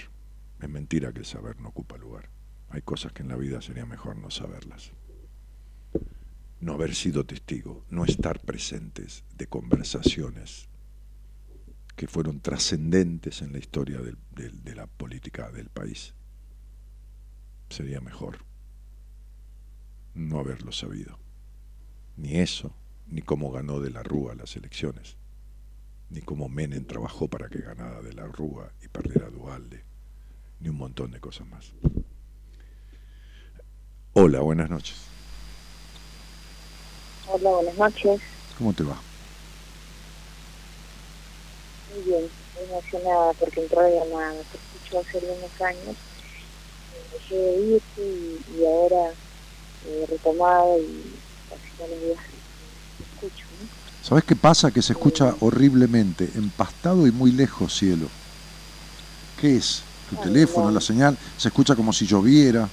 Es mentira que el saber no ocupa lugar. Hay cosas que en la vida sería mejor no saberlas. No haber sido testigo, no estar presentes de conversaciones que fueron trascendentes en la historia de la política del país. Sería mejor no haberlo sabido. Ni eso, ni cómo ganó de la Rúa las elecciones, ni cómo Menem trabajó para que ganara de la Rúa y perdiera Dualde, ni un montón de cosas más. Hola, buenas noches. Hola, buenas noches. ¿Cómo te va? Muy bien, estoy emocionada porque entró la llamada, te escucho hace unos años. dejé de ir y, y ahora he retomado y casi todos los días escucho. ¿no? ¿Sabes qué pasa? Que se escucha horriblemente, empastado y muy lejos, cielo. ¿Qué es? Tu teléfono, no. la señal, se escucha como si lloviera.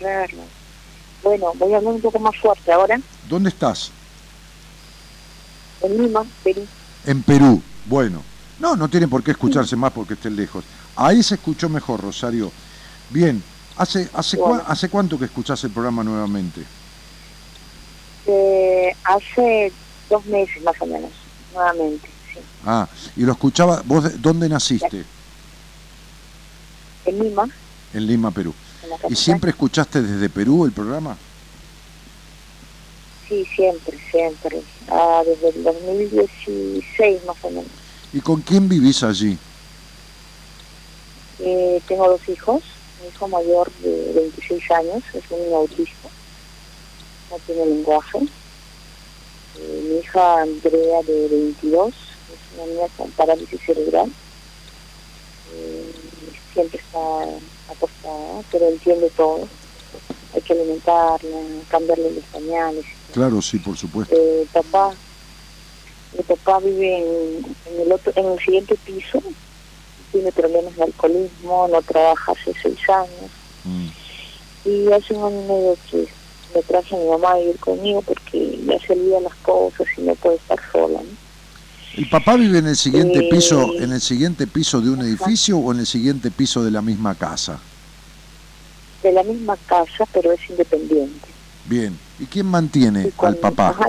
Raro. Bueno, voy a hablar un poco más fuerte ahora. ¿Dónde estás? En Lima, Perú. En Perú. Bueno, no, no tiene por qué escucharse más porque estén lejos. Ahí se escuchó mejor, Rosario. Bien, ¿hace, hace, cua- Bueno. ¿hace cuánto que escuchás el programa nuevamente? Eh, hace dos meses más o menos, nuevamente. Sí. Ah, y lo escuchaba, ¿vos de- dónde naciste? En Lima, En Lima, Perú. En la ¿Y siempre escuchaste desde Perú el programa? Sí, siempre, siempre. Ah, desde el 2016 más o menos. ¿Y con quién vivís allí? Eh, tengo dos hijos. Mi hijo mayor de 26 años es un niño autista. No tiene lenguaje. Eh, mi hija Andrea de 22 es una niña con parálisis cerebral. Eh, siempre está acostada, pero entiende todo. Hay que alimentarla, cambiarle los pañales. Claro, sí, por supuesto. Eh, papá, mi papá vive en, en el otro, en el siguiente piso, tiene problemas de alcoholismo, no trabaja hace seis años Mm. y hace un año y medio que me traje a mi mamá a vivir conmigo porque ya se olvida las cosas y no puede estar sola. ¿no? ¿El papá vive en el siguiente Eh, piso, en el siguiente piso de un edificio o en el siguiente piso de la misma casa? De la misma casa, pero es independiente. Bien. ¿Y quién mantiene al papá? Ajá,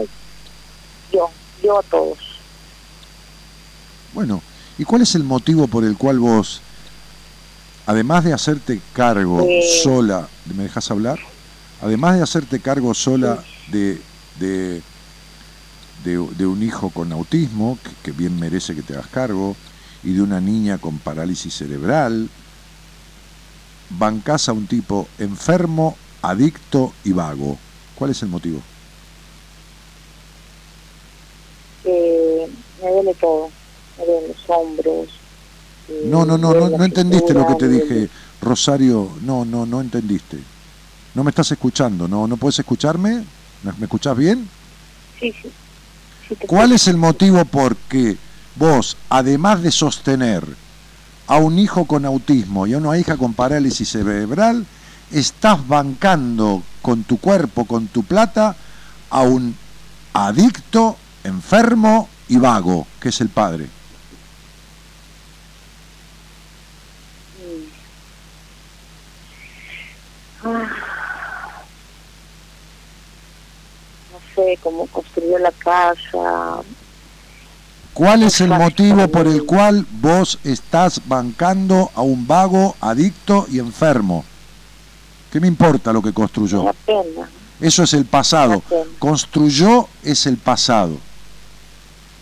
yo, yo a todos. Bueno, ¿y cuál es el motivo por el cual vos, además de hacerte cargo Eh. sola, ¿me dejas hablar? Además de hacerte cargo sola de, de, de, de un hijo con autismo, que, que bien merece que te hagas cargo, y de una niña con parálisis cerebral, bancás a un tipo enfermo, adicto y vago. ¿Cuál es el motivo? Eh, me duele todo, me duelen los hombros. eh, No, no, no, no, no entendiste lo que te dije, Rosario. No, no, no entendiste. No me estás escuchando, ¿no? ¿No puedes escucharme? ¿Me, me escuchás bien? Sí, sí. Te ¿Cuál es el motivo por qué vos, además de sostener a un hijo con autismo y a una hija con parálisis cerebral, estás bancando con tu cuerpo, con tu plata, a un adicto, enfermo y vago, que es el padre? Ah. No sé cómo construyó la casa. ¿Cuál es el motivo por el cual vos estás bancando a un vago, adicto y enfermo? ¿Qué me importa lo que construyó? La pena. Eso es el pasado. Construyó es el pasado.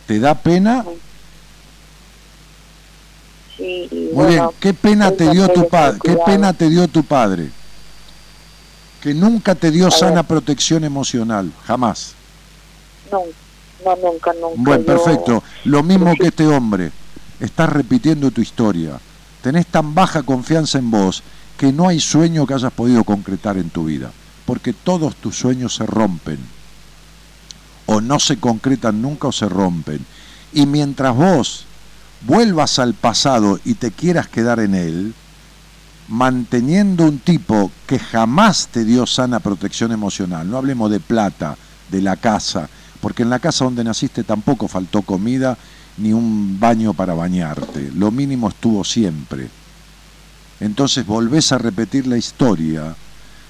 ¿Te da pena? Sí, y Muy bueno, bien. ¿Qué pena te dio tu padre? ¿Qué pena te dio tu padre? Que nunca te dio sana protección emocional, jamás. No, no, nunca, nunca. Bueno, Yo- perfecto. Lo mismo que este hombre. Estás repitiendo tu historia. Tenés tan baja confianza en vos que no hay sueño que hayas podido concretar en tu vida. Porque todos tus sueños se rompen. O no se concretan nunca o se rompen. Y mientras vos vuelvas al pasado y te quieras quedar en él, manteniendo un tipo que jamás te dio sana protección emocional, no hablemos de plata, de la casa, porque en la casa donde naciste tampoco faltó comida ni un baño para bañarte, lo mínimo estuvo siempre. Entonces volvés a repetir la historia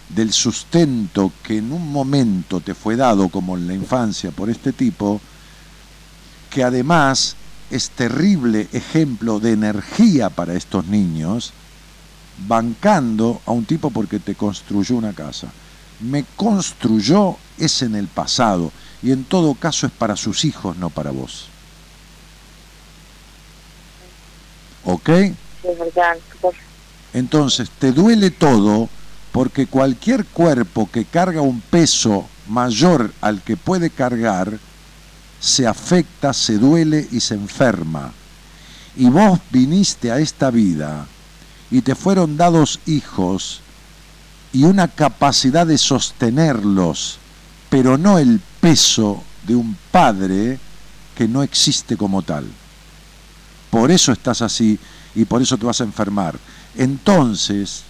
del sustento que en un momento te fue dado, como en la infancia, por este tipo, que además es terrible ejemplo de energía para estos niños, bancando a un tipo porque te construyó una casa. Me construyó es en el pasado y en todo caso es para sus hijos, no para vos. ¿Ok? Entonces, te duele todo porque cualquier cuerpo que carga un peso mayor al que puede cargar, se afecta, se duele y se enferma. Y vos viniste a esta vida y te fueron dados hijos y una capacidad de sostenerlos, pero no el peso de un padre que no existe como tal. Por eso estás así y por eso te vas a enfermar. Entonces,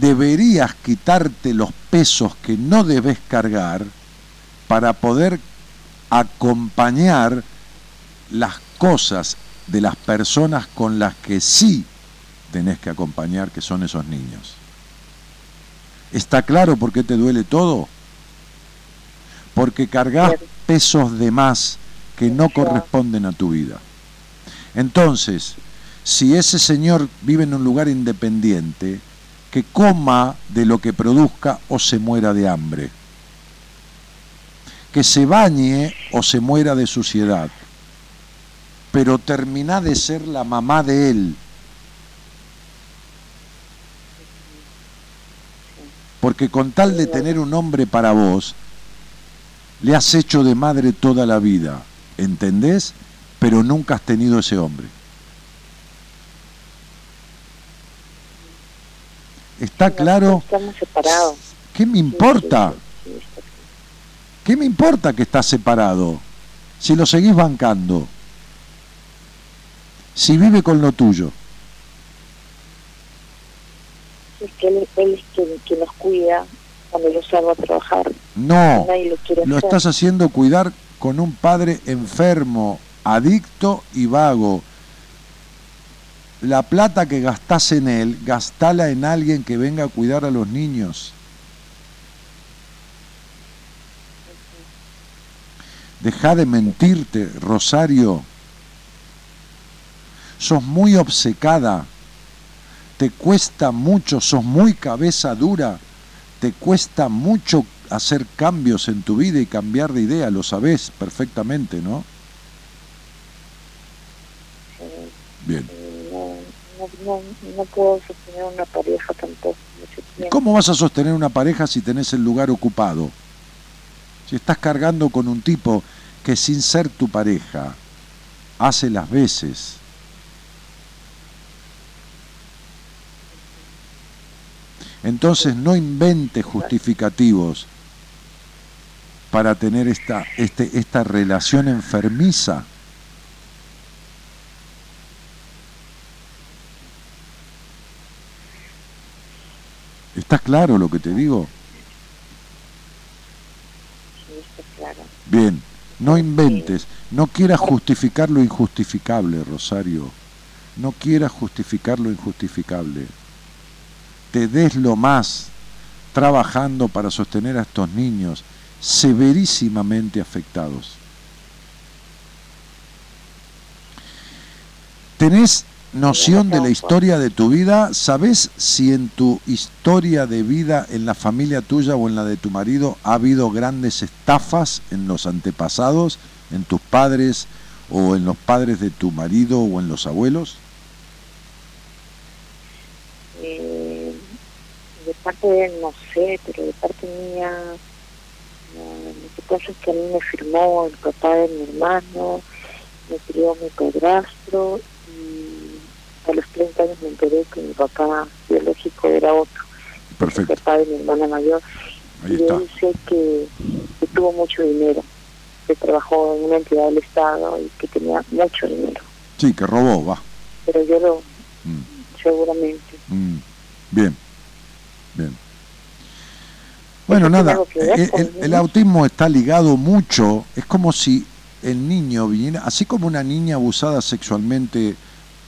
deberías quitarte los pesos que no debes cargar para poder acompañar las cosas de las personas con las que sí tenés que acompañar, que son esos niños. ¿Está claro por qué te duele todo? Porque cargas pesos de más que no corresponden a tu vida. Entonces, si ese señor vive en un lugar independiente, que coma de lo que produzca o se muera de hambre. Que se bañe o se muera de suciedad. Pero termina de ser la mamá de él. Porque con tal de tener un hombre para vos, le has hecho de madre toda la vida, ¿entendés? Pero nunca has tenido ese hombre. ¿Está claro? Estamos separados. ¿Qué me importa? ¿Qué me importa que estás separado? Si lo seguís bancando. Si vive con lo tuyo. Es que él, él es quien, quien nos cuida cuando yo salgo a trabajar. No, Nadie lo quiere lo hacer. estás haciendo cuidar con un padre enfermo, adicto y vago. La plata que gastás en él, gastala en alguien que venga a cuidar a los niños. Deja de mentirte, Rosario. Sos muy obcecada. Te cuesta mucho, sos muy cabeza dura. Te cuesta mucho hacer cambios en tu vida y cambiar de idea, lo sabés perfectamente, ¿no? Bien. No, no, no, no puedo sostener una pareja tampoco. mucho tiempo. ¿Cómo vas a sostener una pareja si tenés el lugar ocupado? Si estás cargando con un tipo que sin ser tu pareja hace las veces. Entonces no inventes justificativos para tener esta, este, esta relación enfermiza. ¿Está claro lo que te digo? Sí, está claro. Bien, no inventes, no quieras justificar lo injustificable, Rosario. No quieras justificar lo injustificable. Te des lo más trabajando para sostener a estos niños severísimamente afectados. ¿Tenés noción de la historia de tu vida? ¿Sabes si en tu historia de vida, en la familia tuya o en la de tu marido, ha habido grandes estafas en los antepasados, en tus padres o en los padres de tu marido o en los abuelos? Eh, parte de él no sé, pero de parte mía, lo que pasa es que a mí me firmó el papá de mi hermano, me crió mi padrastro y a los 30 años me enteré que mi papá biológico era otro, Perfecto, el papá de mi hermana mayor. ahí y está. él sé que, que tuvo mucho dinero, que trabajó en una entidad del Estado y que tenía mucho dinero, Sí, que robó, va. pero yo lo, Mm, seguramente. mm. Bien, bien. Bueno, nada, que ver el, autismo está ligado mucho, es como si el niño viniera, así como una niña abusada sexualmente,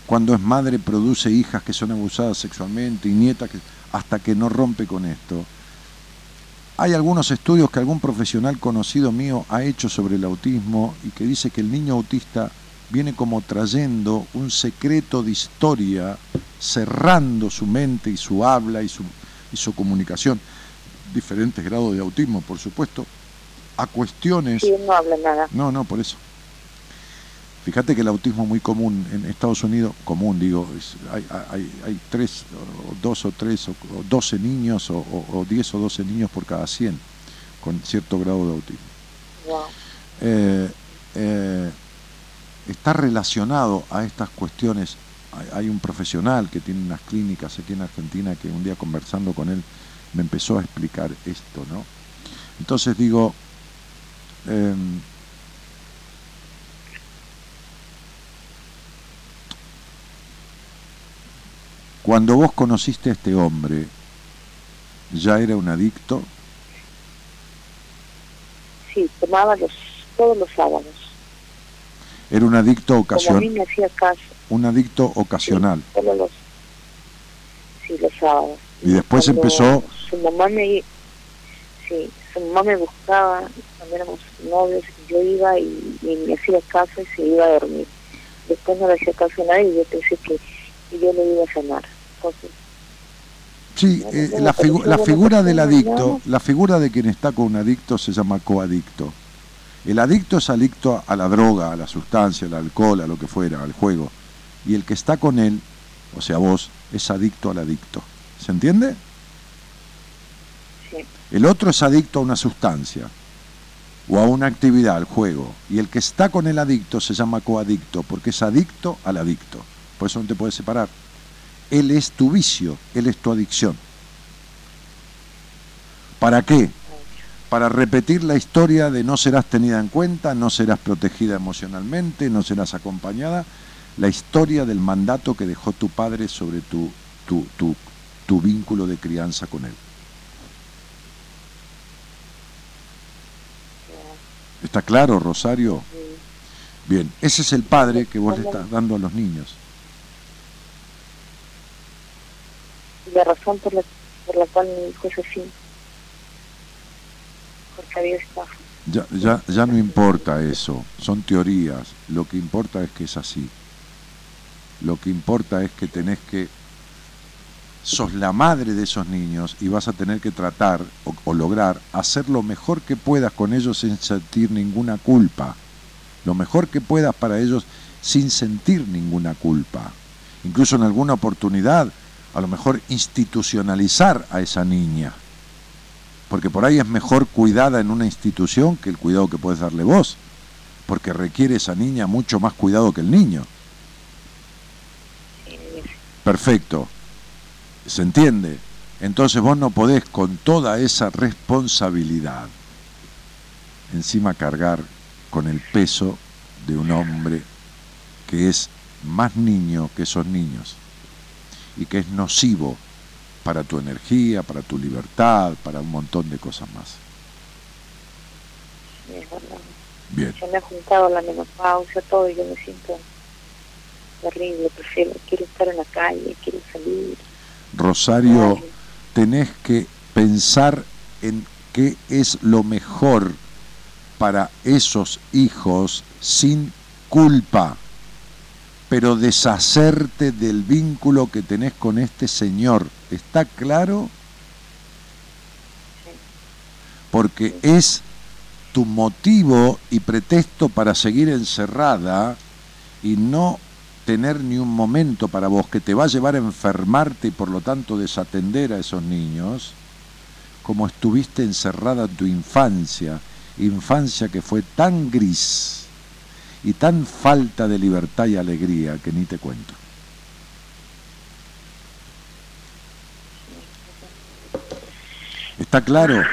cuando es madre produce hijas que son abusadas sexualmente y nietas que hasta que no rompe con esto. Hay algunos estudios que algún profesional conocido mío ha hecho sobre el autismo y que dice que el niño autista viene como trayendo un secreto de historia, cerrando su mente y su habla y su, su comunicación, diferentes grados de autismo, por supuesto, a cuestiones... Sí, no habla nada. No, no, por eso. Fíjate que el autismo es muy común en Estados Unidos, común digo, es- hay, hay, hay tres, o dos o tres, o, o 12 niños, o, o, o 10 o 12 niños por cada 100 con cierto grado de autismo. Wow. Eh, eh, está relacionado a estas cuestiones hay, un profesional que tiene unas clínicas aquí en Argentina que un día conversando con él me empezó a explicar esto, ¿no? Entonces digo, em, cuando vos conociste a este hombre, ¿ya era un adicto? Sí, tomaba los, todos los sábados. Era un adicto Como a ocasional. mí me hacía caso, Un adicto ocasional. solo los, sí, los sábados. Y después Cuando empezó, Su mamá me, sí, su mamá me buscaba cuando éramos novios, y yo iba y, y me hacía caso y se iba a dormir. Después no le hacía caso a nadie y yo pensé que, que yo le iba a sanar. Entonces, sí, eh, la, figu- la figura del adicto, la figura de quien está con un adicto se llama coadicto. El adicto es adicto a la droga, a la sustancia, al alcohol, a lo que fuera, al juego. Y el que está con él, o sea vos, es adicto al adicto. ¿Se entiende? Sí. El otro es adicto a una sustancia o a una actividad, al juego. Y el que está con el adicto se llama coadicto, porque es adicto al adicto. Por eso no te puedes separar. Él es tu vicio, él es tu adicción. ¿Para qué? Para repetir la historia de no serás tenida en cuenta, no serás protegida emocionalmente, no serás acompañada. La historia del mandato que dejó tu padre sobre tu, tu, tu, tu vínculo de crianza con él. ¿Está claro, Rosario? Bien, ese es el padre que vos le estás dando a los niños. la razón por la, por la cual mi hijo es así, Ya, ya, ya no importa eso, son teorías. Lo que importa es que es así. Lo que importa es que tenés que... Sos la madre de esos niños y vas a tener que tratar o, o lograr hacer lo mejor que puedas con ellos sin sentir ninguna culpa. Lo mejor que puedas para ellos sin sentir ninguna culpa. Incluso en alguna oportunidad, a lo mejor institucionalizar a esa niña porque por ahí es mejor cuidada en una institución que el cuidado que puedes darle vos, porque requiere esa niña mucho más cuidado que el niño. Perfecto, ¿se entiende? Entonces vos no podés con toda esa responsabilidad encima cargar con el peso de un hombre que es más niño que esos niños y que es nocivo para tu energía, para tu libertad, para un montón de cosas más. Sí, es verdad. Bien. Se me ha juntado la menopausia, todo, y yo me siento terrible, prefiero, quiero estar en la calle, quiero salir. Rosario, tenés que pensar en qué es lo mejor para esos hijos sin culpa, pero deshacerte del vínculo que tenés con este señor. ¿Está claro? Porque es tu motivo y pretexto para seguir encerrada y no tener ni un momento para vos que te va a llevar a enfermarte y por lo tanto desatender a esos niños, como estuviste encerrada en tu infancia, infancia que fue tan gris y tan falta de libertad y alegría que ni te cuento. ¿Está claro?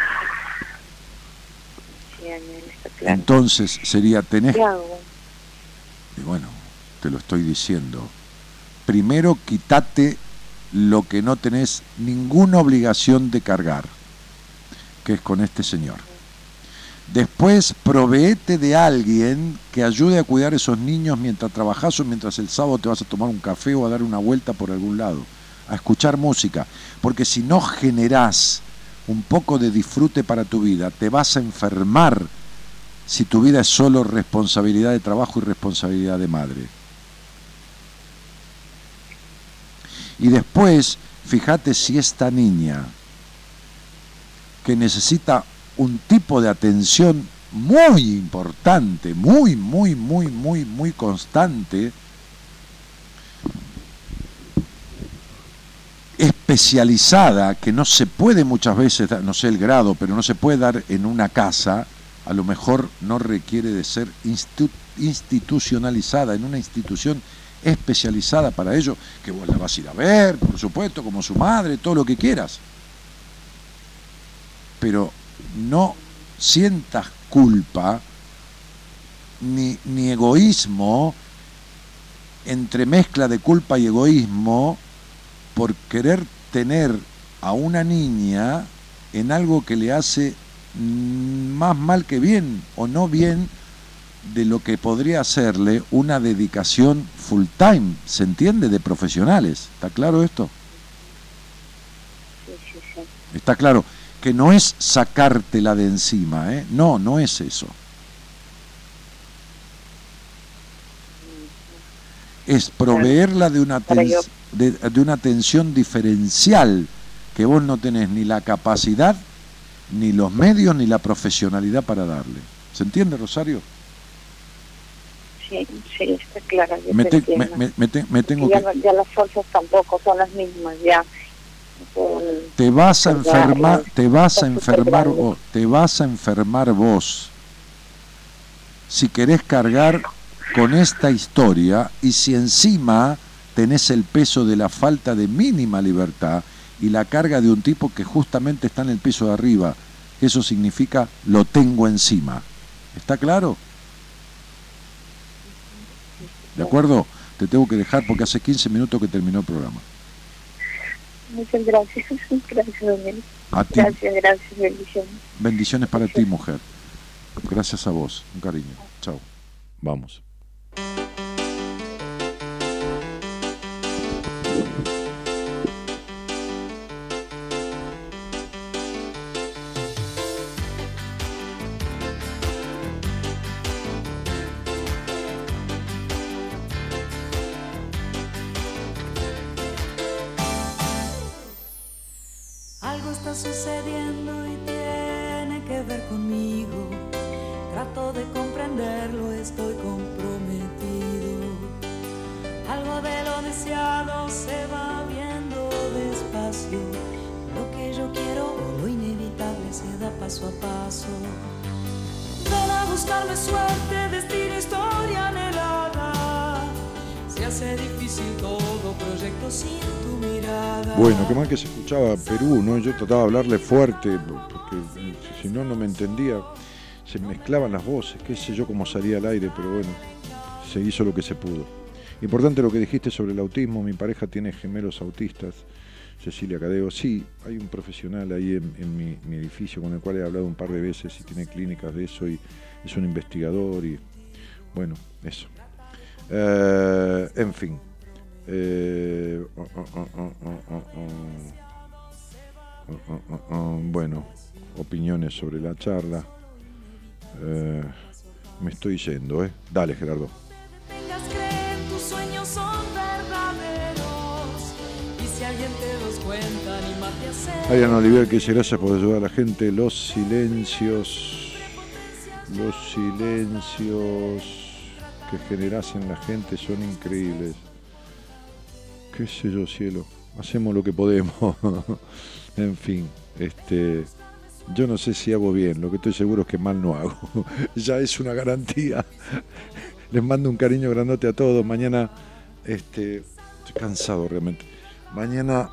Sí, Daniel, está claro. Entonces sería, tenés ¿Qué hago? Y bueno, te lo estoy diciendo. Primero quítate lo que no tenés ninguna obligación de cargar, que es con este señor. Después proveete de alguien que ayude a cuidar a esos niños mientras trabajás o mientras el sábado te vas a tomar un café o a dar una vuelta por algún lado, a escuchar música. Porque si no generás un poco de disfrute para tu vida, te vas a enfermar si tu vida es solo responsabilidad de trabajo y responsabilidad de madre. Y después, fíjate si esta niña que necesita un tipo de atención muy importante, muy, muy, muy, muy, muy constante, especializada, que no se puede muchas veces, no sé el grado, pero no se puede dar en una casa, a lo mejor no requiere de ser institu institucionalizada en una institución especializada para ello, que vos la vas a ir a ver, por supuesto, como su madre, todo lo que quieras. Pero no sientas culpa ni, ni egoísmo, entre mezcla de culpa y egoísmo, por querer tener a una niña en algo que le hace más mal que bien o no bien de lo que podría hacerle una dedicación full time, ¿se entiende? De profesionales. ¿Está claro esto? Sí, sí, sí. Está claro que no es sacártela de encima, ¿eh? No, no es eso. Es proveerla de una, de, de una atención diferencial que vos no tenés ni la capacidad, ni los medios, ni la profesionalidad para darle. ¿Se entiende, Rosario? Sí, sí, está claro. yo Me, te te- me- entiendo. me- me te- me tengo ya, que... ya las fuerzas tampoco son las mismas, ya. Te vas a enfermar, te vas a enfermar vos, te vas a enfermar vos. Si querés cargar con esta historia y si encima tenés el peso de la falta de mínima libertad y la carga de un tipo que justamente está en el piso de arriba, eso significa lo tengo encima. ¿Está claro? ¿De acuerdo? Te tengo que dejar porque hace 15 minutos que terminó el programa. Muchas gracias, gracias, Daniel. A ti. Gracias, gracias, bendiciones. Bendiciones para ti, mujer. Gracias a vos. Un cariño. Chao. Vamos. Escuchaba Perú, ¿no? Yo trataba de hablarle fuerte, porque eh, si no, no me entendía. Se mezclaban las voces, qué sé yo cómo salía al aire, pero bueno, se hizo lo que se pudo. Importante lo que dijiste sobre el autismo, mi pareja tiene gemelos autistas, Cecilia Cadeo. Sí, hay un profesional ahí en, mi edificio con el cual he hablado un par de veces y tiene clínicas de eso y es un investigador y bueno, eso. Eh, en fin. Eh, oh, oh, oh, oh, oh, oh. Bueno, opiniones sobre la charla. Eh, me estoy yendo, ¿eh? Dale, Gerardo. tengas creer, tus sueños son verdaderos. Y si alguien te los cuenta, anímate a hacer. Adrián Oliver que dice gracias por ayudar a la gente. Los silencios, los silencios que generas en la gente son increíbles. Qué sé yo, cielo. Hacemos lo que podemos. en fin, este, yo no sé si hago bien. Lo que estoy seguro es que mal no hago. ya es una garantía. Les mando un cariño grandote a todos. Mañana, este, estoy cansado realmente. Mañana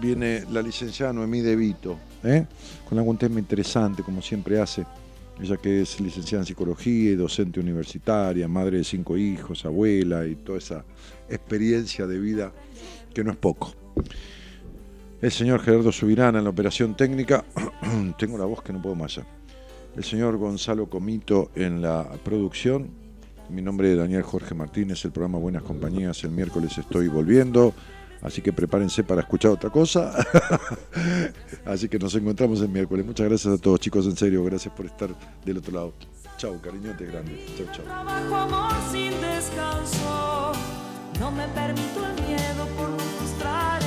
viene la licenciada Noemí De Vito, ¿eh? con algún tema interesante, como siempre hace. Ella que es licenciada en psicología y docente universitaria, madre de cinco hijos, abuela y toda esa experiencia de vida que no es poco. El señor Gerardo Subirana en la operación técnica. Tengo la voz que no puedo más ya. El señor Gonzalo Comito en la producción. Mi nombre es Daniel Jorge Martínez, el programa Buenas Compañías. El miércoles estoy volviendo. Así que prepárense para escuchar otra cosa. Así que nos encontramos el miércoles. Muchas gracias a todos, chicos, en serio. Gracias por estar del otro lado. Chao, cariñote grande. Chao, chao. Trabajo, amor sin descanso. No me permito el miedo por frustrar